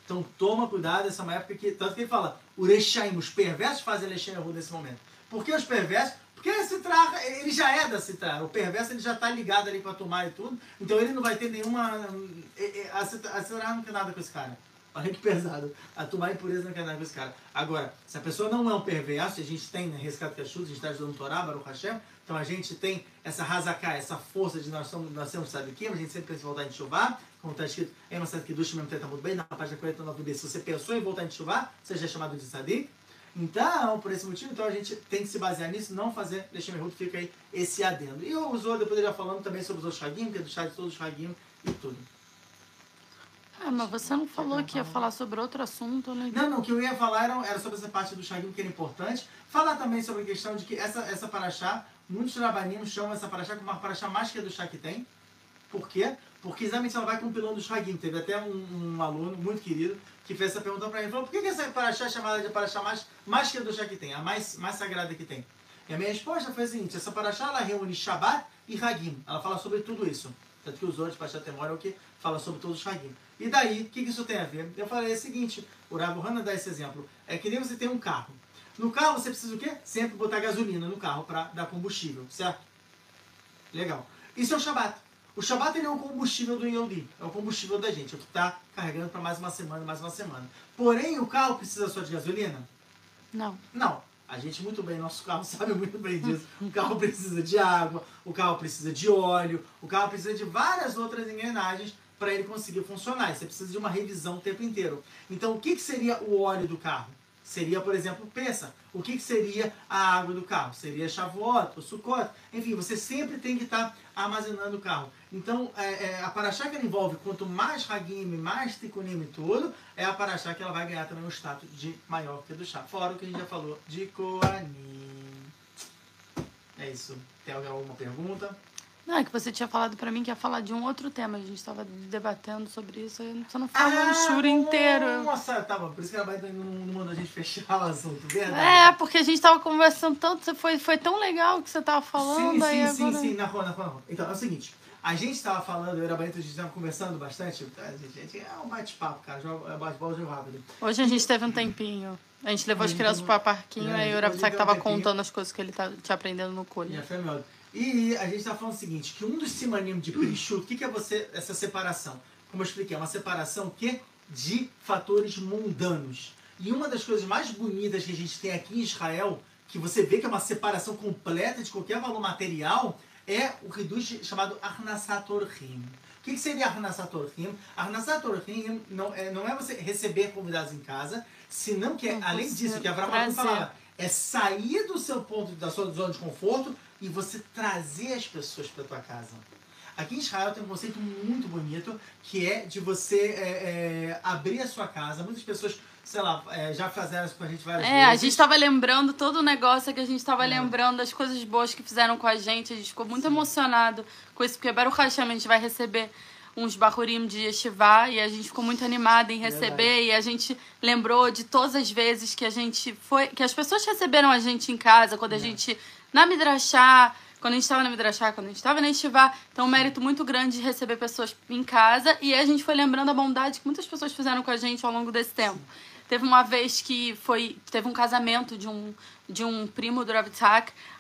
Então toma cuidado, essa é uma época que. Tanto que ele fala, Urechaim, os perversos fazem Lechem nesse momento. Por que os perversos? Porque a Citrara, ele já é da Citrara. O perverso ele já está ligado ali com a Tomar e tudo. Então ele não vai ter nenhuma. eh, eh, A Citrara a não tem nada com esse cara. Olha que pesado. A Tomar impureza não tem nada com esse cara. Agora, se a pessoa não é um perverso, a gente tem, né, Rescate Cachus, a gente está ajudando o Torá, Baruch Hashem, então a gente tem essa razaká, essa força de nós, somos, nós sabe aqui, a gente sempre pensa em voltar em chuvar, como está escrito em Masad Kiddush, mesmo está muito bem, na página 49b, se você pensou em voltar em chuvar, você já é chamado de sadik. Então, por esse motivo, então a gente tem que se basear nisso, não fazer Lechem Erhut, fica aí esse adendo. E o Zohar depois ele já falando também sobre os outros Hagim, que é do chá de todos os Hagim e tudo. Ah, mas você não falou que ia falar sobre outro assunto, né? Não, não, o que eu ia falar era, era sobre essa parte do Shagim que era importante. Falar também sobre a questão de que essa, essa paraxá, muitos rabanim chamam essa paraxá como uma paraxá mais que a do chá que tem. Por quê? Porque exatamente ela vai compilando os Shagim. Teve até um, um aluno muito querido que fez essa pergunta para ele. Falou, por que, que essa paraxá é chamada de paraxá mais, mais que a do chá que tem? A mais, mais sagrada que tem. E a minha resposta foi a seguinte, essa paraxá ela reúne Shabbat e Hagim. Ela fala sobre tudo isso. Tanto que os outros, Pachat Temor, é o que fala sobre todos os Hagim. E daí, o que, que isso tem a ver? Eu falei o seguinte, o Rav Hana dá esse exemplo. É que nem você tem um carro. No carro você precisa o quê? Sempre botar gasolina no carro para dar combustível, certo? Legal. Isso é o Shabat. O Shabat ele é o combustível do Yodi, é o combustível da gente, é o que está carregando para mais uma semana, mais uma semana. Porém, o carro precisa só de gasolina? Não. Não. A gente muito bem, nosso carro sabe muito bem disso. O carro precisa de água, o carro precisa de óleo, o carro precisa de várias outras engrenagens para ele conseguir funcionar. Você precisa de uma revisão o tempo inteiro. Então, o que, que seria o óleo do carro? Seria, por exemplo, peça. O que, que seria a água do carro? Seria Shavuot, Sukkot. Enfim, você sempre tem que estar tá armazenando o carro. Então, é, é, a Paraxá que ela envolve, quanto mais Hagim, mais Tikunim e tudo, é a Paraxá que ela vai ganhar também o status de maior que do chá. Fora o que a gente já falou de Koanim. É isso. Tem alguma pergunta? Não, é que você tinha falado pra mim que ia falar de um outro tema. A gente tava debatendo sobre isso. Aí você não falou ah, o shuri inteiro. Nossa, tava. Por isso que ela vai não manda a gente fechar o assunto, verdade? É, porque a gente tava conversando tanto. Foi, foi tão legal o que você tava falando. Sim, aí sim, agora... sim, sim. Na rua, na rua, na rua. Então, é o seguinte. A gente estava falando, eu e a Barreto, a gente estava conversando bastante. A gente, é um bate-papo, cara. É bate-bola de rápido. Hoje a gente teve um tempinho. A gente levou as crianças para o parquinho, aí o Urabisak estava contando as coisas que ele tá, tinha aprendendo no. É, foi meu. E a gente está falando o seguinte, que um dos simanim de Prishut, o que, que é você, essa separação? Como eu expliquei, é uma separação que de fatores mundanos. E uma das coisas mais bonitas que a gente tem aqui em Israel, que você vê que é uma separação completa de qualquer valor material, é o Hidush chamado Arnasat Orhim. O que, que seria Arnasat Orhim? Arnasat Orhim não é, não é você receber convidados em casa, senão que é, além disso, que a Avraham falava, é sair do seu ponto, da sua zona de conforto e você trazer as pessoas para tua casa. Aqui em Israel tem um conceito muito bonito que é de você é, é, abrir a sua casa. Muitas pessoas, sei lá, é, já fizeram isso com a gente várias é, vezes. É, a gente estava lembrando todo o negócio que a gente estava é. lembrando das coisas boas que fizeram com a gente. A gente ficou muito Sim. emocionado com isso, porque Baruch Hashem a gente vai receber uns bahurim de Yeshiva e a gente ficou muito animada em receber Verdade. e a gente lembrou de todas as vezes que a gente foi, que as pessoas receberam a gente em casa, quando a é. gente na Midrashá, quando a gente estava na Midrashá, quando a gente estava na Estivá. Então, um mérito muito grande de receber pessoas em casa. E a gente foi lembrando a bondade que muitas pessoas fizeram com a gente ao longo desse tempo. Teve uma vez que foi teve um casamento de um, de um primo do Rav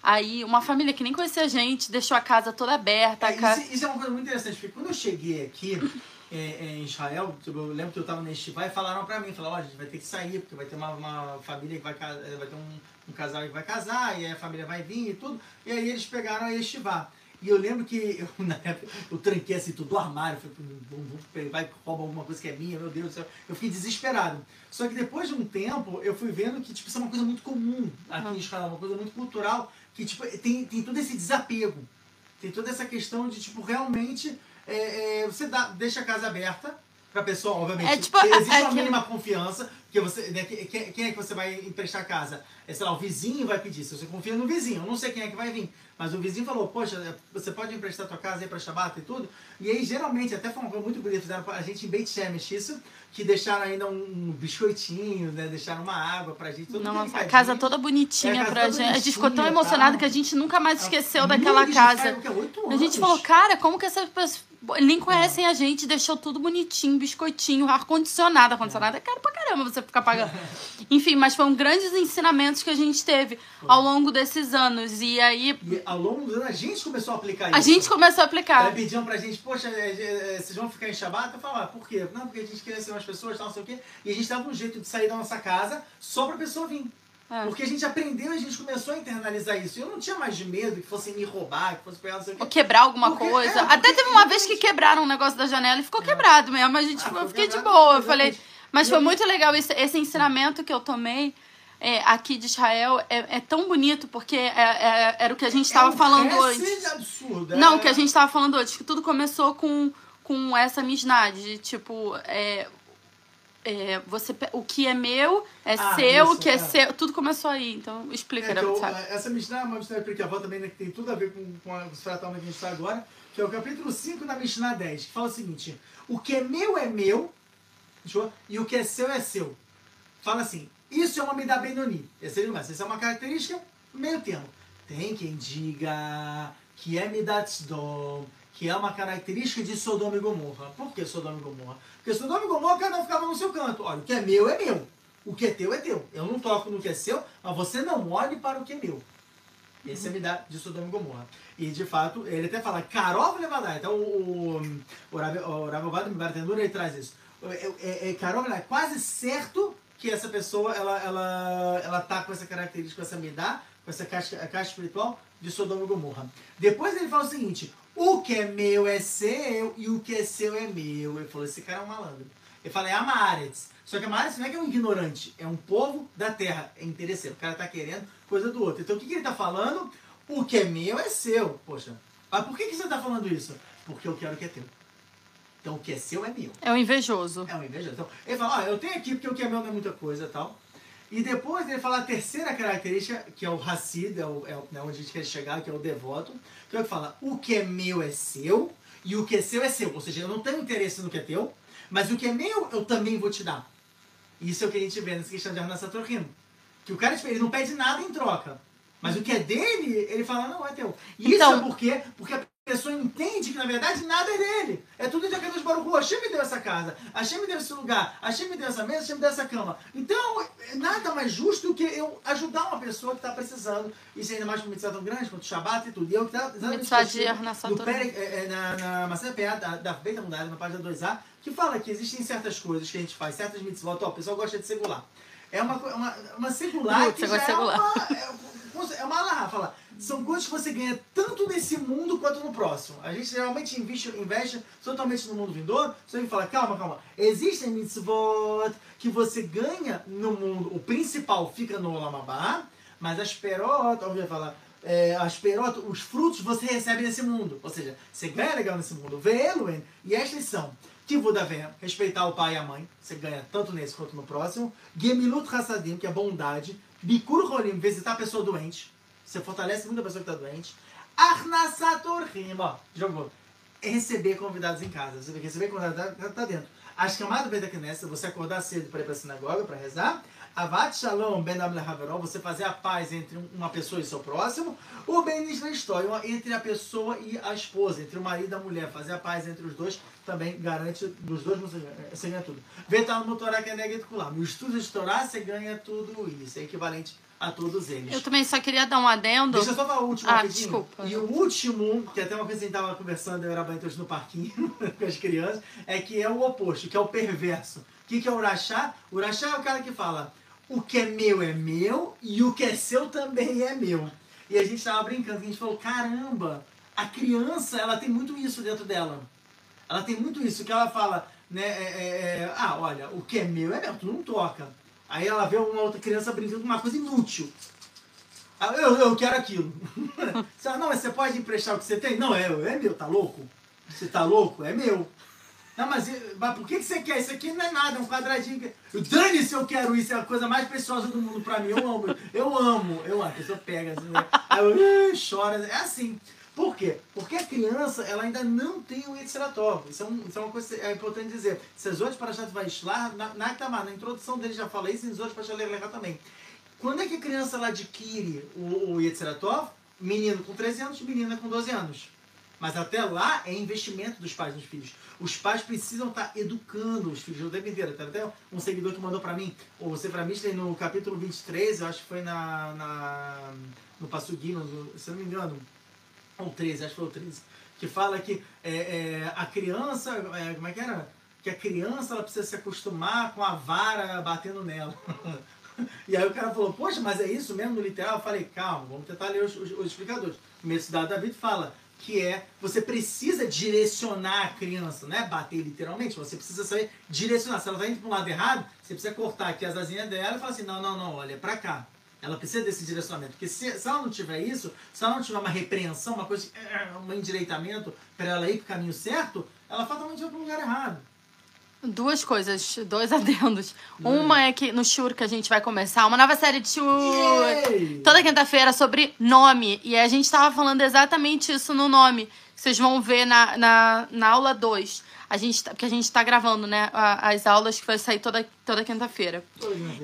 aí uma família que nem conhecia a gente, deixou a casa toda aberta. É, casa... isso, isso, é uma coisa muito interessante, porque quando eu cheguei aqui é, é, em Israel, tipo, eu lembro que eu estava na Estivá e falaram para mim, falaram, ó, a gente vai ter que sair, porque vai ter uma, uma família que vai, vai ter um um casal que vai casar, e aí a família vai vir e tudo. E aí eles pegaram a estivar. E eu lembro que eu, na época, eu tranquei assim tudo do armário, falei, vai rouba alguma coisa que é minha, meu Deus do céu. Eu fiquei desesperado. Só que depois de um tempo, eu fui vendo que tipo, isso é uma coisa muito comum aqui em Israel, uma coisa muito cultural, que tipo, tem, tem todo esse desapego. Tem toda essa questão de, tipo, realmente é, é, você dá, deixa a casa aberta, pra pessoa, obviamente. É, tipo, existe é, uma mínima confiança, que você, né, quem, quem, é que você vai emprestar a casa? É, sei lá, o vizinho vai pedir. Se você confia no vizinho, eu não sei quem é que vai vir. Mas o vizinho falou, poxa, você pode emprestar a tua casa aí pra Shabbat e tudo? E aí, geralmente, até foi uma coisa muito bonita, fizeram a gente em Beit Shemesh isso, que deixaram ainda um biscoitinho, né? Deixaram uma água pra gente. Tudo Nossa, a casa toda bonitinha é, casa pra toda gente. A gente ficou tão emocionado que a gente nunca mais esqueceu daquela casa. A gente falou, cara, como que essas pessoas nem conhecem a gente, deixou tudo bonitinho, biscoitinho, ar-condicionado. Ar-condicionado é caro pra caramba você ficar pagando. Enfim, mas foram grandes ensinamentos que a gente teve ao longo desses anos. E aí. E ao longo dos anos a gente começou a aplicar isso. A gente começou a aplicar. É, pediam pra gente, poxa, é, é, vocês vão ficar em Shabbat? Eu falava, ah, por quê? Não, porque a gente queria ser umas pessoas, tal, não sei o quê. E a gente dava um jeito de sair da nossa casa só pra pessoa vir. É. Porque a gente aprendeu, a gente começou a internalizar isso. Eu não tinha mais medo que fossem me roubar, que fossem pegar não sei o quê. Ou quebrar alguma porque, coisa. É, Até teve uma vez que quebraram um negócio da janela e ficou é. quebrado mesmo. A gente, ah, eu fiquei de boa. Eu falei. Mas foi muito legal esse, esse ensinamento que eu tomei. É, aqui de Israel é, é, tão bonito porque é, é era o que a gente estava é um falando hoje. Absurdo, Não, o que a gente estava falando hoje, que tudo começou com, com essa misnah de tipo é, você, o que é meu é ah, seu, isso, o que é, é, seu. Tudo começou aí, então explica, é, então, Essa Mishnah é uma Mishnah porque a também né, que tem tudo a ver com, com os fratal que a gente está agora, que é o capítulo 5 da Mishnah 10, que fala o seguinte: o que é meu é meu, e o que é seu é seu. Fala assim: isso é uma Midah Benoni. Essa é uma característica meio termo. Tem quem diga que é Midat Dom, que é uma característica de Sodoma e Gomorra. Por que Sodoma e Gomorra? Porque Sodoma e Gomorra cada um ficava no seu canto. Olha, o que é meu é meu. O que é teu é teu. Eu não toco no que é seu, mas você não olhe para o que é meu. Esse é me dá de Sodoma e Gomorra. E de fato, ele até fala Karov Levadai. Então o, o, o Rav- o Ravovad Bartendura ele traz isso. É, é, é, Levadai, é quase certo que essa pessoa ela, ela, ela tá com essa característica, com essa midá, com essa caixa, a caixa espiritual de Sodoma e Gomorra. Depois ele fala o seguinte: o que é meu é seu e o que é seu é meu. Ele falou: esse cara é um malandro. Ele fala: é Amaretz. Só que Amaretz não é que é um ignorante, é um povo da terra. É interesseiro. O cara tá querendo coisa do outro. Então o que, que ele tá falando? O que é meu é seu. Poxa, mas por que, que você tá falando isso? Porque eu quero o que é teu. Então o que é seu é meu. É o invejoso. É um invejoso. Então, ele fala, ó, eu tenho aqui porque o que é meu não é muita coisa e tal. E depois ele fala a terceira característica, que é o Hassid, é, o, é né, onde a gente quer chegar, que é o devoto, que é o que fala, o que é meu é seu, e o que é seu é seu. Ou seja, eu não tenho interesse no que é teu, mas o que é meu, eu também vou te dar. Isso é o que a gente vê nessa questão de Arnassatorrim. Que o cara, tipo, ele não pede nada em troca. Mas o que é dele, ele fala, não, é teu. E Então- isso é por quê? Porque a pessoa entende que, na verdade, nada é dele. É tudo de Akadosh Baruch Hu. Hashem me deu essa casa. Hashem me deu esse lugar. Hashem me deu essa mesa. Hashem me deu essa cama. Então, é nada mais justo do que eu ajudar uma pessoa que está precisando. Isso ainda mais com um mitzvah tão grande, quanto o Shabbat e tudo. E eu que tá exatamente Torah. Perek- é, é, na, na Maçã PA da, Mudada, na página 2A, que fala que existem certas coisas que a gente faz, certas mitzvot. Ó, o pessoal gosta de segular. É uma, co- uma, uma secular Putz, que já é uma, é, é uma alahá, fala. São coisas que você ganha tanto nesse mundo quanto no próximo. A gente geralmente investe, investe totalmente no mundo vindouro. Só que fala, calma, calma. Existem mitzvot que você ganha no mundo. O principal fica no Olam Abba, mas as perot, ó, eu falar, é, as perot, os frutos você recebe nesse mundo. Ou seja, você ganha legal nesse mundo. Ve'eluen, e estas são. Tivudavem, respeitar o pai e a mãe. Você ganha tanto nesse quanto no próximo. Gemilut Hassadim, que é bondade. Bikur Holim, visitar a pessoa doente. Você fortalece muito a pessoa que está doente. Arnasatorrim, ó, jogou. É receber convidados em casa. Você tem que receber convidados tá, tá dentro. As camadas Beta Knesset, você acordar cedo para ir para a sinagoga, para rezar. Avat Shalom Ben Am Lehaverol, você fazer a paz entre uma pessoa e seu próximo. O Ben história, entre a pessoa e a esposa, entre o marido e a mulher. Fazer a paz entre os dois também garante, dos dois você ganha, tudo. Vetar no Torá que é negativo. O estudo de Torá, você ganha tudo isso. É equivalente a todos eles. Eu também só queria dar um adendo. Deixa eu só falar o último Ah, rapidinho. desculpa. E o último, que até uma vez a gente tava conversando, eu era banho no parquinho com as crianças, é que é o oposto, que é o perverso. O que, que é o Urachá? O Urachá é o cara que fala, o que é meu é meu e o que é seu também é meu. E a gente tava brincando, que a gente falou, caramba, a criança, ela tem muito isso dentro dela. Ela tem muito isso, que ela fala, né, é, é, é, ah, olha, o que é meu é meu, tu não toca. Aí ela vê uma outra criança brincando com uma coisa inútil. Eu, eu quero aquilo. Você fala, não, mas você pode emprestar o que você tem? Não, é, é meu, tá louco? Você tá louco? É meu. Não, mas, mas por que, que você quer? Isso aqui não é nada, é um quadradinho. Dane-se, eu quero isso, é a coisa mais preciosa do mundo pra mim. Eu amo, eu amo, eu amo. A pessoa pega assim, né? Aí eu chora. É assim. Por quê? Porque a criança, ela ainda não tem o Yetzeratov. Isso, é um, isso é uma coisa é importante dizer. Cesores para Chat Vaishlar, na, Itamar, na introdução dele já falei, e Cesores para Chat Lecha também. Quando é que a criança ela adquire o, o? Menino com 13 anos, menina com 12 anos. Mas até lá é investimento dos pais nos filhos. Os pais precisam estar educando os filhos o tempo inteiro. Tem até um seguidor que mandou para mim, o Sefer Mishlei, no capítulo 23, eu acho que foi na, na, no Passuguino, no- se não me engano, ou 13, acho que foi o 13, que fala que é, é, a criança, é, como é que era? Que a criança ela precisa se acostumar com a vara batendo nela. E aí o cara falou, poxa, mas é isso mesmo no literal? Eu falei, calma, vamos tentar ler os, os, os explicadores. O primeiro cidade David fala que é, você precisa direcionar a criança, não é bater literalmente, você precisa saber direcionar. Se ela está indo para um lado errado, você precisa cortar aqui as asinhas dela e falar assim, não, não, não, olha, é para cá. Ela precisa desse direcionamento. Porque se, se ela não tiver isso, se ela não tiver uma repreensão, uma coisa, um endireitamento para ela ir para o caminho certo, ela fatalmente vai para o lugar errado. Duas coisas, dois adendos. Uma é que no Shur que a gente vai começar, uma nova série de Shur. Yay! Toda quinta-feira sobre nome. E a gente tava falando exatamente isso no nome. Vocês vão ver na, na, na aula 2. A gente, tá- porque a gente tá gravando, né? a- As aulas que vai sair toda, toda quinta-feira.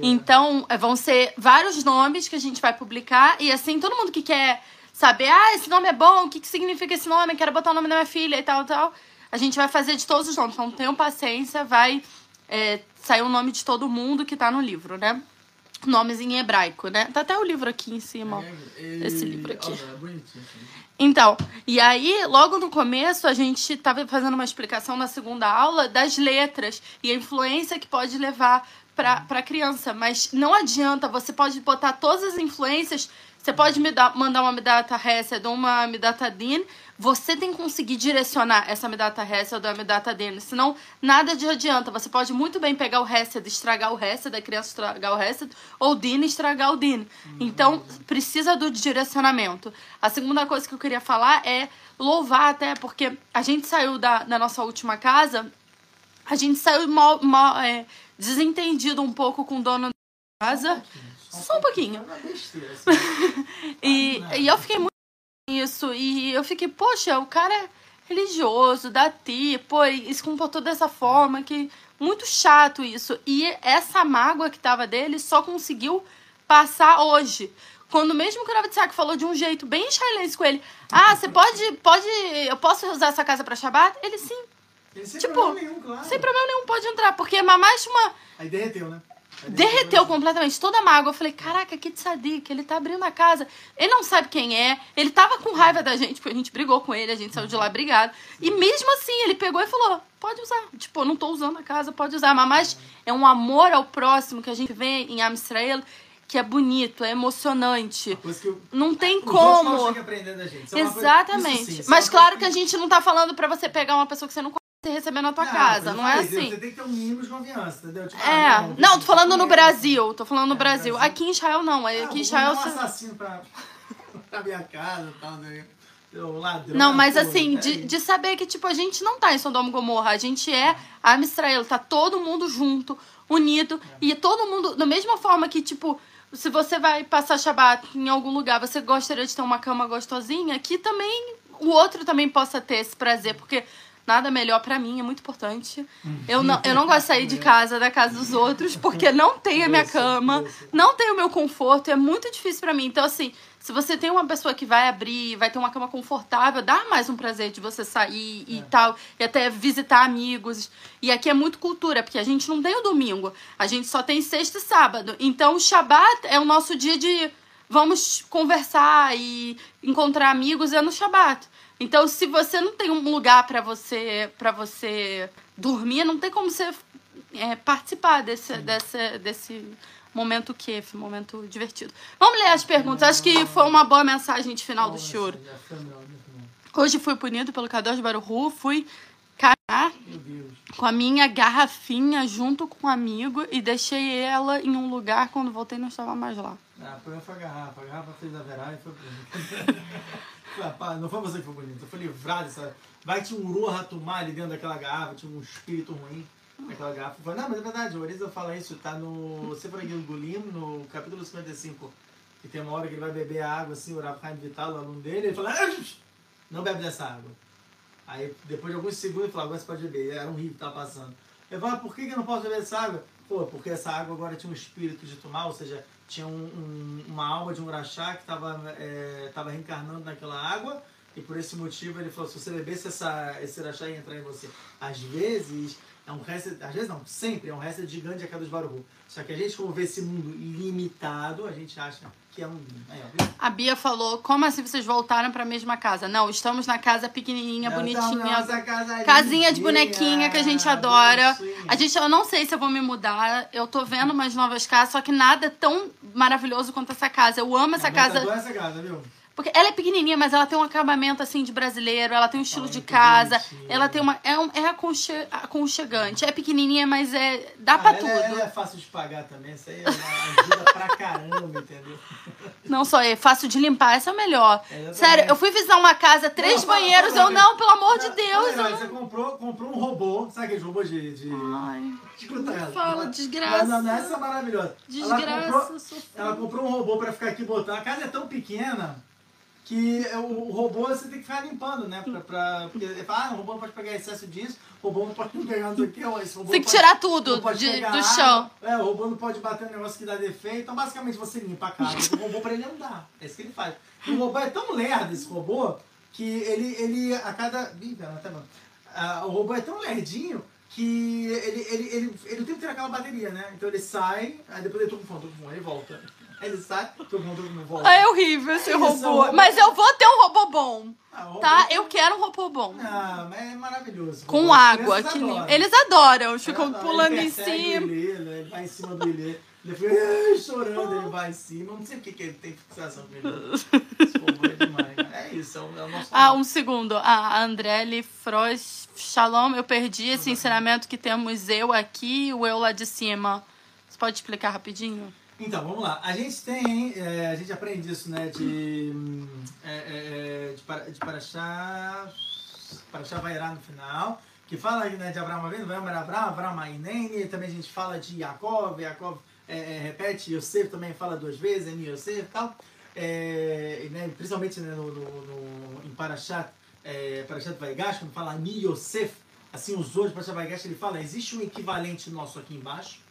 Então, é, vão ser vários nomes que a gente vai publicar. E assim, todo mundo que quer saber, ah, esse nome é bom, o que, que significa esse nome? Quero botar o nome da minha filha e tal, tal. A gente vai fazer de todos os nomes. Então, tenham paciência, vai é, sair o nome de todo mundo que tá no livro, né? nomes em hebraico, né? Tá até o livro aqui em cima, ó. E- Esse livro aqui. É bonitinho. assim. Então, e aí, logo no começo, a gente estava fazendo uma explicação na segunda aula das letras e a influência que pode levar para a criança. Mas não adianta, você pode botar todas as influências, você pode me dar, mandar uma Midata Hesed ou uma Midata Din, você tem que conseguir direcionar essa Midata Hesed ou a Midata Din, senão nada de adianta. Você pode muito bem pegar o Hesed, estragar o Hesed, a criança estragar o Hesed, ou Din estragar o Din. Então, precisa do direcionamento. A segunda coisa que eu queria falar é louvar até, porque a gente saiu da, da nossa última casa, a gente saiu mal, mal, é, desentendido um pouco com o dono da casa. Só um pouquinho. É assim. E, Ah, e eu fiquei muito nisso. E eu fiquei, poxa, o cara é religioso, dati, pô, e se comportou dessa forma que. Muito chato isso. E essa mágoa que tava dele só conseguiu passar hoje. Quando mesmo o Ravitsak falou de um jeito bem israelense com ele, ah, você pode, pode, eu posso usar essa casa pra Shabbat? Ele sim, Ele sem Tipo, problema nenhum, claro. sem problema nenhum, pode entrar, porque é mais uma Aí derreteu, né? Derreteu completamente toda a mágoa. Eu falei, caraca, que tzadik, ele tá abrindo a casa. Ele não sabe quem é. Ele tava com raiva da gente, porque a gente brigou com ele, a gente saiu de lá brigado. E mesmo assim, ele pegou e falou, pode usar. Tipo, não tô usando a casa, pode usar. Mas é um amor ao próximo que a gente vê em Am Israel, que é bonito, é emocionante. Coisa que eu- Não tem Os como. que gente. É coisa- Exatamente. isso sim, isso é Mas claro coisa que a gente não tá falando pra você pegar uma pessoa que você não conhece receber na tua casa. eu Não é assim. Você tem que ter um mínimo de confiança, entendeu? Tipo, ah, É, deixa não, eu tô falando no. Brasil, tô falando no É, Brasil. Brasil. Aqui em Israel não, Ah, aqui vou em Israel mandar um você... assassino pra, pra minha casa e tal, né? Ladrão. Não, mas pô, assim, peraí. de, de saber que, tipo, a gente não tá em Sodoma e Gomorra, a gente é a Israel, tá todo mundo junto, unido, e todo mundo, da mesma forma que, tipo, se você vai passar Shabbat em algum lugar, você gostaria de ter uma cama gostosinha, que também o outro também possa ter esse prazer, porque nada melhor pra mim, é muito importante. Eu não, eu não gosto de sair de casa, da casa dos outros, porque não tem a minha cama, não tem o meu conforto, é muito difícil pra mim. Então, assim, se você tem uma pessoa que vai abrir, vai ter uma cama confortável, dá mais um prazer de você sair e É. tal, e até visitar amigos. E aqui é muito cultura, porque a gente não tem o domingo, a gente só tem sexta e sábado. Então, o Shabat é o nosso dia de vamos conversar e encontrar amigos é no Shabat. Então, se você não tem um lugar pra você para você dormir, não tem como você é, participar desse, desse, desse momento kef, momento divertido. Vamos ler as perguntas. Acho que foi uma boa mensagem de final do choro. meu. Hoje fui punido pelo Kadosh Baruhu, fui Deus. com a minha garrafinha junto com um amigo e deixei ela em um lugar quando voltei não estava mais lá. Ah, foi a garrafa. A garrafa fez a verá e foi bonito. Pá, não foi você que foi bonito. Eu livrado dessa. Vai que tinha um Tumá ali dentro daquela garrafa, tinha um espírito ruim naquela garrafa. Eu falei, não, mas é verdade, o Oriza fala isso, tá no Sefer Gulim, no capítulo 55. Que tem uma hora que ele vai beber a água, assim, o Chaim Vital, o aluno dele, ele fala, "Ah, não bebe dessa água. Aí depois de alguns segundos ele falou, agora você pode beber. Era um rio que tava passando. Eu falei, "Ah, por que que eu não posso beber essa água? Pô, porque essa água agora tinha um espírito de tomar, ou seja, tinha um- um- uma alma de um rachá que estava tava reencarnando naquela água. E por esse motivo ele falou, se você bebesse essa, esse rachá ia entrar em você. Às vezes, é um resto, às vezes não, sempre é um resto gigante a cada dos Baruhu. Só que a gente, como vê esse mundo ilimitado, a gente acha que é um... Aí, ó, viu? A Bia falou: como assim vocês voltaram pra mesma casa? Não, estamos na casa pequenininha, Nós bonitinha. nossa casinha, Casinha de bonequinha que a gente adora. bonitinha. A gente, eu não sei se eu vou me mudar. Eu tô vendo umas novas casas, só que nada é tão maravilhoso quanto essa casa. Eu amo essa A Bia casa. adora essa casa, viu? Porque ela é pequenininha, mas ela tem um acabamento assim de brasileiro, ela tem um estilo de casa, bonitinho. ela tem uma. É, um, é aconche- aconchegante. É pequenininha, mas é. dá Ah, pra ela, tudo. é- ela é fácil de pagar também, isso aí é uma ajuda pra caramba, entendeu? Não só é fácil de limpar, essa é o melhor. Exatamente. Sério, eu fui visitar uma casa, três Não, banheiros, eu não, pelo amor de Deus. fala, eu Você não... comprou, comprou um robô, sabe aquele robô de. de... Ai, Escuta ela. fala, Ela- desgraça. Não, não, essa é maravilhosa. Ela desgraça, comprou, sofrendo. ela comprou um robô pra ficar aqui botando. A casa é tão pequena que o, o robô você tem que ficar limpando, né? Pra, pra, porque ele fala, ah, o robô não pode pegar excesso disso, o robô não pode pegar não sei o que, ó, esse robô Tem que pode- tirar tudo não de- do chão. É, o robô não pode bater um negócio que dá defeito. Então, basicamente, você limpa a casa do robô pra ele andar. É isso que ele faz. E o robô é tão lerdo, esse robô, que ele, ele a cada... Ih, pera, tá bom. Ah, o robô é tão lerdinho que ele, ele, ele, ele tempo tem aquela bateria, né? Então ele sai, aí depois ele tô com fome, tô com fome, aí ele volta. Ele sai, com fome, volta. É horrível esse É isso, robô. é robô. Mas eu vou ter um robô bom, Ah, o tá? robô- Eu quero um robô bom. Ah, mas é maravilhoso. Com As água, crianças que lindo. adoram. Eles adoram, eles ficam Ele pulando em persegue o cima. Ilê, né? Ele vai em cima do Ilê. Ele fica "Ah", chorando, ele vai em cima. Não sei o que, ele tem fixação com ele. Esse povo é demais. É isso, é o, é o nosso Ah, amor. um segundo. A Andrelli Frois Shalom, eu perdi esse ensinamento que temos eu aqui e o eu lá de cima. Você pode explicar rapidinho? Então, vamos lá. A gente tem, é, a gente aprende isso, né, de, é, é, é, de, para, de Paraxá, Paraxá Vairá no final, que fala né, de Abraão vindo, vai Abraão, Abraão Ainene, também a gente fala de Yaakov, Yaakov é, é, repete, Yosef também fala duas vezes, Eni Yosef e tal, é, né, principalmente né, no, no, no, em Parashat, é, Parashat Vaigash, quando fala Ani Yosef, assim os outros, Parashat Vaigash, ele fala, existe um equivalente nosso aqui embaixo,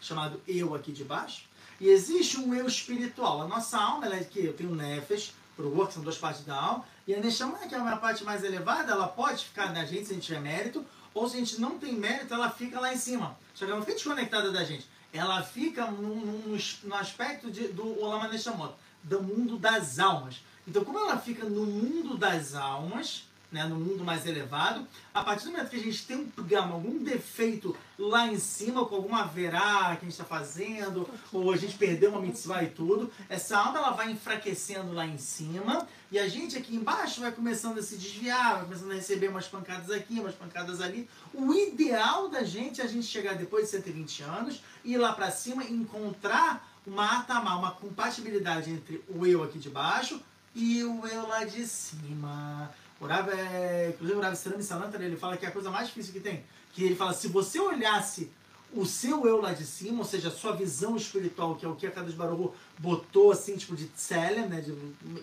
chamado eu aqui de baixo, e existe um eu espiritual. A nossa alma, ela é que eu tenho o Nefesh, pro Ruach, que são duas partes da alma, e a Neshama, que é uma parte mais elevada, ela pode ficar na gente se a gente tiver mérito, ou se a gente não tem mérito, ela fica lá em cima. Só que ela não fica desconectada da gente. Ela fica no, no, no aspecto de, do Olam Neshamot, do mundo das almas. Então, como ela fica no mundo das almas, né, no mundo mais elevado, a partir do momento que a gente tem um programa, algum defeito lá em cima, com alguma verá que a gente está fazendo, ou a gente perdeu uma mitzvah e tudo, essa alma ela vai enfraquecendo lá em cima, e a gente aqui embaixo vai começando a se desviar, vai começando a receber umas pancadas aqui, umas pancadas ali. O ideal da gente é a gente chegar depois de 120 anos, ir lá para cima e encontrar uma atamá, uma compatibilidade entre o eu aqui de baixo e o eu lá de cima. O Rav, é, inclusive o Rav Strami Salantra, ele fala que é a coisa mais difícil que tem. Que ele fala, se você olhasse o seu eu lá de cima, ou seja, a sua visão espiritual, que é o que a Kadosh Baruch botou assim, tipo de tselem, né, de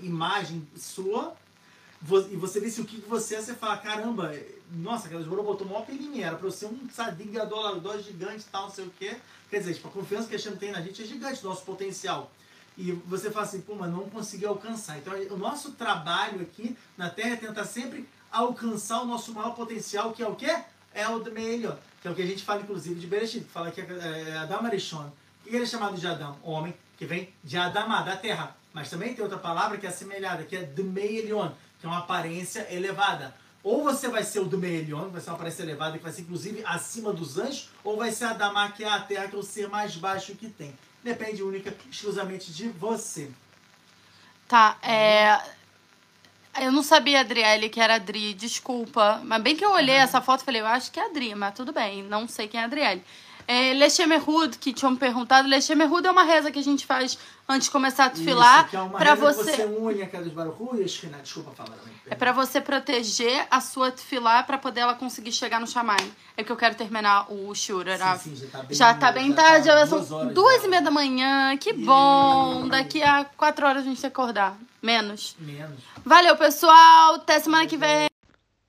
imagem sua, e você visse o que você é, você fala, caramba, nossa, Kadosh Baruch botou maior pra mim, era pra eu ser um tzadik gadolador gigante e tal, não sei o quê. Quer dizer, tipo, a confiança que a gente tem na gente é gigante, nosso potencial. E você fala assim, pô, mas não consegui alcançar. Então, o nosso trabalho aqui na Terra é tentar sempre alcançar o nosso maior potencial, que é o quê? É o melhor. Que é o que a gente fala, inclusive, de Bereshit, fala que é é Adam Arishon. Que ele é chamado de Adam? Homem, que vem de Adamá, da terra. Mas também tem outra palavra que é assemelhada, que é Dmeilion, que é uma aparência elevada. Ou você vai ser o Dmeilion, que vai ser uma aparência elevada, que vai ser inclusive acima dos anjos, ou vai ser Adamá, que é a terra, que é o ser mais baixo que tem. Depende única, exclusivamente de você. Tá, é. Eu não sabia, Adriele, que era Adri, desculpa. Mas bem que eu olhei essa foto e falei, eu acho que é Adri, mas tudo bem, não sei quem é Adriele. É, Lechemerhud, que tinham me perguntado, Lechemerhud é uma reza que a gente faz antes de começar a. Isso, que é uma reza que você. você une a Kadosh Baruch Hu e Shekhinah. Desculpa falar. É pra você proteger a sua tefilá pra poder ela conseguir chegar no Shammai. É que eu quero terminar o Shura. Sim, sim, já tá bem, Já tá bem já tarde, tá já duas são horas duas e meia da manhã. Que bom! Daqui a quatro horas a gente acordar. Menos. Menos. Valeu, pessoal! Até semana que vem!